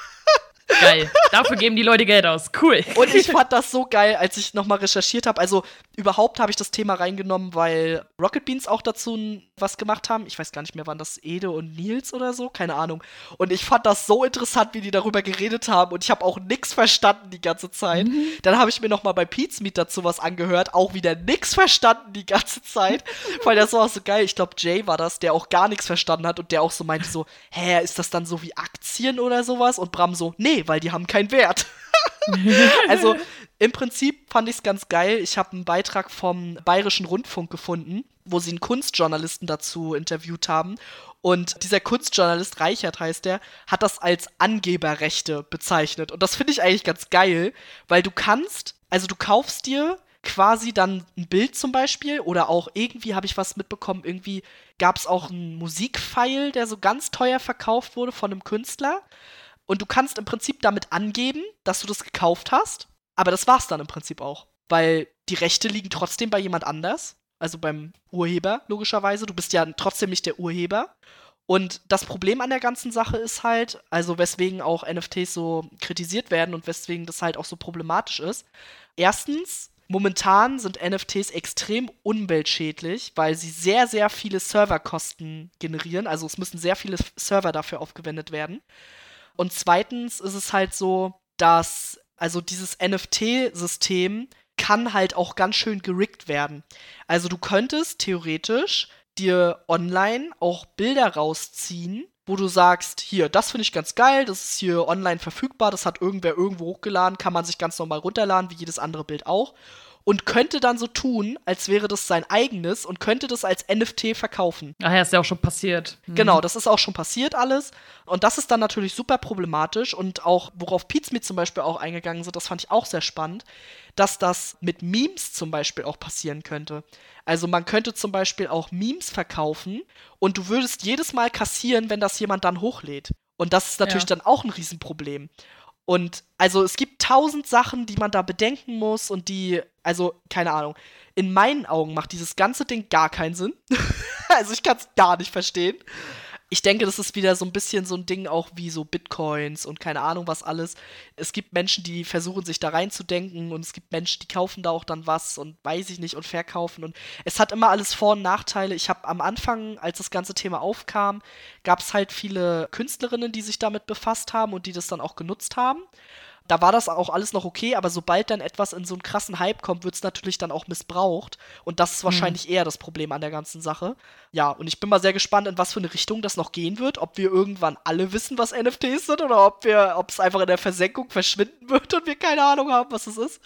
Geil. Dafür geben die Leute Geld aus. Cool. Und ich [laughs] fand das so geil, als ich nochmal recherchiert habe. Also überhaupt habe ich das Thema reingenommen, weil Rocket Beans auch dazu was gemacht haben. Ich weiß gar nicht mehr, waren das Ede und Nils oder so? Keine Ahnung. Und ich fand das so interessant, wie die darüber geredet haben. Und ich habe auch nichts verstanden die ganze Zeit. Mhm. Dann habe ich mir nochmal bei Pete's Meet dazu was angehört. Auch wieder nichts verstanden die ganze Zeit. weil das war auch so geil. Ich glaube, Jay war das, der auch gar nichts verstanden hat und der auch so meinte so, hä, ist das dann so wie Aktien oder sowas? Und Bram so, nee, weil die haben keinen Wert. [laughs] also im Prinzip fand ich es ganz geil. Ich habe einen Beitrag vom Bayerischen Rundfunk gefunden, wo sie einen Kunstjournalisten dazu interviewt haben. Und dieser Kunstjournalist, Reichert heißt der, hat das als Angeberrechte bezeichnet. Und das finde ich eigentlich ganz geil, weil du kannst, also du kaufst dir quasi dann ein Bild zum Beispiel oder auch irgendwie habe ich was mitbekommen, irgendwie gab es auch einen Musikfile, der so ganz teuer verkauft wurde von einem Künstler. Und du kannst im Prinzip damit angeben, dass du das gekauft hast. Aber das war's dann im Prinzip auch. Weil die Rechte liegen trotzdem bei jemand anders. Also beim Urheber, logischerweise. Du bist ja trotzdem nicht der Urheber. Und das Problem an der ganzen Sache ist halt, also weswegen auch NFTs so kritisiert werden und weswegen das halt auch so problematisch ist. Erstens, momentan sind NFTs extrem umweltschädlich, weil sie sehr, sehr viele Serverkosten generieren. Also es müssen sehr viele Server dafür aufgewendet werden. Und zweitens ist es halt so, dass also dieses NFT-System kann halt auch ganz schön gerickt werden. Also du könntest theoretisch dir online auch Bilder rausziehen, wo du sagst, hier, das finde ich ganz geil, das ist hier online verfügbar, das hat irgendwer irgendwo hochgeladen, kann man sich ganz normal runterladen, wie jedes andere Bild auch und könnte dann so tun, als wäre das sein eigenes und könnte das als NFT verkaufen. Ach ja, ist ja auch schon passiert. Mhm. Genau, das ist auch schon passiert alles. Und das ist dann natürlich super problematisch und auch, worauf Pizza zum Beispiel auch eingegangen sind, das fand ich auch sehr spannend, dass das mit Memes zum Beispiel auch passieren könnte. Also man könnte zum Beispiel auch Memes verkaufen und du würdest jedes Mal kassieren, wenn das jemand dann hochlädt. Und das ist natürlich ja. dann auch ein Riesenproblem. Und also es gibt tausend Sachen, die man da bedenken muss und die, also keine Ahnung. In meinen Augen macht dieses ganze Ding gar keinen Sinn. [laughs] also ich kann es gar nicht verstehen ich denke, das ist wieder so ein bisschen so ein Ding auch wie so Bitcoins und keine Ahnung was alles. Es gibt Menschen, die versuchen sich da reinzudenken und es gibt Menschen, die kaufen da auch dann was und weiß ich nicht und verkaufen und es hat immer alles Vor- und Nachteile. Ich habe am Anfang, als das ganze Thema aufkam, gab es halt viele Künstlerinnen, die sich damit befasst haben und die das dann auch genutzt haben da war das auch alles noch okay, aber sobald dann etwas in so einen krassen Hype kommt, wird es natürlich dann auch missbraucht. Und das ist hm. wahrscheinlich mhm. eher das Problem an der ganzen Sache. Ja, und ich bin mal sehr gespannt, in was für eine Richtung das noch gehen wird. Ob wir irgendwann alle wissen, was NFTs sind oder ob wir, ob es einfach in der Versenkung verschwinden wird und wir keine Ahnung haben, was es ist.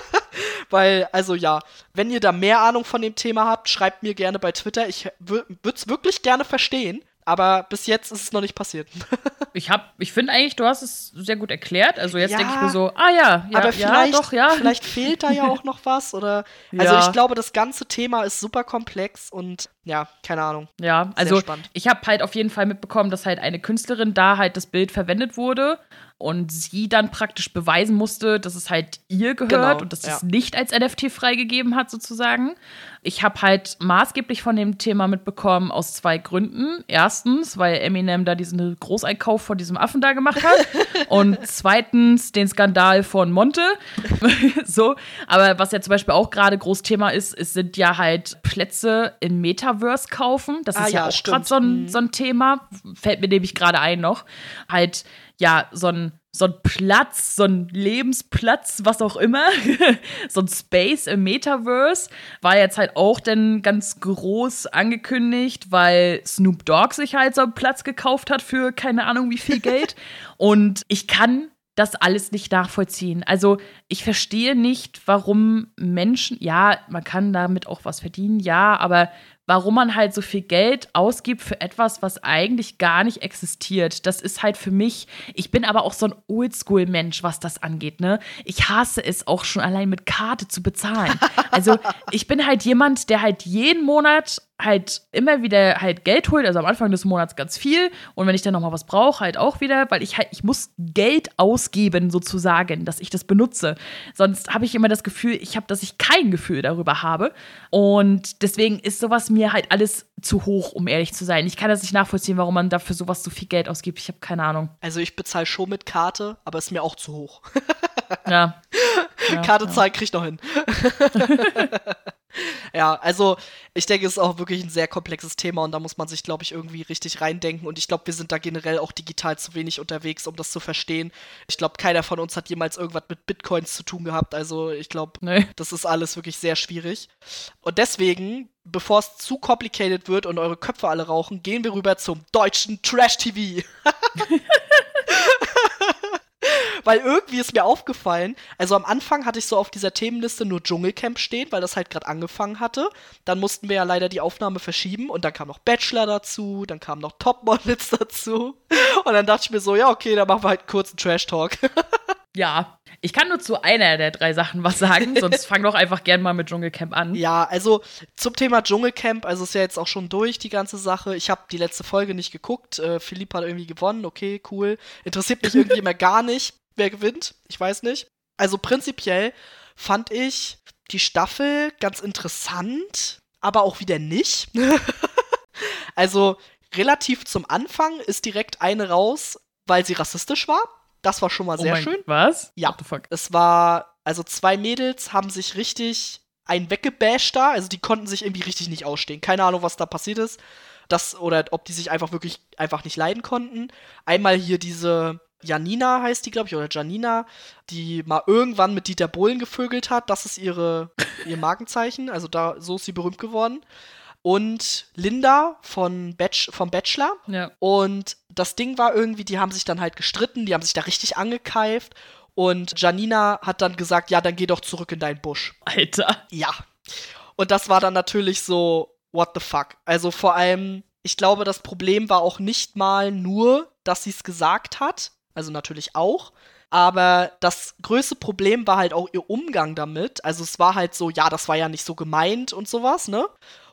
[laughs] Weil, also ja, wenn ihr da mehr Ahnung von dem Thema habt, schreibt mir gerne bei Twitter. Ich würde es wirklich gerne verstehen. Aber bis jetzt ist es noch nicht passiert. [laughs] ich hab, ich finde eigentlich, du hast es sehr gut erklärt. Also jetzt ja, denke ich mir so, ah ja, ja, aber vielleicht, ja, doch, ja. Vielleicht fehlt da ja auch noch was. Oder [laughs] also ich glaube, das ganze Thema ist super komplex und ja, keine Ahnung. Ja, also ich habe halt auf jeden Fall mitbekommen, dass halt eine Künstlerin da halt das Bild verwendet wurde und sie dann praktisch beweisen musste, dass es halt ihr gehört genau, und dass ja. es nicht als NFT freigegeben hat, sozusagen. Ich habe halt maßgeblich von dem Thema mitbekommen aus zwei Gründen. Erstens, weil Eminem da diesen Großeinkauf von diesem Affen da gemacht hat. [laughs] und zweitens den Skandal von Monte. [laughs] so. Aber was ja zum Beispiel auch gerade groß Thema ist, es sind ja halt Plätze im Metaverse kaufen. Das ah, ist ja, ja auch gerade so, ein, mhm. so ein Thema. Fällt mir nämlich gerade ein noch. Halt ja, so ein, so ein Platz, so ein Lebensplatz, was auch immer, [laughs] so ein Space im Metaverse, war jetzt halt auch dann ganz groß angekündigt, weil Snoop Dogg sich halt so einen Platz gekauft hat für keine Ahnung wie viel Geld. [laughs] Und ich kann das alles nicht nachvollziehen. Also ich verstehe nicht, warum Menschen, ja, man kann damit auch was verdienen, ja, aber warum man halt so viel Geld ausgibt für etwas, was eigentlich gar nicht existiert. Das ist halt für mich, ich bin aber auch so ein Oldschool-Mensch, was das angeht, ne? Ich hasse es auch schon allein mit Karte zu bezahlen. [laughs] Also ich bin halt jemand, der halt jeden Monat halt immer wieder halt Geld holt, also am Anfang des Monats ganz viel und wenn ich dann nochmal was brauche, halt auch wieder, weil ich halt, ich muss Geld ausgeben sozusagen, dass ich das benutze. Sonst habe ich immer das Gefühl, ich habe, dass ich kein Gefühl darüber habe und deswegen ist sowas mir halt alles zu hoch, um ehrlich zu sein. Ich kann das nicht nachvollziehen, warum man dafür sowas so viel Geld ausgibt. Ich habe keine Ahnung. Also ich bezahle schon mit Karte, aber ist mir auch zu hoch. ja. [laughs] ja Karte ja. zahlen krieg ich noch hin. [laughs] [laughs] ja, also ich denke, es ist auch wirklich ein sehr komplexes Thema und da muss man sich, glaube ich, irgendwie richtig reindenken. Und ich glaube, wir sind da generell auch digital zu wenig unterwegs, um das zu verstehen. Ich glaube, keiner von uns hat jemals irgendwas mit Bitcoins zu tun gehabt. Also ich glaube, nee. das ist alles wirklich sehr schwierig. Und deswegen, bevor es zu complicated wird und eure Köpfe alle rauchen, gehen wir rüber zum deutschen Trash-TV. [laughs] [laughs] weil irgendwie ist mir aufgefallen, also am Anfang hatte ich so auf dieser Themenliste nur Dschungelcamp stehen, weil das halt gerade angefangen hatte. Dann mussten wir ja leider die Aufnahme verschieben und dann kam noch Bachelor dazu, dann kamen noch Topmodels [laughs] dazu. Und dann dachte ich mir so, ja, okay, dann machen wir halt kurz einen Trash-Talk. [laughs] Ja, ich kann nur zu einer der drei Sachen was sagen, sonst fang doch einfach gern mal mit Dschungelcamp an. Ja, also zum Thema Dschungelcamp, also ist ja jetzt auch schon durch die ganze Sache. Ich habe die letzte Folge nicht geguckt. Äh, Philipp hat irgendwie gewonnen, okay, cool. Interessiert mich irgendwie [laughs] immer gar nicht wer gewinnt. Ich weiß nicht. Also prinzipiell fand ich die Staffel ganz interessant, aber auch wieder nicht. [laughs] also relativ zum Anfang ist direkt eine raus, weil sie rassistisch war. Das war schon mal oh sehr schön. Was? Ja. Es war, also zwei Mädels haben sich richtig ein weggebasht da. Also die konnten sich irgendwie richtig nicht ausstehen. Keine Ahnung, was da passiert ist. Das, oder ob die sich einfach wirklich einfach nicht leiden konnten. Einmal hier diese Janina heißt die, glaube ich, oder Janina, die mal irgendwann mit Dieter Bohlen gevögelt hat. Das ist ihre, ihr Markenzeichen. Also da, so ist sie berühmt geworden. Und Linda von Batch, vom Bachelor. Ja. Und das Ding war irgendwie, die haben sich dann halt gestritten, die haben sich da richtig angekeift. Und Janina hat dann gesagt, ja, dann geh doch zurück in deinen Busch. Alter. Ja. Und das war dann natürlich so, what the fuck. Also vor allem, ich glaube, das Problem war auch nicht mal nur, dass sie es gesagt hat, also natürlich auch. Aber das größte Problem war halt auch ihr Umgang damit. Also es war halt so, ja, das war ja nicht so gemeint und sowas, ne?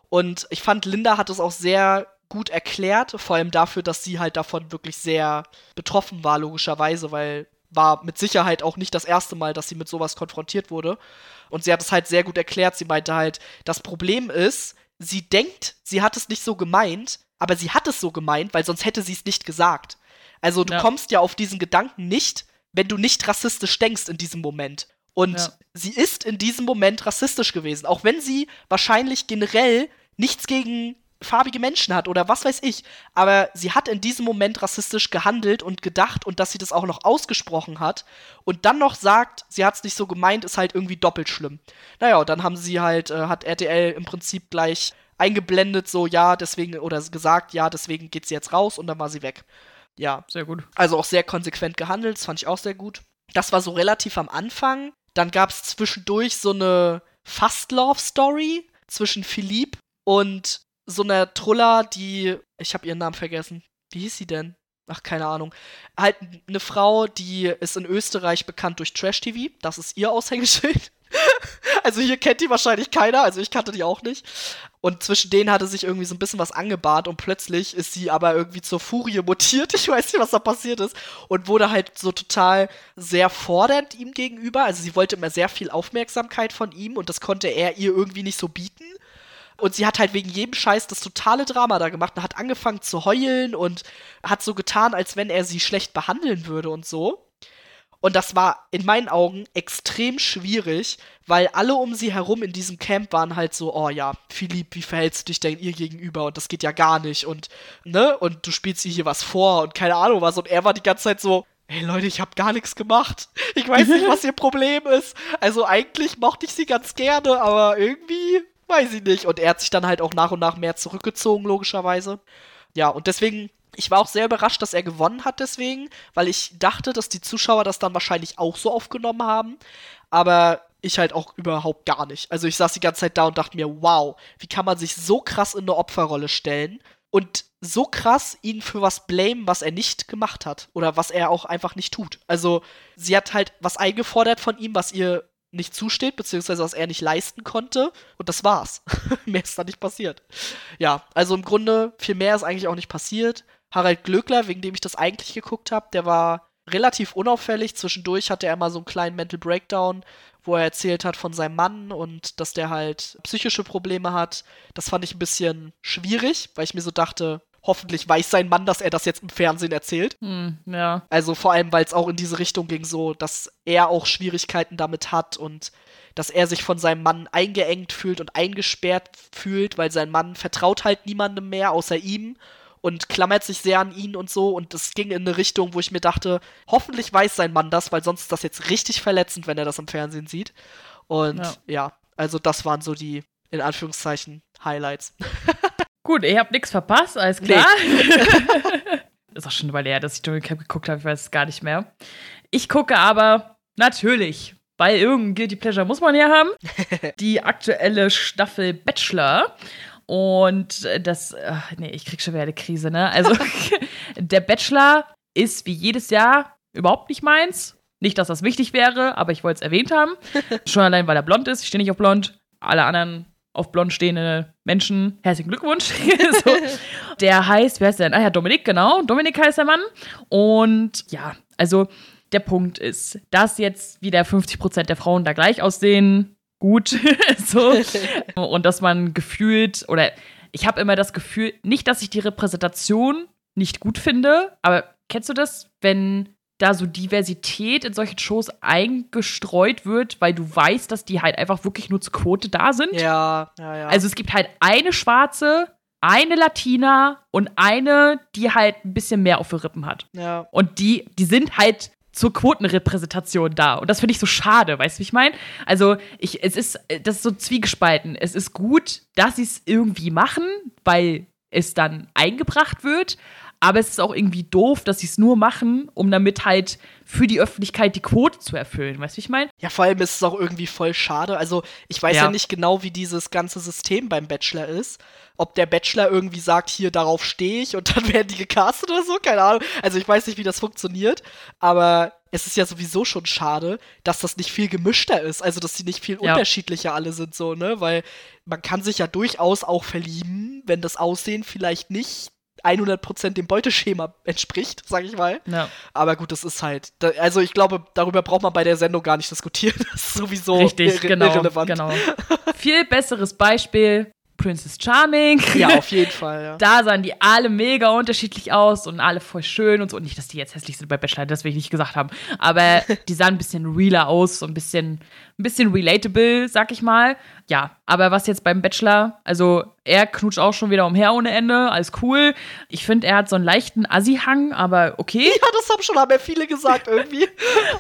Und ich fand, Linda hat es auch sehr gut erklärt, vor allem dafür, dass sie halt davon wirklich sehr betroffen war, logischerweise, weil war mit Sicherheit auch nicht das erste Mal, dass sie mit sowas konfrontiert wurde. Und sie hat es halt sehr gut erklärt. Sie meinte halt, das Problem ist, sie denkt, sie hat es nicht so gemeint, aber sie hat es so gemeint, weil sonst hätte sie es nicht gesagt. Also du ja. kommst ja auf diesen Gedanken nicht, wenn du nicht rassistisch denkst in diesem Moment. Und ja. sie ist in diesem Moment rassistisch gewesen, auch wenn sie wahrscheinlich generell nichts gegen farbige Menschen hat oder was weiß ich. Aber sie hat in diesem Moment rassistisch gehandelt und gedacht und dass sie das auch noch ausgesprochen hat und dann noch sagt, sie hat es nicht so gemeint, ist halt irgendwie doppelt schlimm. Naja, und dann haben sie halt, äh, hat RTL im Prinzip gleich eingeblendet, so ja, deswegen, oder gesagt, ja, deswegen geht sie jetzt raus und dann war sie weg. Ja. Sehr gut. Also auch sehr konsequent gehandelt, das fand ich auch sehr gut. Das war so relativ am Anfang. Dann gab es zwischendurch so eine Fast-Love-Story zwischen Philippe und so einer Truller, die. Ich habe ihren Namen vergessen. Wie hieß sie denn? Ach, keine Ahnung. Halt eine Frau, die ist in Österreich bekannt durch Trash TV. Das ist ihr Aushängeschild. [laughs] also hier kennt die wahrscheinlich keiner, also ich kannte die auch nicht. Und zwischen denen hatte sich irgendwie so ein bisschen was angebahnt und plötzlich ist sie aber irgendwie zur Furie mutiert. [laughs] Ich weiß nicht, was da passiert ist. Und wurde halt so total sehr fordernd ihm gegenüber. Also sie wollte immer sehr viel Aufmerksamkeit von ihm und das konnte er ihr irgendwie nicht so bieten. Und sie hat halt wegen jedem Scheiß das totale Drama da gemacht und hat angefangen zu heulen und hat so getan, als wenn er sie schlecht behandeln würde und so. Und das war in meinen Augen extrem schwierig, weil alle um sie herum in diesem Camp waren halt so, oh ja, Philipp, wie verhältst du dich denn ihr gegenüber? Und das geht ja gar nicht. Und, ne? Und du spielst ihr hier was vor und keine Ahnung was. Und er war die ganze Zeit so, Ey Leute, ich hab gar nichts gemacht. Ich weiß nicht, [laughs] was ihr Problem ist. Also eigentlich mochte ich sie ganz gerne, aber irgendwie weiß ich nicht. Und er hat sich dann halt auch nach und nach mehr zurückgezogen, logischerweise. Ja, und deswegen ich war auch sehr überrascht, dass er gewonnen hat deswegen, weil ich dachte, dass die Zuschauer das dann wahrscheinlich auch so aufgenommen haben. Aber ich halt auch überhaupt gar nicht. Also ich saß die ganze Zeit da und dachte mir, wow, wie kann man sich so krass in eine Opferrolle stellen und so krass ihn für was blamen, was er nicht gemacht hat oder was er auch einfach nicht tut. Also sie hat halt was eingefordert von ihm, was ihr nicht zusteht, beziehungsweise was er nicht leisten konnte. Und das war's. [laughs] mehr ist da nicht passiert. Ja, also im Grunde, viel mehr ist eigentlich auch nicht passiert. Harald Glöckler, wegen dem ich das eigentlich geguckt habe, der war relativ unauffällig. Zwischendurch hatte er mal so einen kleinen Mental Breakdown, wo er erzählt hat von seinem Mann und dass der halt psychische Probleme hat. Das fand ich ein bisschen schwierig, weil ich mir so dachte, hoffentlich weiß sein Mann, dass er das jetzt im Fernsehen erzählt. Hm, ja. Also vor allem, weil es auch in diese Richtung ging, so, dass er auch Schwierigkeiten damit hat und dass er sich von seinem Mann eingeengt fühlt und eingesperrt fühlt, weil sein Mann vertraut halt niemandem mehr außer ihm und klammert sich sehr an ihn und so. Und das ging in eine Richtung, wo ich mir dachte, hoffentlich weiß sein Mann das, weil sonst ist das jetzt richtig verletzend, wenn er das im Fernsehen sieht. Und ja, ja also das waren so die, in Anführungszeichen, Highlights. [laughs] Gut, ihr habt nichts verpasst, alles klar. Nee. [laughs] ist auch schon eine Weile her, dass ich Dschungelcamp geguckt habe, ich weiß es gar nicht mehr. Ich gucke aber natürlich, weil irgendein Guilty Pleasure muss man ja haben, [laughs] die aktuelle Staffel Bachelor. Und das, ach, nee, ich krieg schon wieder eine Krise, ne? Also, [laughs] der Bachelor ist wie jedes Jahr überhaupt nicht meins. Nicht, dass das wichtig wäre, aber ich wollte es erwähnt haben. Schon allein, weil er blond ist. Ich stehe nicht auf blond. Alle anderen auf blond stehende Menschen, [laughs] herzlichen Glückwunsch. [laughs] so. Der heißt, wer heißt der denn? Ah ja, Dominik, genau. Dominik heißt der Mann. Und ja, also der Punkt ist, dass jetzt wieder 50% der Frauen da gleich aussehen, gut. [laughs] so. Und dass man gefühlt, oder ich habe immer das Gefühl, nicht, dass ich die Repräsentation nicht gut finde, aber kennst du das, wenn da so Diversität in solchen Shows eingestreut wird, weil du weißt, dass die halt einfach wirklich nur zur Quote da sind. Ja, ja, ja. Also es gibt halt eine Schwarze, eine Latina und eine, die halt ein bisschen mehr auf den Rippen hat. Ja. Und die, die sind halt zur Quotenrepräsentation da. Und das finde ich so schade, weißt du, wie ich meine? Also, ich, es ist, das ist so zwiegespalten. Es ist gut, dass sie es irgendwie machen, weil es dann eingebracht wird. Aber es ist auch irgendwie doof, dass sie es nur machen, um damit halt für die Öffentlichkeit die Quote zu erfüllen. Weißt du, wie ich meine? Ja, vor allem ist es auch irgendwie voll schade. Also, ich weiß ja. ja nicht genau, wie dieses ganze System beim Bachelor ist. Ob der Bachelor irgendwie sagt, hier, darauf stehe ich und [laughs] dann werden die gecastet oder so, keine Ahnung. Also, ich weiß nicht, wie das funktioniert. Aber es ist ja sowieso schon schade, dass das nicht viel gemischter ist. Also, dass sie nicht viel ja. unterschiedlicher alle sind, so, ne? Weil man kann sich ja durchaus auch verlieben, wenn das Aussehen vielleicht nicht 100% dem Beuteschema entspricht, sag ich mal. Ja. Aber gut, das ist halt. Da, also ich glaube, darüber braucht man bei der Sendung gar nicht diskutieren. [laughs] Das ist sowieso Richtig, irre genau, irrelevant. Genau. Viel besseres Beispiel. Princess Charming. Ja, auf [laughs] jeden Fall, ja. Da sahen die alle mega unterschiedlich aus und alle voll schön und so. Und nicht, dass die jetzt hässlich sind bei Bachelor, das will ich nicht gesagt haben. Aber [laughs] die sahen ein bisschen realer aus, so ein bisschen, ein bisschen relatable, sag ich mal. Ja, aber was jetzt beim Bachelor, also er knutscht auch schon wieder umher ohne Ende, alles cool. Ich finde, er hat so einen leichten Assi-Hang, aber okay. [laughs] Ja, das haben schon aber viele gesagt irgendwie.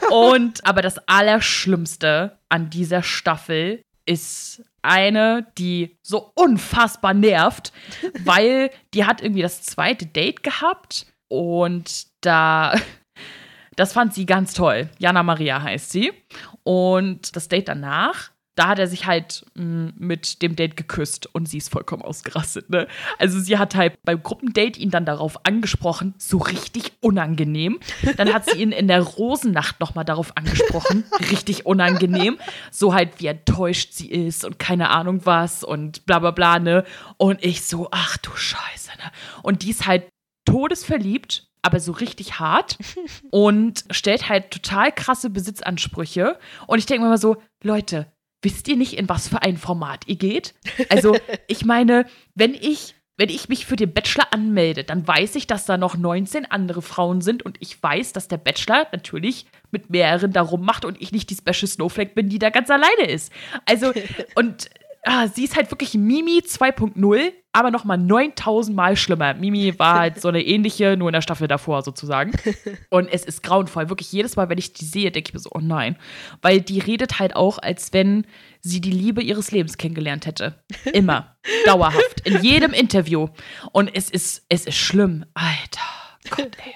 und, aber das Allerschlimmste an dieser Staffel ist eine, die so unfassbar nervt, [laughs] weil die hat irgendwie das zweite Date gehabt und da das fand sie ganz toll. Jana Maria heißt sie. Und das Date danach da hat er sich halt mh, mm, mit dem Date geküsst und sie ist vollkommen ausgerastet. Ne? Also sie hat halt beim Gruppendate ihn dann darauf angesprochen, so richtig unangenehm. Dann hat sie ihn in der Rosennacht nochmal darauf angesprochen, [laughs] richtig unangenehm. So halt, wie enttäuscht sie ist und keine Ahnung was und bla bla bla, ne? Und ich so, ach du Scheiße, ne? Und die ist halt todesverliebt aber so richtig hart [laughs] und stellt halt total krasse Besitzansprüche. Und ich denke mir immer so, Leute, wisst ihr nicht, in was für ein Format ihr geht? Also, [laughs] ich meine, wenn ich, wenn ich mich für den Bachelor anmelde, dann weiß ich, dass da noch 19 andere Frauen sind und ich weiß, dass der Bachelor natürlich mit mehreren darum macht und ich nicht die Special Snowflake bin, die da ganz alleine ist. Also, [laughs] und ah, sie ist halt wirklich Mimi 2.0, aber nochmal 9000 Mal schlimmer. Mimi war halt so eine ähnliche, nur in der Staffel davor sozusagen. [laughs] Und es ist grauenvoll. Wirklich jedes Mal, wenn ich die sehe, denke ich mir so, oh nein. Weil die redet halt auch, als wenn sie die Liebe ihres Lebens kennengelernt hätte. Immer. [laughs] Dauerhaft. In jedem Interview. Und es ist, es ist schlimm. Alter. Gott, ey.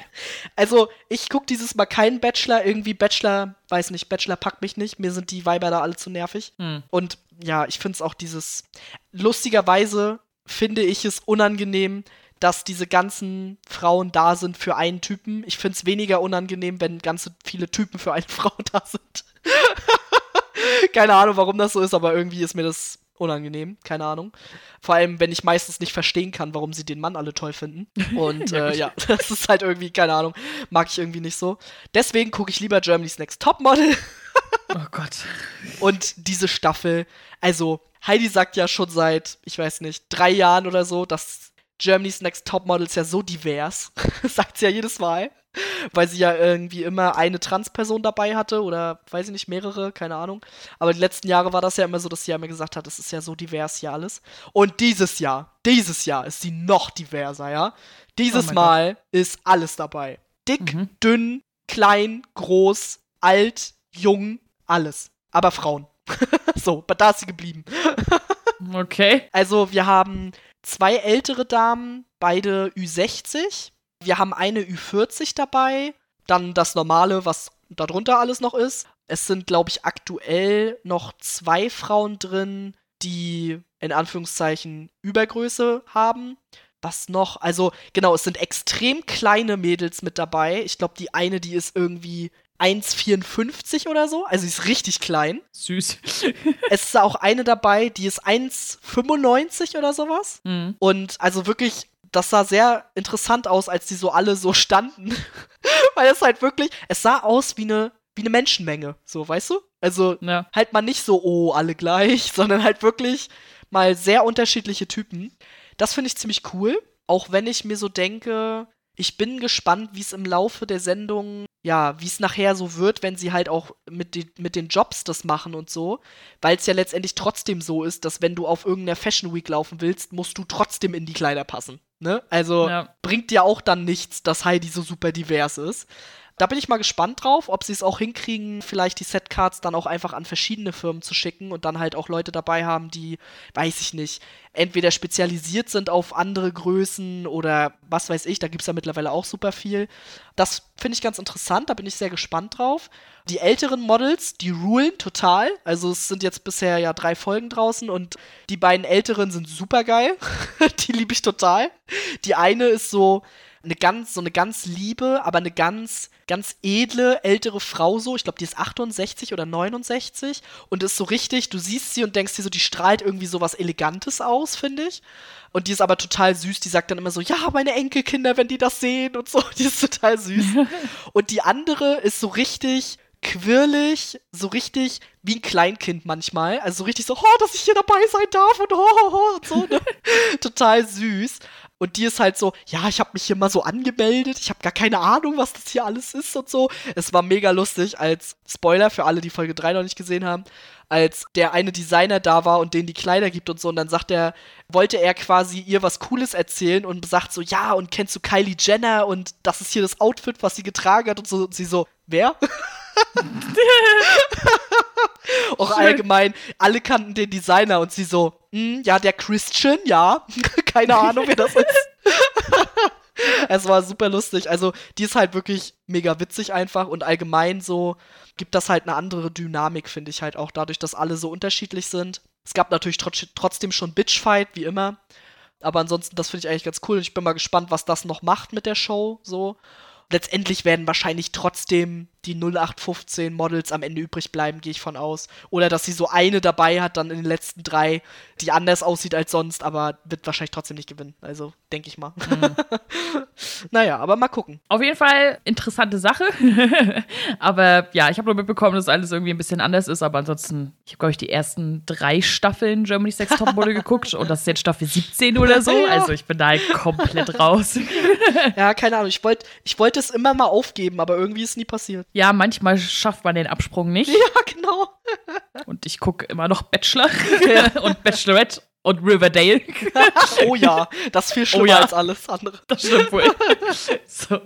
Also, ich gucke dieses Mal keinen Bachelor, irgendwie Bachelor, weiß nicht, Bachelor packt mich nicht. Mir sind die Weiber da alle zu nervig. Hm. Und ja, ich finde es auch dieses. Lustigerweise finde ich es unangenehm, dass diese ganzen Frauen da sind für einen Typen. Ich finde es weniger unangenehm, wenn ganze viele Typen für eine [laughs] Frau da sind. [laughs] Keine Ahnung, warum das so ist, aber irgendwie ist mir das unangenehm, keine Ahnung. Vor allem, wenn ich meistens nicht verstehen kann, warum sie den Mann alle toll finden. Und [laughs] ja, äh, ja, [laughs] das ist halt irgendwie, keine Ahnung, mag ich irgendwie nicht so. Deswegen gucke ich lieber Germany's Next Topmodel. [laughs] oh Gott. Und diese Staffel, also Heidi sagt ja schon seit, ich weiß nicht, drei Jahren oder so, dass Germany's Next Topmodel ist ja so divers. sagt sie ja jedes Mal [laughs] weil sie ja irgendwie immer eine Transperson dabei hatte oder weiß ich nicht, mehrere, keine Ahnung. Aber die letzten Jahre war das ja immer so, dass sie ja immer gesagt hat, es ist ja so divers hier alles. Und dieses Jahr, dieses Jahr ist sie noch diverser, ja. Dieses oh Mal Gott. ist alles dabei. Dick, mhm. dünn, klein, groß, alt, jung, alles. Aber Frauen. [laughs] so, da ist sie geblieben. [laughs] okay. Also, wir haben zwei ältere Damen, beide Ü60 wir haben eine Ü40 dabei, dann das normale, was darunter alles noch ist. Es sind, glaube ich, aktuell noch zwei Frauen drin, die in Anführungszeichen Übergröße haben. Was noch? Also, genau, es sind extrem kleine Mädels mit dabei. Ich glaube, die eine, die ist irgendwie 1,54 oder so. Also, sie ist richtig klein. Süß. [laughs] es ist auch eine dabei, die ist 1,95 oder sowas. Mhm. Und also wirklich das sah sehr interessant aus, als die so alle so standen. [laughs] Weil es halt wirklich, es sah aus wie eine, wie eine Menschenmenge, so, weißt du? Also ja. halt mal nicht so, oh, alle gleich, [laughs] sondern halt wirklich mal sehr unterschiedliche Typen. Das finde ich ziemlich cool. Auch wenn ich mir so denke, ich bin gespannt, wie es im Laufe der Sendung, ja, wie es nachher so wird, wenn sie halt auch mit, die, mit den Jobs das machen und so. Weil es ja letztendlich trotzdem so ist, dass wenn du auf irgendeiner Fashion Week laufen willst, musst du trotzdem in die Kleider passen. Ne? Also ja. bringt dir auch dann nichts, dass Heidi so super divers ist. Da bin ich mal gespannt drauf, ob sie es auch hinkriegen, vielleicht die Setcards dann auch einfach an verschiedene Firmen zu schicken und dann halt auch Leute dabei haben, die, weiß ich nicht, entweder spezialisiert sind auf andere Größen oder was weiß ich, da gibt es ja mittlerweile auch super viel. Das finde ich ganz interessant, da bin ich sehr gespannt drauf. Die älteren Models, die rulen total. Also es sind jetzt bisher ja drei Folgen draußen und die beiden älteren sind super geil. [laughs] die liebe ich total. Die eine ist so, eine ganz, so eine ganz liebe, aber eine ganz, ganz edle ältere Frau so. Ich glaube, die ist 68 oder 69 und ist so richtig, du siehst sie und denkst dir so, die strahlt irgendwie so was Elegantes aus, finde ich. Und die ist aber total süß. Die sagt dann immer so, ja, meine Enkelkinder, wenn die das sehen und so. [laughs] Die ist total süß. [laughs] und die andere ist so richtig quirlig, so richtig wie ein Kleinkind manchmal. Also so richtig so, oh, dass ich hier dabei sein darf und oh, oh, oh und so. Ne? [laughs] Total süß. Und die ist halt so, ja, ich habe mich hier mal so angemeldet, ich habe gar keine Ahnung, was das hier alles ist und so. Es war mega lustig als Spoiler für alle, die Folge 3 noch nicht gesehen haben, als der eine Designer da war und denen die Kleider gibt und so. Und dann sagt er, wollte er quasi ihr was Cooles erzählen und sagt so, ja, und kennst du Kylie Jenner und das ist hier das Outfit, was sie getragen hat und so. Und sie so, wer? [laughs] [laughs] Auch allgemein, alle kannten den Designer und sie so, hm, ja, der Christian, ja. [laughs] Keine Ahnung, wer das ist. [laughs] es war super lustig. Also, die ist halt wirklich mega witzig einfach und allgemein so gibt das halt eine andere Dynamik, finde ich halt auch, dadurch, dass alle so unterschiedlich sind. Es gab natürlich trotzdem schon Bitchfight, wie immer. Aber ansonsten, das finde ich eigentlich ganz cool. Ich bin mal gespannt, was das noch macht mit der Show, so letztendlich werden wahrscheinlich trotzdem die 0815 Models am Ende übrig bleiben, gehe ich von aus. Oder dass sie so eine dabei hat, dann in den letzten drei, die anders aussieht als sonst, aber wird wahrscheinlich trotzdem nicht gewinnen. Also, denke ich mal. Mhm. [laughs] naja, aber mal gucken. Auf jeden Fall interessante Sache. [laughs] aber ja, ich habe nur mitbekommen, dass alles irgendwie ein bisschen anders ist, aber ansonsten, ich habe, glaube ich, die ersten drei Staffeln Germany's Next Topmodel geguckt und das ist jetzt Staffel 17 oder so. [laughs] Ja. Also, ich bin da halt komplett raus. ja, keine Ahnung. Ich wollte ich wollt es immer mal aufgeben, aber irgendwie ist es nie passiert. Ja, manchmal schafft man den Absprung nicht. Ja, genau. [laughs] und ich gucke immer noch Bachelor [laughs] und Bachelorette und Riverdale. [laughs] oh ja, das ist viel schlimmer oh ja, als alles andere. Das stimmt wohl. so.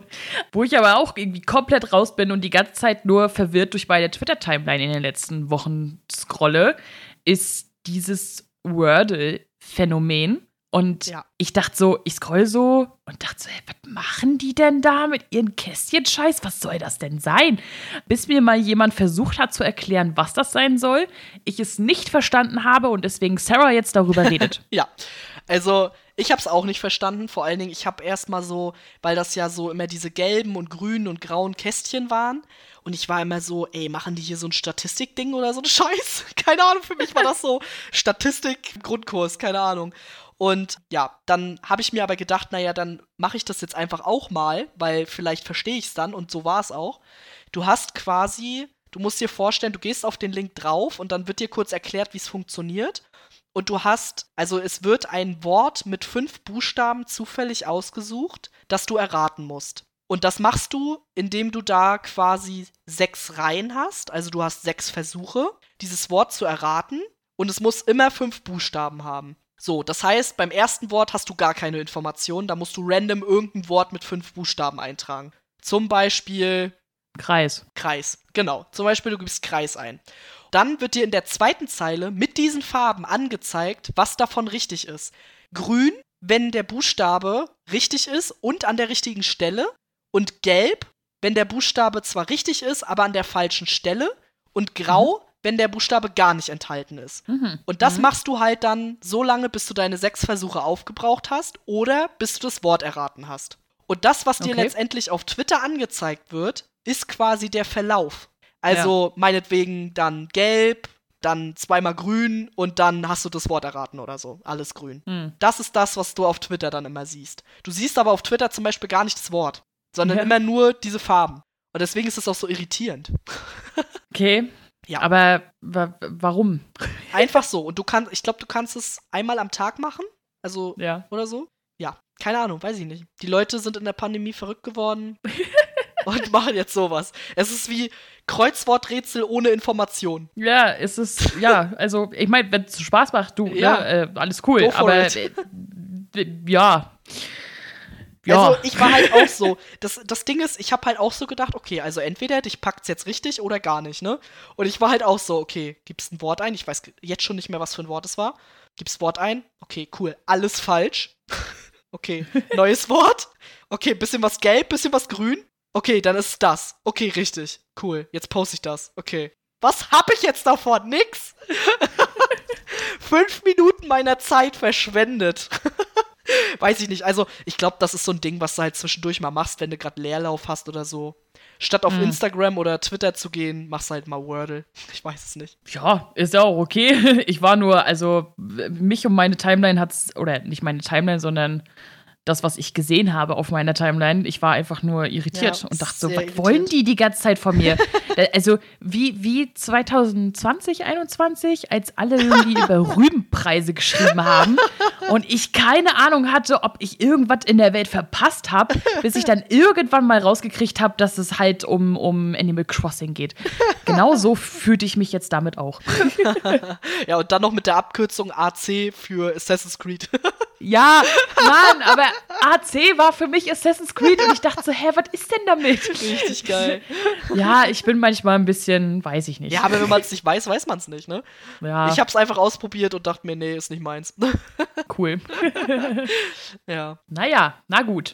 Wo ich aber auch irgendwie komplett raus bin und die ganze Zeit nur verwirrt durch meine Twitter-Timeline in den letzten Wochen scrolle, ist dieses Wordle-Phänomen. Und ja. ich dachte so, ich scroll so und dachte so, hey, was machen die denn da mit ihren Kästchen-Scheiß? Was soll das denn sein? Bis mir mal jemand versucht hat zu erklären, was das sein soll, ich es nicht verstanden habe und deswegen Sarah jetzt darüber [laughs] redet. ja, also ich habe es auch nicht verstanden. Vor allen Dingen, ich habe erstmal so, weil das ja so immer diese gelben und grünen und grauen Kästchen waren. Und ich war immer so, ey, machen die hier so ein Statistikding oder so ein [laughs] Scheiß? Keine Ahnung, für mich war das so Statistik-Grundkurs, keine Ahnung. Und ja, dann habe ich mir aber gedacht, naja, dann mache ich das jetzt einfach auch mal, weil vielleicht verstehe ich es dann und so war es auch. Du hast quasi, du musst dir vorstellen, du gehst auf den Link drauf und dann wird dir kurz erklärt, wie es funktioniert. Und du hast, also es wird ein Wort mit fünf Buchstaben zufällig ausgesucht, das du erraten musst. Und das machst du, indem du da quasi sechs Reihen hast. Also du hast sechs Versuche, dieses Wort zu erraten. Und es muss immer fünf Buchstaben haben. So, das heißt, beim ersten Wort hast du gar keine Informationen. Da musst du random irgendein Wort mit fünf Buchstaben eintragen. Zum Beispiel Kreis. Kreis, genau. Zum Beispiel, du gibst Kreis ein. Dann wird dir in der zweiten Zeile mit diesen Farben angezeigt, was davon richtig ist. Grün, wenn der Buchstabe richtig ist und an der richtigen Stelle. Und gelb, wenn der Buchstabe zwar richtig ist, aber an der falschen Stelle. Und grau, mhm. Wenn der Buchstabe gar nicht enthalten ist. Mhm. Und das mhm. machst du halt dann so lange, bis du deine sechs Versuche aufgebraucht hast oder bis du das Wort erraten hast. Und das, was dir okay. letztendlich auf Twitter angezeigt wird, ist quasi der Verlauf. Also ja. meinetwegen dann gelb, dann zweimal grün und dann hast du das Wort erraten oder so. Alles grün. Mhm. Das ist das, was du auf Twitter dann immer siehst. Du siehst aber auf Twitter zum Beispiel gar nicht das Wort, sondern ja. immer nur diese Farben. Und deswegen ist es auch so irritierend. [laughs] Okay. Ja. Aber warum? [laughs] Einfach so. Und du kannst, ich glaube, du kannst es einmal am Tag machen. Also, ja. oder so. Ja. Keine Ahnung, weiß ich nicht. Die Leute sind in der Pandemie verrückt geworden. [laughs] und machen jetzt sowas. Es ist wie Kreuzworträtsel ohne Information. Ja, es ist, ja, also ich meine, wenn es Spaß macht, du, ja. ne, äh, alles cool, aber äh, ja. Ja. Also ich war halt auch so. Das, das Ding ist, ich habe halt auch so gedacht, okay, also entweder ich packt's jetzt richtig oder gar nicht, ne? Und ich war halt auch so, okay, gibst ein Wort ein? Ich weiß jetzt schon nicht mehr, was für ein Wort es war. Gibst Wort ein? Okay, cool. Alles falsch. [laughs] okay, neues Wort. Okay, bisschen was gelb, bisschen was grün. Okay, dann ist es das. Okay, richtig. Cool. Jetzt poste ich das. Okay. Was hab ich jetzt davon? Nix. [laughs] Fünf Minuten meiner Zeit verschwendet. [laughs] [laughs] Weiß ich nicht. Also, ich glaube, das ist so ein Ding, was du halt zwischendurch mal machst, wenn du gerade Leerlauf hast oder so. Statt auf hm. Instagram oder Twitter zu gehen, machst du halt mal Wordle. [laughs] Ich weiß es nicht. Ja, ist ja auch okay. [laughs] Ich war nur, also, mich und meine Timeline hat's, oder nicht meine Timeline, sondern das, was ich gesehen habe auf meiner Timeline. Ich war einfach nur irritiert ja, und dachte so, was irritiert. wollen die die ganze Zeit von mir? [laughs] also wie, wie 2020, 2021, als alle irgendwie über [laughs] Rübenpreise geschrieben haben und ich keine Ahnung hatte, ob ich irgendwas in der Welt verpasst habe, bis ich dann irgendwann mal rausgekriegt habe, dass es halt um, um Animal Crossing geht. Genau so fühlte ich mich jetzt damit auch. [laughs] ja, und dann noch mit der Abkürzung AC für Assassin's Creed. Ja, Mann, aber AC war für mich Assassin's Creed und ich dachte so, hä, was ist denn damit? Richtig geil. Ja, ich bin manchmal ein bisschen, weiß ich nicht. Ja, aber wenn man es nicht weiß, weiß man es nicht, ne? Ja. Ich hab's einfach ausprobiert und dachte mir, nee, ist nicht meins. [laughs] Cool. ja. Naja, na gut.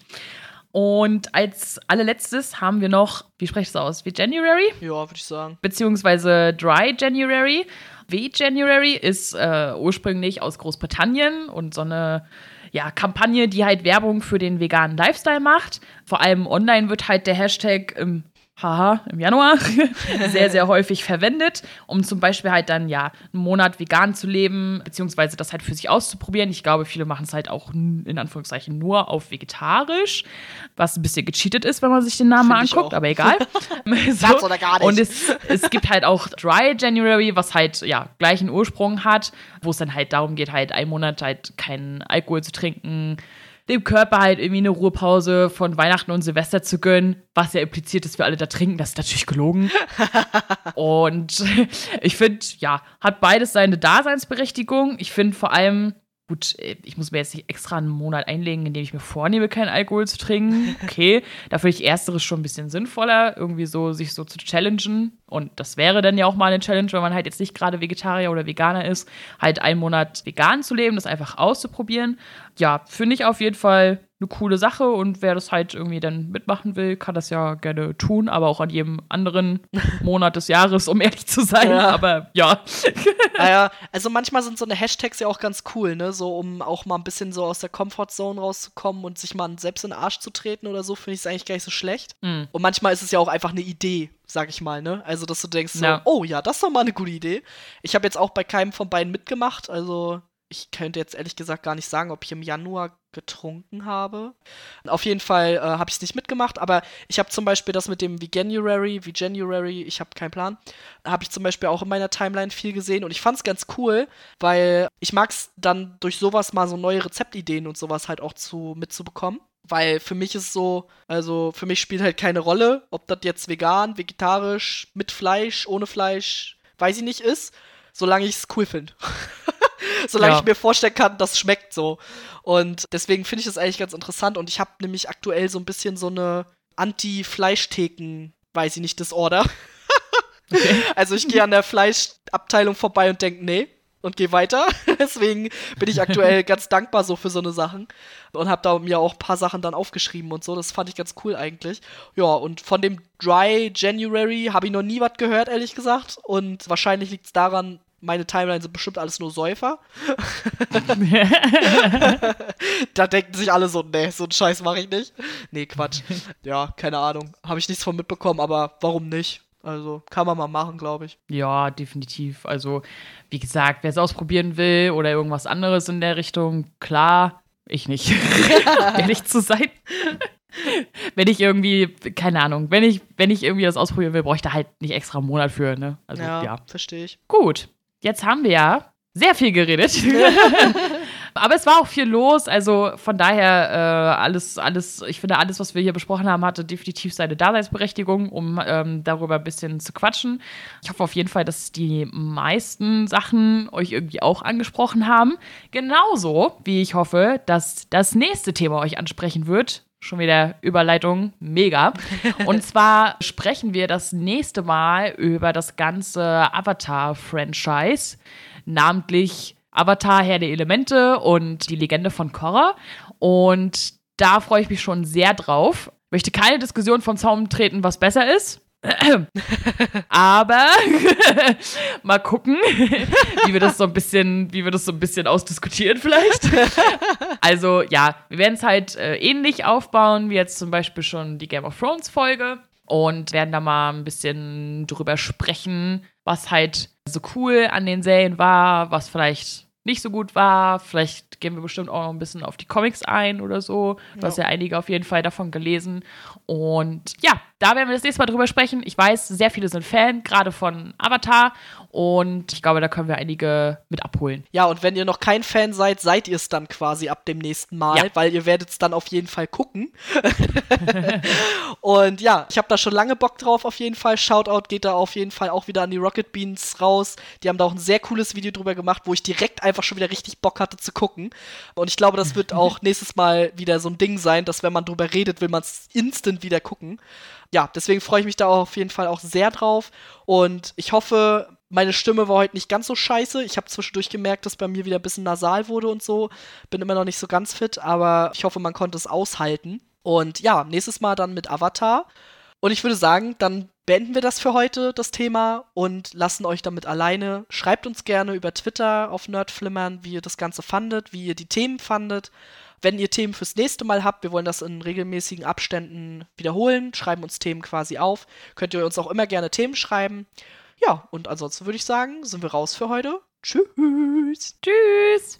Und als allerletztes haben wir noch, wie spreche ich es aus? Wie January? Ja, würde ich sagen. Beziehungsweise Dry January. V-January ist äh, ursprünglich aus Großbritannien und so eine ja, Kampagne, die halt Werbung für den veganen Lifestyle macht. Vor allem online wird halt der Hashtag im haha, im Januar [laughs] sehr, sehr häufig verwendet, um zum Beispiel halt dann ja einen Monat vegan zu leben, beziehungsweise das halt für sich auszuprobieren. Ich glaube, viele machen es halt auch in Anführungszeichen nur auf vegetarisch, was ein bisschen gecheatet ist, wenn man sich den Namen mal anguckt, aber egal. [laughs] [laughs] so. oder gar nicht. Und es, es gibt halt auch Dry January, was halt ja gleichen Ursprung hat, wo es dann halt darum geht, halt einen Monat halt keinen Alkohol zu trinken, dem Körper halt irgendwie eine Ruhepause von Weihnachten und Silvester zu gönnen, was ja impliziert ist, wir alle da trinken. Das ist natürlich gelogen. [laughs] und ich finde, ja, hat beides seine Daseinsberechtigung. Ich finde vor allem, gut, ich muss mir jetzt nicht extra einen Monat einlegen, in dem ich mir vornehme, keinen Alkohol zu trinken. Okay, da finde ich ersteres schon ein bisschen sinnvoller, irgendwie so sich so zu challengen. Und das wäre dann ja auch mal eine Challenge, wenn man halt jetzt nicht gerade Vegetarier oder Veganer ist, halt einen Monat vegan zu leben, das einfach auszuprobieren. Ja, finde ich auf jeden Fall eine coole Sache und wer das halt irgendwie dann mitmachen will, kann das ja gerne tun, aber auch an jedem anderen [laughs] Monat des Jahres, um ehrlich zu sein. Ja. Aber ja. [laughs] Naja, also [laughs] manchmal sind so eine Hashtags ja auch ganz cool, ne? So, um auch mal ein bisschen so aus der Comfortzone rauszukommen und sich mal selbst in den Arsch zu treten oder so, finde ich es eigentlich gar nicht so schlecht. Mhm. Und manchmal ist es ja auch einfach eine Idee, sag ich mal, ne? Also, dass du denkst, so, ja. oh ja, das ist doch mal eine gute Idee. Ich habe jetzt auch bei keinem von beiden mitgemacht, also ich könnte jetzt ehrlich gesagt gar nicht sagen, ob ich im Januar getrunken habe. Auf jeden Fall äh, habe ich es nicht mitgemacht, aber ich habe zum Beispiel das mit dem Veganuary, Veganuary, ich habe keinen Plan, habe ich zum Beispiel auch in meiner Timeline viel gesehen und ich fand es ganz cool, weil ich mag es dann durch sowas mal so neue Rezeptideen und sowas halt auch zu mitzubekommen. Weil für mich ist so, also für mich spielt halt keine Rolle, ob das jetzt vegan, vegetarisch, mit Fleisch, ohne Fleisch, weiß ich nicht ist, solange ich es cool finde. [laughs] solange ja. ich mir vorstellen kann, das schmeckt so. Und deswegen finde ich das eigentlich ganz interessant. Und ich habe nämlich aktuell so ein bisschen so eine Anti-Fleischtheken, weiß ich nicht, Disorder. [laughs] Okay. Also ich gehe an der Fleischabteilung vorbei und denke, nee, und gehe weiter. [laughs] Deswegen bin ich aktuell [laughs] ganz dankbar so für so eine Sachen und habe da mir auch ein paar Sachen dann aufgeschrieben und so. Das fand ich ganz cool eigentlich. Ja, und von dem Dry January habe ich noch nie was gehört, ehrlich gesagt. Und wahrscheinlich liegt es daran, meine Timeline sind bestimmt alles nur Säufer. [laughs] da denken sich alle so, nee, so einen Scheiß mache ich nicht. Nee, Quatsch. Ja, keine Ahnung. Habe ich nichts von mitbekommen, aber warum nicht? Also kann man mal machen, glaube ich. Ja, definitiv. Also, wie gesagt, wer es ausprobieren will oder irgendwas anderes in der Richtung, klar, ich nicht. [laughs] Ehrlich zu sein. [laughs] wenn ich irgendwie, keine Ahnung, wenn ich, wenn ich irgendwie das ausprobieren will, brauche ich da halt nicht extra einen Monat für, ne? Also, ja, ja. verstehe ich. Gut jetzt haben wir ja sehr viel geredet. [laughs] Aber es war auch viel los, also von daher äh, alles, alles, ich finde, alles, was wir hier besprochen haben, hatte definitiv seine Daseinsberechtigung, um ähm, darüber ein bisschen zu quatschen. Ich hoffe auf jeden Fall, dass die meisten Sachen euch irgendwie auch angesprochen haben. Genauso wie ich hoffe, dass das nächste Thema euch ansprechen wird. Schon wieder Überleitung, mega. [laughs] Und zwar sprechen wir das nächste Mal über das ganze Avatar-Franchise, namentlich Avatar, Herr der Elemente und die Legende von Korra. Und da freue ich mich schon sehr drauf. Möchte keine Diskussion vom Zaun treten, was besser ist. [laughs] Aber [laughs] mal gucken, wie wir das so ein bisschen, wie wir das so ein bisschen ausdiskutieren vielleicht. [laughs] Also ja, wir werden es halt äh, ähnlich aufbauen wie jetzt zum Beispiel schon die Game of Thrones Folge und werden da mal ein bisschen drüber sprechen, was halt so cool an den Serien war, was vielleicht nicht so gut war. Vielleicht gehen wir bestimmt auch noch ein bisschen auf die Comics ein oder so. Du ja. hast ja einige auf jeden Fall davon gelesen. Und ja, da werden wir das nächste Mal drüber sprechen. Ich weiß, sehr viele sind Fan, gerade von Avatar. Und ich glaube, da können wir einige mit abholen. Ja, und wenn ihr noch kein Fan seid, seid ihr es dann quasi ab dem nächsten Mal, ja. weil ihr werdet es dann auf jeden Fall gucken. [laughs] und ja, ich habe da schon lange Bock drauf auf jeden Fall. Shoutout geht da auf jeden Fall auch wieder an die Rocket Beans raus. Die haben da auch ein sehr cooles Video drüber gemacht, wo ich direkt einfach schon wieder richtig Bock hatte zu gucken. Und ich glaube, das wird auch [laughs] nächstes Mal wieder so ein Ding sein, dass wenn man drüber redet, will man es instant wieder gucken ja, deswegen freue ich mich da auch auf jeden Fall auch sehr drauf. Und ich hoffe, meine Stimme war heute nicht ganz so scheiße. Ich habe zwischendurch gemerkt, dass bei mir wieder ein bisschen nasal wurde und so. Bin immer noch nicht so ganz fit, aber ich hoffe, man konnte es aushalten. Und ja, nächstes Mal dann mit Avatar. Und ich würde sagen, dann beenden wir das für heute, das Thema, und lassen euch damit alleine. Schreibt uns gerne über Twitter auf Nerdflimmern, wie ihr das Ganze fandet, wie ihr die Themen fandet. Wenn ihr Themen fürs nächste Mal habt, wir wollen das in regelmäßigen Abständen wiederholen, schreiben uns Themen quasi auf. Könnt ihr uns auch immer gerne Themen schreiben. Ja, und ansonsten würde ich sagen, sind wir raus für heute. Tschüss. Tschüss.